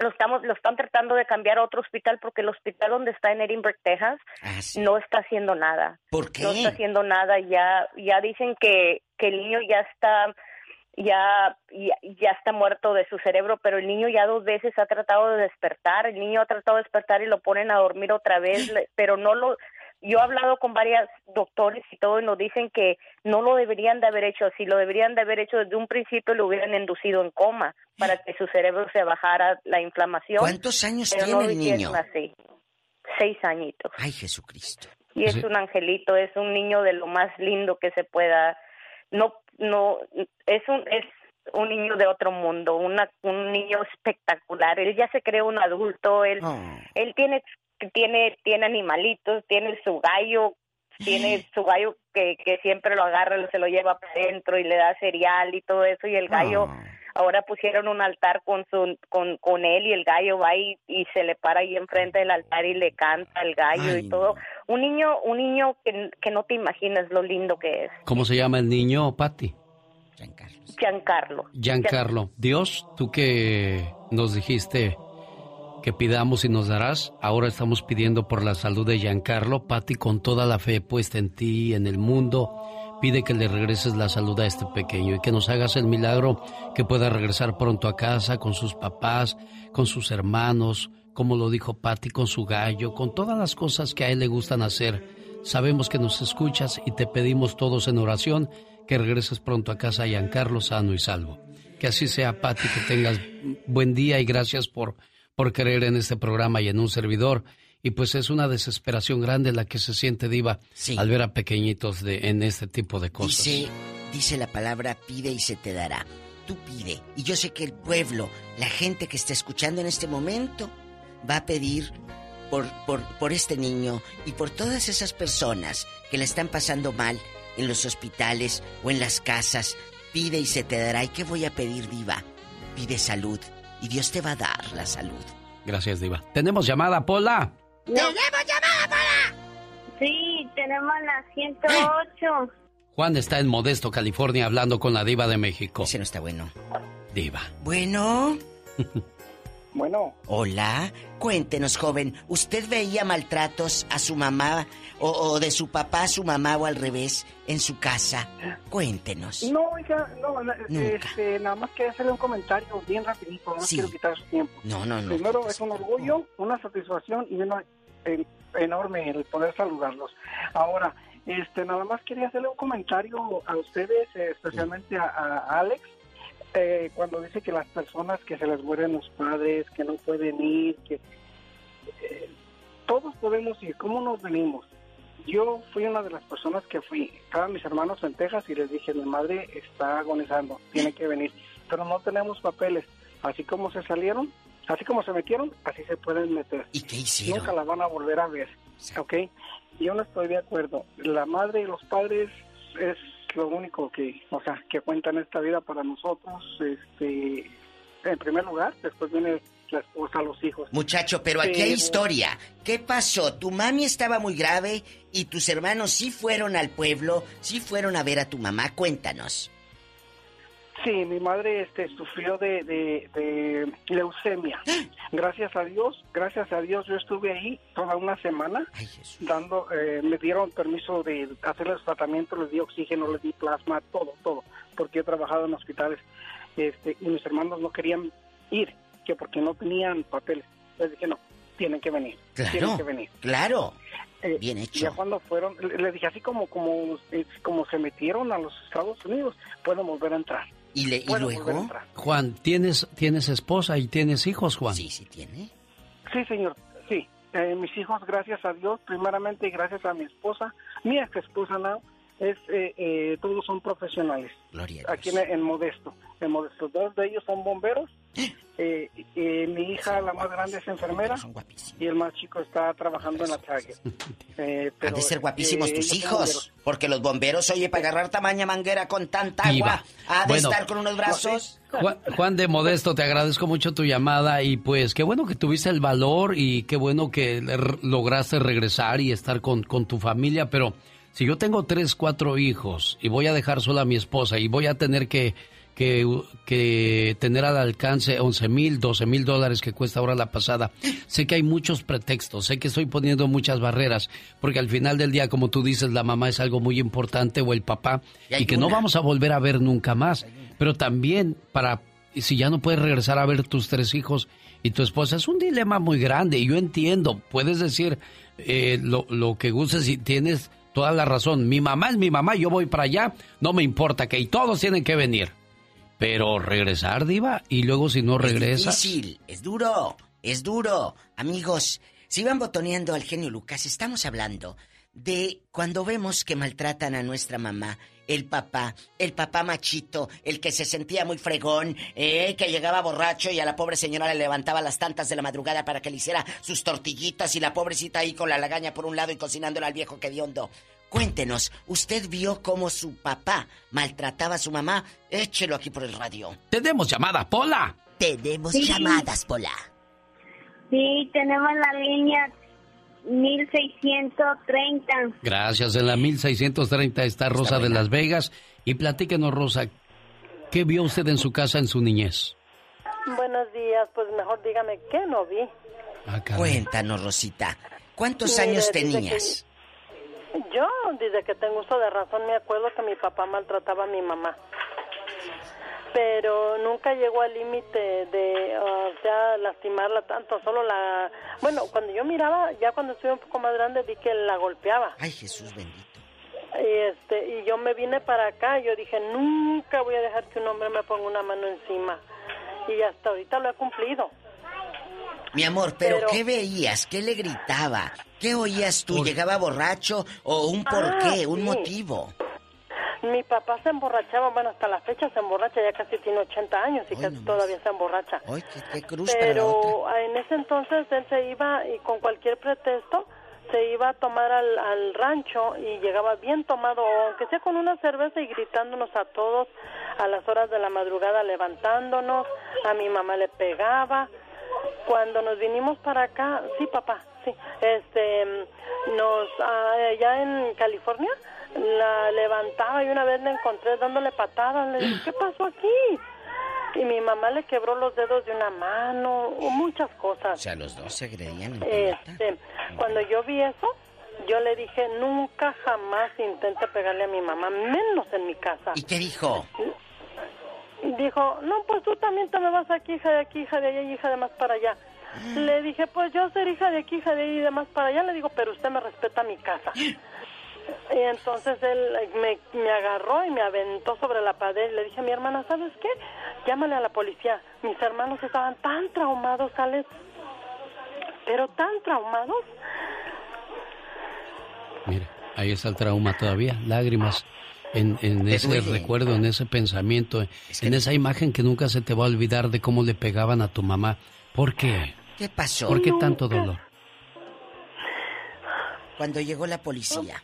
lo estamos lo están tratando de cambiar a otro hospital porque el hospital donde está en Edinburgh Texas ah, no está haciendo nada. ¿Por qué? no está haciendo nada. Ya ya dicen que que el niño ya está ya, ya, está muerto de su cerebro, pero el niño ya dos veces ha tratado de despertar, el niño ha tratado de despertar y lo ponen a dormir otra vez, pero no lo, yo he hablado con varios doctores y todo y nos dicen que no lo deberían de haber hecho así, lo deberían de haber hecho desde un principio lo hubieran inducido en coma para que su cerebro se bajara la inflamación. ¿Cuántos años tiene el niño? Así. Seis añitos. Ay, Jesucristo. Y es un angelito, es un niño de lo más lindo que se pueda no no es un es un niño de otro mundo, una, un niño espectacular. Él ya se cree un adulto, él oh. él tiene tiene tiene animalitos, tiene su gallo, tiene su gallo que, que siempre lo agarra, se lo lleva para adentro y le da cereal y todo eso y el gallo. Ahora pusieron un altar con su con, con él y el gallo va y, y se le para ahí enfrente del altar y le canta el gallo y todo. Un niño un niño que, que no te imaginas lo lindo que es. ¿Cómo se llama el niño, Patti? Giancarlo. Giancarlo. Dios, tú que nos dijiste que pidamos y nos darás, ahora estamos pidiendo por la salud de Giancarlo. Patti, con toda la fe puesta en ti, en el mundo, pide que le regreses la salud a este pequeño y que nos hagas el milagro que pueda regresar pronto a casa con sus papás, con sus hermanos, como lo dijo Patti, con su gallo, con todas las cosas que a él le gustan hacer. Sabemos que nos escuchas y te pedimos todos en oración que regreses pronto a casa, Giancarlo, sano y salvo. Que así sea, Patti, que tengas buen día y gracias por, por creer en este programa y en un servidor. Y pues es una desesperación grande la que se siente diva al ver a pequeñitos de, en este tipo de cosas. Dice, dice la palabra pide y se te dará. Tú pide. Y yo sé que el pueblo, la gente que está escuchando en este momento, va a pedir por, por, por este niño y por todas esas personas que le están pasando mal en los hospitales o en las casas. Pide y se te dará. ¿Y qué voy a pedir, diva? Pide salud. Y Dios te va a dar la salud. Gracias, diva. Tenemos llamada, Pola. ¡Tenemos llamada para! Sí, tenemos la 108. Juan está en Modesto, California, hablando con la diva de México. Ese no está bueno. Diva. Bueno. Bueno. Hola. Cuéntenos, joven. ¿Usted veía maltratos a su mamá o, o de su papá a su mamá o al revés en su casa? Cuéntenos. No, hija, no, Nunca. este, nada más quería hacerle un comentario bien rapidito, no Sí. quiero quitar su tiempo. No, no, no. Primero es un orgullo, una satisfacción y una eh, enorme el poder saludarlos. Ahora, este, nada más quería hacerle un comentario a ustedes, eh, especialmente a, a Alex, eh, cuando dice que las personas que se les mueren los padres, que no pueden ir, que eh, todos podemos ir, ¿cómo nos venimos? Yo fui una de las personas que fui. Estaban mis hermanos en Texas y les dije, mi madre está agonizando, tiene que venir. Pero no tenemos papeles. Así como se salieron, así como se metieron, así se pueden meter. ¿Y qué hicieron? Nunca la van a volver a ver. ¿Ok? Yo no estoy de acuerdo. La madre y los padres es lo único que, o sea, que cuenta en esta vida para nosotros. Este, en primer lugar, después viene la esposa, los hijos. Muchacho, pero aquí hay historia. ¿Qué pasó? Tu mami estaba muy grave y tus hermanos sí fueron al pueblo, sí fueron a ver a tu mamá. Cuéntanos. Sí, mi madre este, sufrió de, de, de leucemia. Gracias a Dios, gracias a Dios yo estuve ahí toda una semana dando, eh, me dieron permiso de hacer los tratamientos, les di oxígeno, les di plasma, todo, todo, porque he trabajado en hospitales este, y mis hermanos no querían ir, que porque no tenían papeles. Les dije, no, tienen que venir, tienen Claro, que venir. claro. Eh, Bien hecho. Ya cuando fueron, le, le dije así como, como, eh, como se metieron a los Estados Unidos, pueden volver a entrar. ¿Y, le, y luego? Juan, ¿tienes, ¿tienes esposa y tienes hijos, Juan? Sí, sí tiene. Sí, señor, sí. Eh, mis hijos, gracias a Dios, primeramente y gracias a mi esposa, mi ex esposa, now, es, eh, eh, todos son profesionales. Gloria a Aquí en, en Modesto. En Modesto, dos de ellos son bomberos. Eh, eh, mi hija, la más grande, es enfermera. Y el más chico está trabajando en la Target. Eh, Han de ser guapísimos eh, tus son hijos. bomberos. Porque los bomberos, oye, para agarrar tamaña manguera con tanta agua, ha de Bueno. estar con unos brazos. Juan, Juan de Modesto, te agradezco mucho tu llamada y pues qué bueno que tuviste el valor y qué bueno que le- lograste regresar y estar con, con tu familia, pero si yo tengo tres, cuatro hijos y voy a dejar sola a mi esposa y voy a tener que, que, que tener al alcance 11 mil, 12 mil dólares que cuesta ahora la pasada, sé que hay muchos pretextos, sé que estoy poniendo muchas barreras, porque al final del día, como tú dices, la mamá es algo muy importante o el papá Y que no vamos a volver a ver nunca más. Pero también para si ya no puedes regresar a ver tus tres hijos y tu esposa es un dilema muy grande y yo entiendo, puedes decir eh, lo, lo que gustes y tienes toda la razón. Mi mamá es mi mamá, yo voy para allá, no me importa que y todos tienen que venir. Pero regresar, diva, y luego si no regresas... Es difícil, es duro, es duro. Amigos, si van botoneando al genio Lucas, estamos hablando de cuando vemos que maltratan a nuestra mamá, el papá, el papá machito, el que se sentía muy fregón, eh, que llegaba borracho y a la pobre señora le levantaba las tantas de la madrugada para que le hiciera sus tortillitas y la pobrecita ahí con la lagaña por un lado y cocinándole al viejo que hondo. Cuéntenos, ¿usted vio cómo su papá maltrataba a su mamá? Échelo aquí por el radio. Tenemos llamada, Pola. Tenemos Sí. llamadas, Pola. Sí, tenemos la línea 1630. Gracias. En la 1630 está Rosa de Las Vegas. Y platíquenos, Rosa, ¿qué vio usted en su casa en su niñez? Buenos días, pues mejor dígame qué no vi. Cuéntanos, Rosita. ¿Cuántos años tenías? Yo, desde que tengo uso de razón, me acuerdo que mi papá maltrataba a mi mamá. Pero nunca llegó al límite de, o sea, lastimarla tanto. Solo la. Bueno, cuando yo miraba, ya cuando estuve un poco más grande, vi que la golpeaba. Ay, Jesús bendito. Y, este, y yo me vine para acá y yo dije, nunca voy a dejar que un hombre me ponga una mano encima. Y hasta ahorita lo he cumplido. Mi amor, ¿pero, Pero- qué veías? ¿Qué le gritaba? ¿Qué oías tú? ¿Llegaba borracho o un Ah, porqué, un sí. motivo? Mi papá se emborrachaba, bueno, hasta la fecha se emborracha, ya casi tiene 80 años y casi todavía se emborracha. Ay, qué, qué cruz para la Pero otra. en ese entonces él se iba y con cualquier pretexto se iba a tomar al, al rancho y llegaba bien tomado, o aunque sea con una cerveza y gritándonos a todos a las horas de la madrugada, levantándonos, a mi mamá le pegaba. Cuando nos vinimos para acá, sí, papá, sí, este, nos, ah, allá en California, la levantaba y una vez la encontré dándole patadas, le dije, ¿qué pasó aquí? Y mi mamá le quebró los dedos de una mano, o muchas O cosas. sea, los dos se agredían en. Este, cuando yo vi eso, yo le dije, nunca jamás intente pegarle a mi mamá, menos en mi casa. ¿Y qué dijo? Dijo, no, pues tú también te me vas aquí, hija de aquí, hija de allá y hija de más para allá. Le dije, pues yo ser hija de aquí, hija de allá y de más para allá. Le digo, pero usted me respeta mi casa. Y entonces él me, agarró y me aventó sobre la pared. Le dije a mi hermana, ¿sabes qué? Llámale a la policía. Mis hermanos estaban tan traumados, Alex. Pero tan traumados. Mire, ahí está el trauma todavía, lágrimas en, ese duele. recuerdo, en ese pensamiento, en esa imagen que nunca se te va a olvidar de cómo le pegaban a tu mamá. ¿Por qué? ¿Qué pasó? ¿Por qué tanto dolor? Cuando llegó la policía.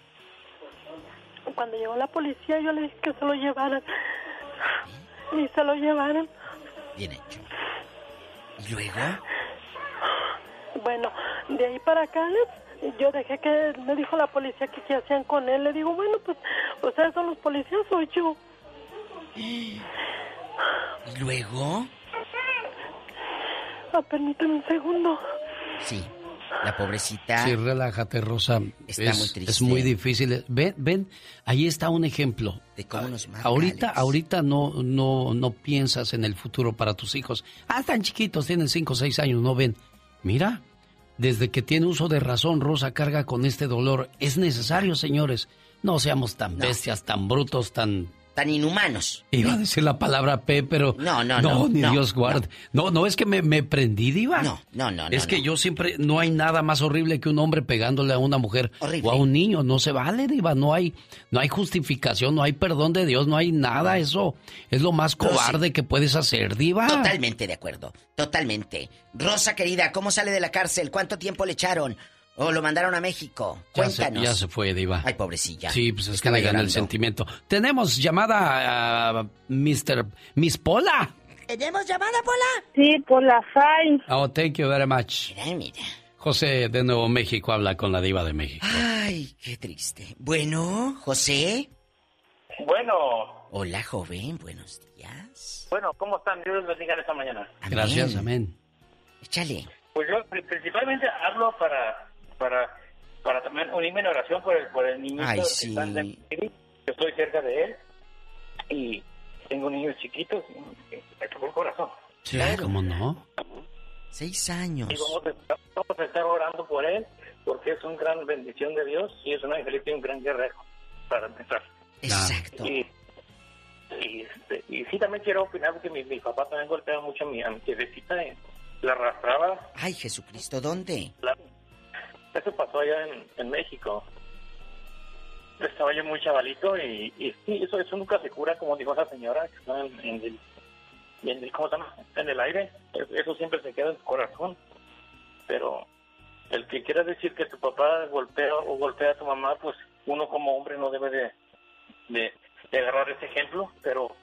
Cuando llegó la policía, yo le dije que se lo llevaran. Y se lo llevaron. Bien hecho. ¿Y luego? Bueno, de ahí para acá, yo dejé que me dijo la policía que qué hacían con él. Le digo, bueno, pues, ustedes son los policías, soy yo. ¿Y luego? Ah, permítame un segundo. Sí. La pobrecita. Sí, relájate, Rosa. Está es, muy triste. es muy difícil. Ven, ven, ahí está un ejemplo. De cómo nos marca, ahorita, Alex. ahorita no, no, no piensas en el futuro para tus hijos. Ah, están chiquitos, tienen 5 o 6 años, no ven. Mira, desde que tiene uso de razón, Rosa carga con este dolor. Es necesario, señores. No seamos tan bestias, tan brutos, tan... Tan inhumanos. Iba a decir la palabra P, pero... No, no, no, ni no, Dios guarde. No, no, es que me, me prendí, Diva. No, no, no, Es no, que yo siempre... No hay nada más horrible que un hombre pegándole a una mujer o a un niño. No se vale, Diva. No hay, no hay justificación, no hay perdón de Dios, no hay nada. Eso es lo más cobarde que puedes hacer, Diva. Totalmente de acuerdo. Totalmente. Rosa querida, ¿cómo sale de la cárcel? ¿Cuánto tiempo le echaron? ¿O lo mandaron a México? Ya se, Cuéntanos. ya se fue, Diva. Ay, pobrecilla. Sí, pues es que le gana el sentimiento. Tenemos llamada a Mr. Miss Pola. ¿Tenemos llamada, Pola? Sí, por la FAI. Oh, thank you very much. Mira, mira. José de Nuevo México habla con la diva de México. Ay, qué triste. Bueno, José. Bueno, Hola, joven. Buenos días. bueno, ¿cómo están? Dios los bendiga esta mañana. Gracias, amén. Échale. Pues yo pri- principalmente hablo para para para también unirme en oración por el, por el niñito Ay, que sí. está en Denver City. Yo estoy cerca de él y tengo niños chiquitos y me tocó el corazón. Claro. ¿Cómo no? Seis años. Y vamos a, estar- vamos a estar orando por él porque es una gran bendición de Dios y es un angelito y un gran guerrero para empezar. Exacto. Y, y, este, y sí, también quiero opinar porque mi, mi papá también golpeaba mucho a mi, a mi la arrastraba. Ay, Jesucristo, ¿dónde? La- eso pasó allá en, México. Estaba yo muy chavalito y, sí, eso, eso nunca se cura, como dijo esa señora que está en, el, en el- ¿cómo? En el aire. Es- Eso siempre se queda en tu corazón. Pero el que quiera decir que tu papá golpea o golpea a tu mamá, pues uno como hombre no debe de, de, de agarrar ese ejemplo, pero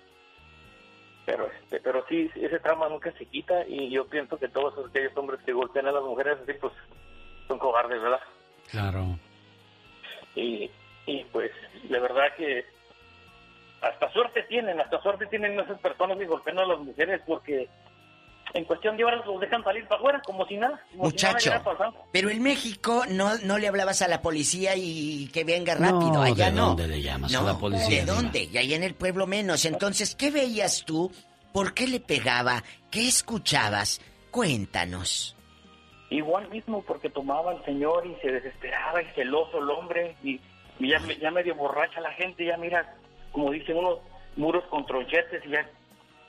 pero este, pero sí, ese trauma nunca se quita y yo pienso que todos aquellos hombres que golpean a las mujeres así, pues son cobardes, ¿verdad? Claro. Y, y pues, de verdad que hasta suerte tienen, hasta suerte tienen esas personas que golpean a las mujeres porque en cuestión de horas los dejan salir para afuera como si nada. Como si nada Muchacho, pero en México no, no le hablabas a la policía y que venga rápido. No, Allá ¿de no. dónde le llamas a No, la policía, ¿De dónde? Y ahí en el pueblo menos. Entonces, ¿qué veías tú? ¿Por qué le pegaba? ¿Qué escuchabas? Cuéntanos. Igual mismo porque tomaba el señor y se desesperaba y celoso el hombre y, y ya, me- ya medio borracha la gente, ya mira, como dicen unos muros con tronchetes y ya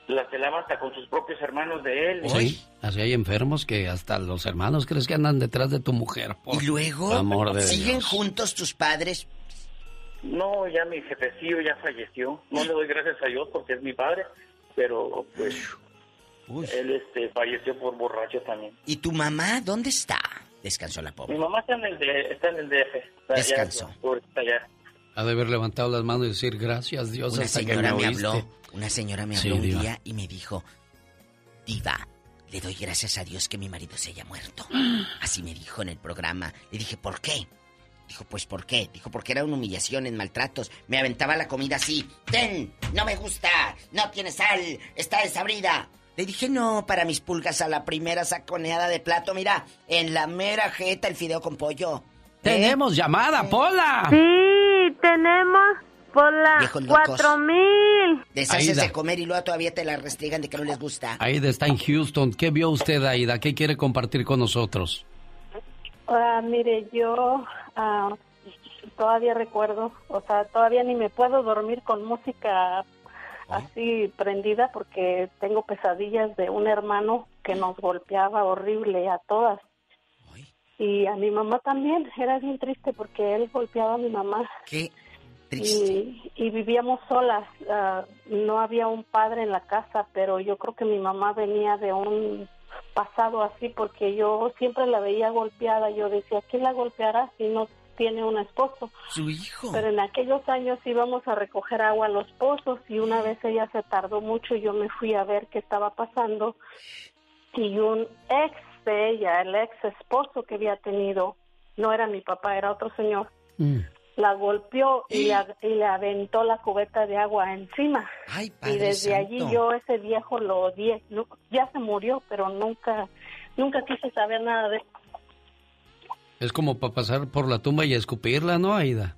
la celaba hasta con sus propios hermanos de él. Sí, así hay enfermos que hasta los hermanos crees que andan detrás de tu mujer. por Y luego, amor de ¿siguen Dios. juntos tus padres? No, ya mi jefecillo ya falleció. No le doy gracias a Dios porque es mi padre, pero pues él este falleció por borracho también. ¿Y tu mamá dónde está? Descansó la Mi pobre. mamá está en el, de, está en el DF. Está allá, Descansó. por- está allá. Ha de haber levantado las manos y decir gracias Dios Una hasta que señora me me oíste. habló, una señora me Sí, habló un Diva. día y me dijo, Diva, le doy gracias a Dios que mi marido se haya muerto. Así me dijo en el programa. Le dije, ¿por qué? Dijo, pues ¿por qué? Dijo, porque era una humillación en maltratos. Me aventaba la comida así. Ten, no me gusta, no tiene sal, está desabrida. Le dije, no, para mis pulgas a la primera saconeada de plato, mira, en la mera jeta el fideo con pollo. Tenemos llamada, Pola. Sí, tenemos por la Viejos locos. cuatro mil. Deshaces Aida. de comer y luego todavía te la restregan de que no les gusta. Aida está en Houston. ¿Qué vio usted, Aida? ¿Qué quiere compartir con nosotros? Ah, mire, yo ah, todavía recuerdo, o sea, todavía ni me puedo dormir con música así prendida porque tengo pesadillas de un hermano que nos golpeaba horrible a todas. Y a mi mamá también, era bien triste porque él golpeaba a mi mamá. Qué Y, y vivíamos solas, ah, no había un padre en la casa, pero yo creo que mi mamá venía de un pasado así porque yo siempre la veía golpeada. Yo decía, ¿quién la golpeará si no tiene un esposo? Su hijo. Pero en aquellos años íbamos a recoger agua a los pozos y una vez ella se tardó mucho y yo me fui a ver qué estaba pasando y un ex de ella, el ex esposo que había tenido, no era mi papá, era otro señor, la golpeó y, le ag- y le aventó la cubeta de agua encima. y Padre desde allí yo ese viejo lo odié. Ya se murió, pero nunca, nunca quise saber nada de él. Es como para pasar por la tumba y escupirla, ¿no, Aida?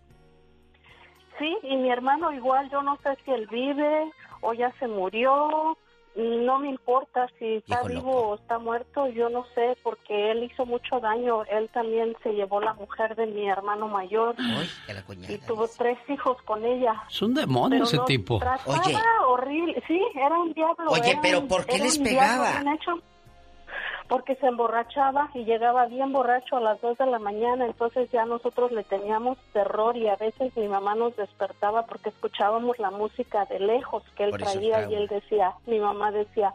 Sí, y mi hermano igual, yo no sé si él vive o ya se murió, no me importa si está vivo o está muerto, yo no sé, porque él hizo mucho daño, él también se llevó la mujer de mi hermano mayor y tuvo tres hijos con ella. Es un demonio Pero ese tipo. trataba Oye. horrible, sí, era un diablo. Oye, era pero un- ¿por qué les pegaba? Porque se emborrachaba y llegaba bien borracho a las dos de la mañana, entonces ya nosotros le teníamos terror y a veces mi mamá nos despertaba porque escuchábamos la música de lejos que él traía y él decía, mi mamá decía,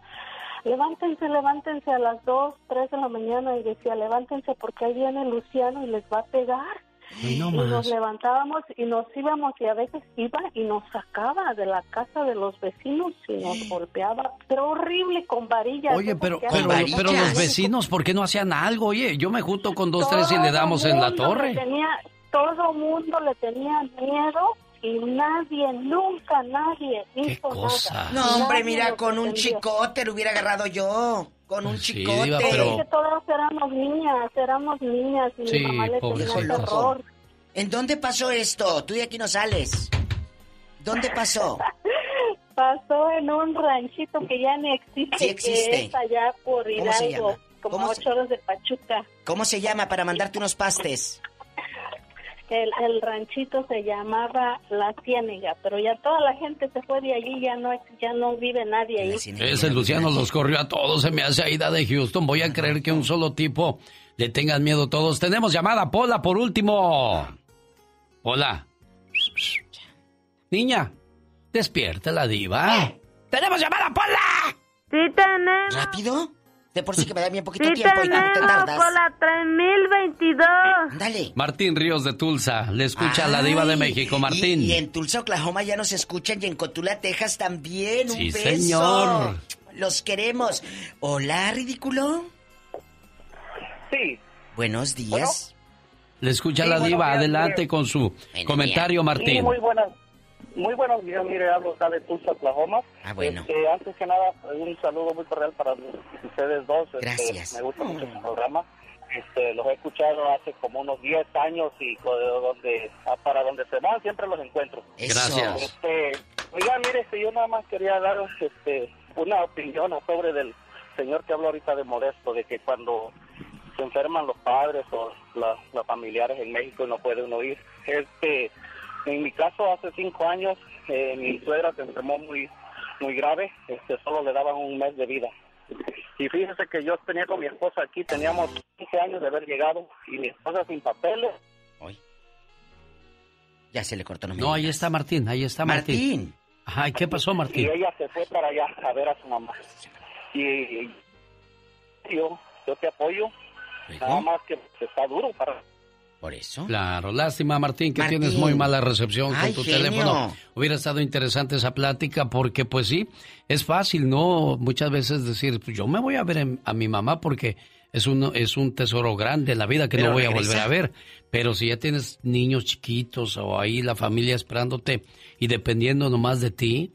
levántense, levántense a las dos, tres de la mañana y decía, levántense porque ahí viene Luciano y les va a pegar. Ay, no y nos levantábamos y nos íbamos y a veces iba y nos sacaba de la casa de los vecinos y nos golpeaba, pero horrible con varillas. Oye, pero, pero, los vecinos, ¿por qué no hacían algo? Oye, yo me junto con dos, tres y le damos en la torre. Tenía, todo mundo le tenía miedo y nadie, nunca nadie hizo nada. No, hombre, Nadie mira, con un chicote lo hubiera agarrado yo. Con un chicote. Diva, Es pero- que todas éramos niñas, éramos niñas y Sí, mi mamá le tenía terror. ¿En dónde pasó esto? Tú de aquí no sales. ¿Dónde pasó? Pasó en un ranchito que ya ni existe, Sí existe. que es allá por ¿Cómo se Hidalgo, llama? como ¿Cómo se- ocho horas de Pachuca. ¿Cómo se llama para mandarte unos pastes? El, el ranchito se llamaba La Ciénega, pero ya toda la gente se fue de allí, ya no ya no vive nadie ahí. Ese Luciano los corrió a todos, se me hace Aida de Houston. Voy a creer que un solo tipo le tengan miedo todos. Tenemos llamada, Pola, por último. Hola. Niña, despierta la diva. ¡Tenemos llamada, Pola! Sí tenemos. ¿Rápido? De por sí que me da bien poquito Sí tiempo y tú te tardas. por la 3022. Dale. Martín Ríos de Tulsa, le escucha la diva de Ay, México, Martín. Y, y en Tulsa, Oklahoma ya nos escuchan y en Cotula, Texas también. Un Sí, beso. señor. Los queremos. Hola, ridículo. Sí. Buenos días. Le escucha Sí, la diva, días, adelante con su comentario, Sí, Martín. muy buenas. Muy buenos días, mire, hablo acá de Tulsa, Oklahoma. Ah, bueno. Este, antes que nada, un saludo muy cordial para ustedes dos. Este, Gracias. me gusta mucho su programa. Este, los he escuchado hace como unos 10 años y donde, ah, para donde se van siempre los encuentro. Gracias. Este, oiga, mire, este, yo nada más quería daros este, una opinión sobre del señor que habló ahorita de Modesto, de que cuando se enferman los padres o la- los familiares en México y no puede uno ir. Este, en mi caso, hace cinco años, eh, mi suegra se enfermó muy muy grave, este, solo le daban un mes de vida. Y fíjese que yo tenía con mi esposa aquí, teníamos 15 años de haber llegado y mi esposa sin papeles. Ya se le cortó, no No, ahí está Martín, ahí está Martín. Ajá, ¿y qué pasó, Y Martín? ella se fue para allá a ver a su mamá. Y yo, yo te apoyo, nada más que está duro para... Por eso. Claro, lástima Martín que Martín. tienes muy mala recepción con tu genio. teléfono. Hubiera estado interesante esa plática porque pues sí, es fácil, ¿no? Muchas veces decir, pues, yo me voy a ver en- a mi mamá porque es un, es un tesoro grande en la vida que Pero no voy a volver a ver. Pero si ya tienes niños chiquitos o ahí la familia esperándote y dependiendo nomás de ti,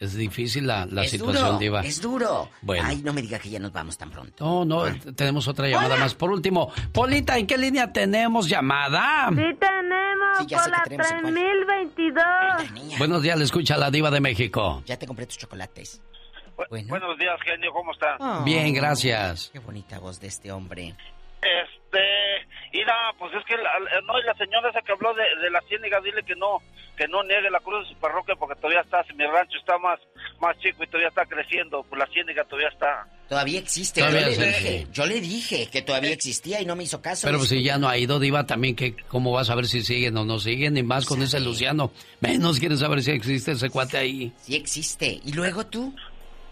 es difícil la, la es situación, duro, Diva. es duro. Bueno. Ay, no me diga que ya nos vamos tan pronto. No, no, tenemos otra llamada más. Por último, Polita, ¿en qué línea tenemos llamada? Sí tenemos Sí, ya por la tenemos en cuál. 3022. Buenos días, le escucha la diva de México. Ya te compré tus chocolates. Buenos días, genio, ¿cómo está? Bien, gracias. Qué bonita voz de este hombre. Este, mira, pues es que la, no, y la señora esa que habló de, de la ciénaga, dile que no, que no niegue la cruz de su parroquia porque todavía está, si mi rancho está más, más chico y todavía está creciendo, pues la ciénaga todavía está. Todavía existe. Todavía yo le dije, yo le dije que todavía existía y no me hizo caso. Pero pues, si ya no ha ido, Diva, también, que ¿cómo vas a ver si siguen o no siguen? Ni más con ese Luciano. Menos quieres saber si existe ese cuate ahí. Sí existe. ¿Y luego tú?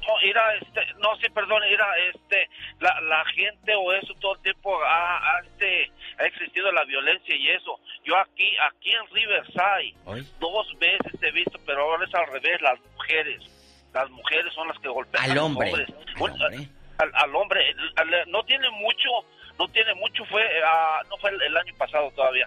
No, mira, este, no, sí, perdón, mira, este, la, la gente o eso todo el tiempo ha, ha, este, ha existido la violencia y eso. Yo aquí, aquí en Riverside, dos veces he visto, pero ahora es al revés, las mujeres. Las mujeres son las que golpean Al a los hombre, hombres. al hombre. al, al hombre, no tiene mucho, no tiene mucho, fue, ah, no fue el, el año pasado todavía.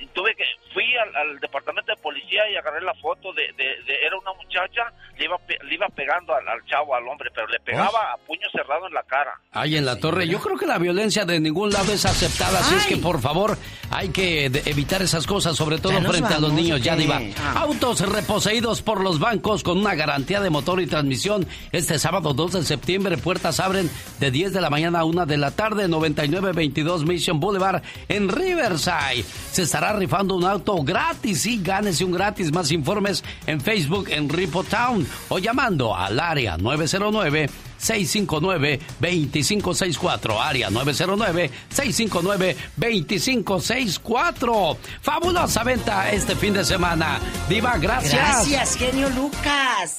Y tuve que, fui al, al departamento de policía y agarré la foto de, de, de- era una muchacha, le iba, pe- le iba pegando al, al chavo, al hombre, pero le pegaba a puño cerrado en la cara. Ahí en la torre. Yo creo que la violencia de ningún lado es aceptada. Así es que, por favor, hay que evitar esas cosas, sobre todo frente a los niños. Ya. Diva. Ah. Autos reposeídos por los bancos con una garantía de motor y transmisión. Este sábado 2 de septiembre, puertas abren de 10 de la mañana a 1 de la tarde, 9922 Mission Boulevard en Riverside. Se estará rifando un auto gratis y gánese un gratis. Más informes en Facebook en Ripo Town o llamando al área 909 659-2564. Área 909-659-2564. Fabulosa venta este fin de semana. Diva, gracias. Gracias, genio Lucas.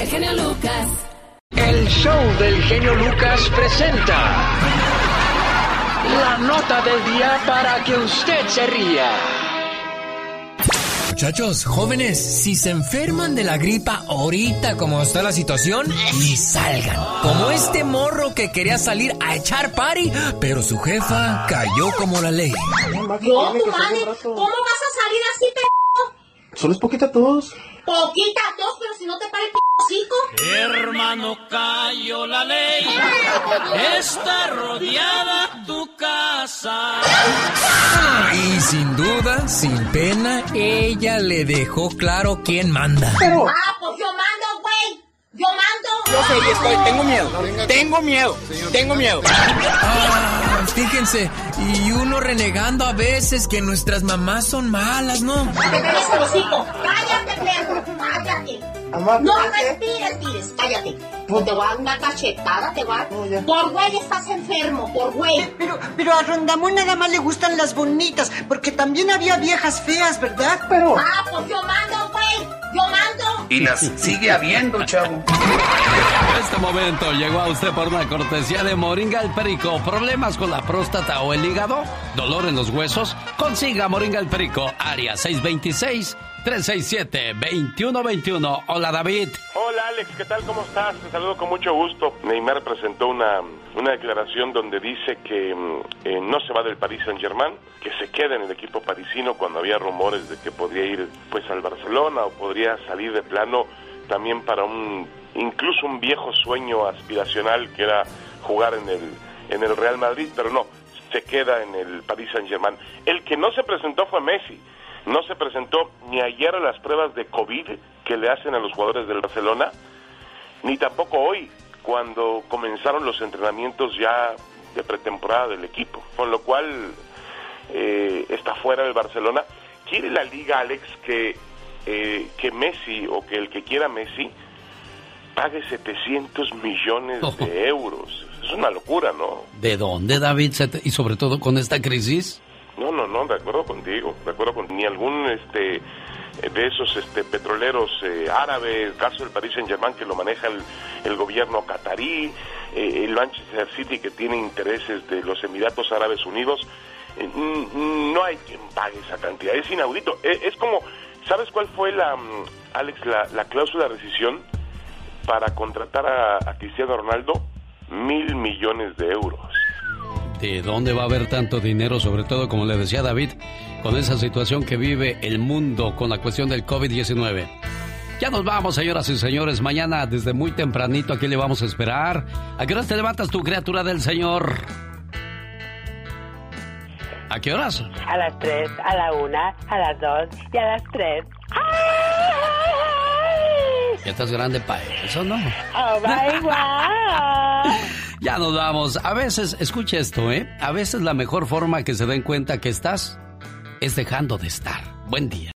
El genio Lucas. El show del genio Lucas presenta la nota del día para que usted se ría. Muchachos, jóvenes, si se enferman de la gripa ahorita como está la situación, y salgan. Como este morro que quería salir a echar party, pero su jefa cayó como la ley. Madre, ¿cómo vas a salir así, p***? Solo es poquita tos. Poquita tos, pero si no te para el p*** hocico. Hermano, cayó la ley. Está rodeada tu casa. Y sin duda, sin pena, ella le dejó claro quién manda. Ah, pues yo mando, güey. Yo mando. Yo sé, y estoy, tengo miedo, tengo miedo, tengo miedo. Ah, fíjense, y uno renegando a veces que nuestras mamás son malas, ¿no? Cállate, perro. Cállate. Mamá, no respires, tires. Cállate. Pues te voy a dar una cachetada, te voy a... Por güey estás enfermo, por güey. Pero, pero a Rondamón nada más le gustan las bonitas, porque también había viejas feas, ¿verdad? Pero... Ah, pues yo mando, güey. Yo mando. y las sigue habiendo, chavo. Este momento llegó a usted por una cortesía de Moringa el Perico. ¿Problemas con la próstata o el hígado? ¿Dolor en los huesos? Consiga Moringa el Perico, área 626 367-2121. Hola David. Hola Alex, ¿qué tal? ¿Cómo estás? Te saludo con mucho gusto. Neymar presentó una, una declaración donde dice que mm, eh, no se va del Paris Saint Germain, que se queda en el equipo parisino cuando había rumores de que podría ir pues al Barcelona o podría salir de plano también para un incluso un viejo sueño aspiracional que era jugar en el en el Real Madrid, pero no, se queda en el Paris Saint Germain. El que no se presentó fue Messi no se presentó ni ayer a las pruebas de COVID que le hacen a los jugadores del Barcelona, ni tampoco hoy, cuando comenzaron los entrenamientos ya de pretemporada del equipo, con lo cual eh, está fuera del Barcelona. ¿Quiere la liga, Alex, que, eh, que Messi o que el que quiera Messi pague 700 millones de euros? Es una locura, ¿no? ¿De dónde, David? Y sobre todo con esta crisis. No, no, no, de acuerdo contigo, de acuerdo con ni algún este de esos este petroleros eh, árabes, el caso del Paris Saint Germain que lo maneja el, gobierno catarí, eh, el Manchester City que tiene intereses de los Emiratos Árabes Unidos, eh, no hay quien pague esa cantidad, es inaudito, es como, ¿sabes cuál fue la, mm, Alex, la, la cláusula de rescisión para contratar a, a Cristiano Ronaldo? Mil millones de euros. ¿De dónde va a haber tanto dinero? Sobre todo, como le decía David, con esa situación que vive el mundo con la cuestión del COVID-19. Ya nos vamos, señoras y señores. Mañana, desde muy tempranito, aquí le vamos a esperar. ¿A qué horas te levantas tu criatura del Señor? ¿A qué horas? A las 3, a la 1, a las 2 y a las 3. Ya estás grande para eso, ¿no? Oh my God. Ya nos vamos. A veces, escuche esto, ¿eh? A veces la mejor forma que se den cuenta que estás es dejando de estar. Buen día.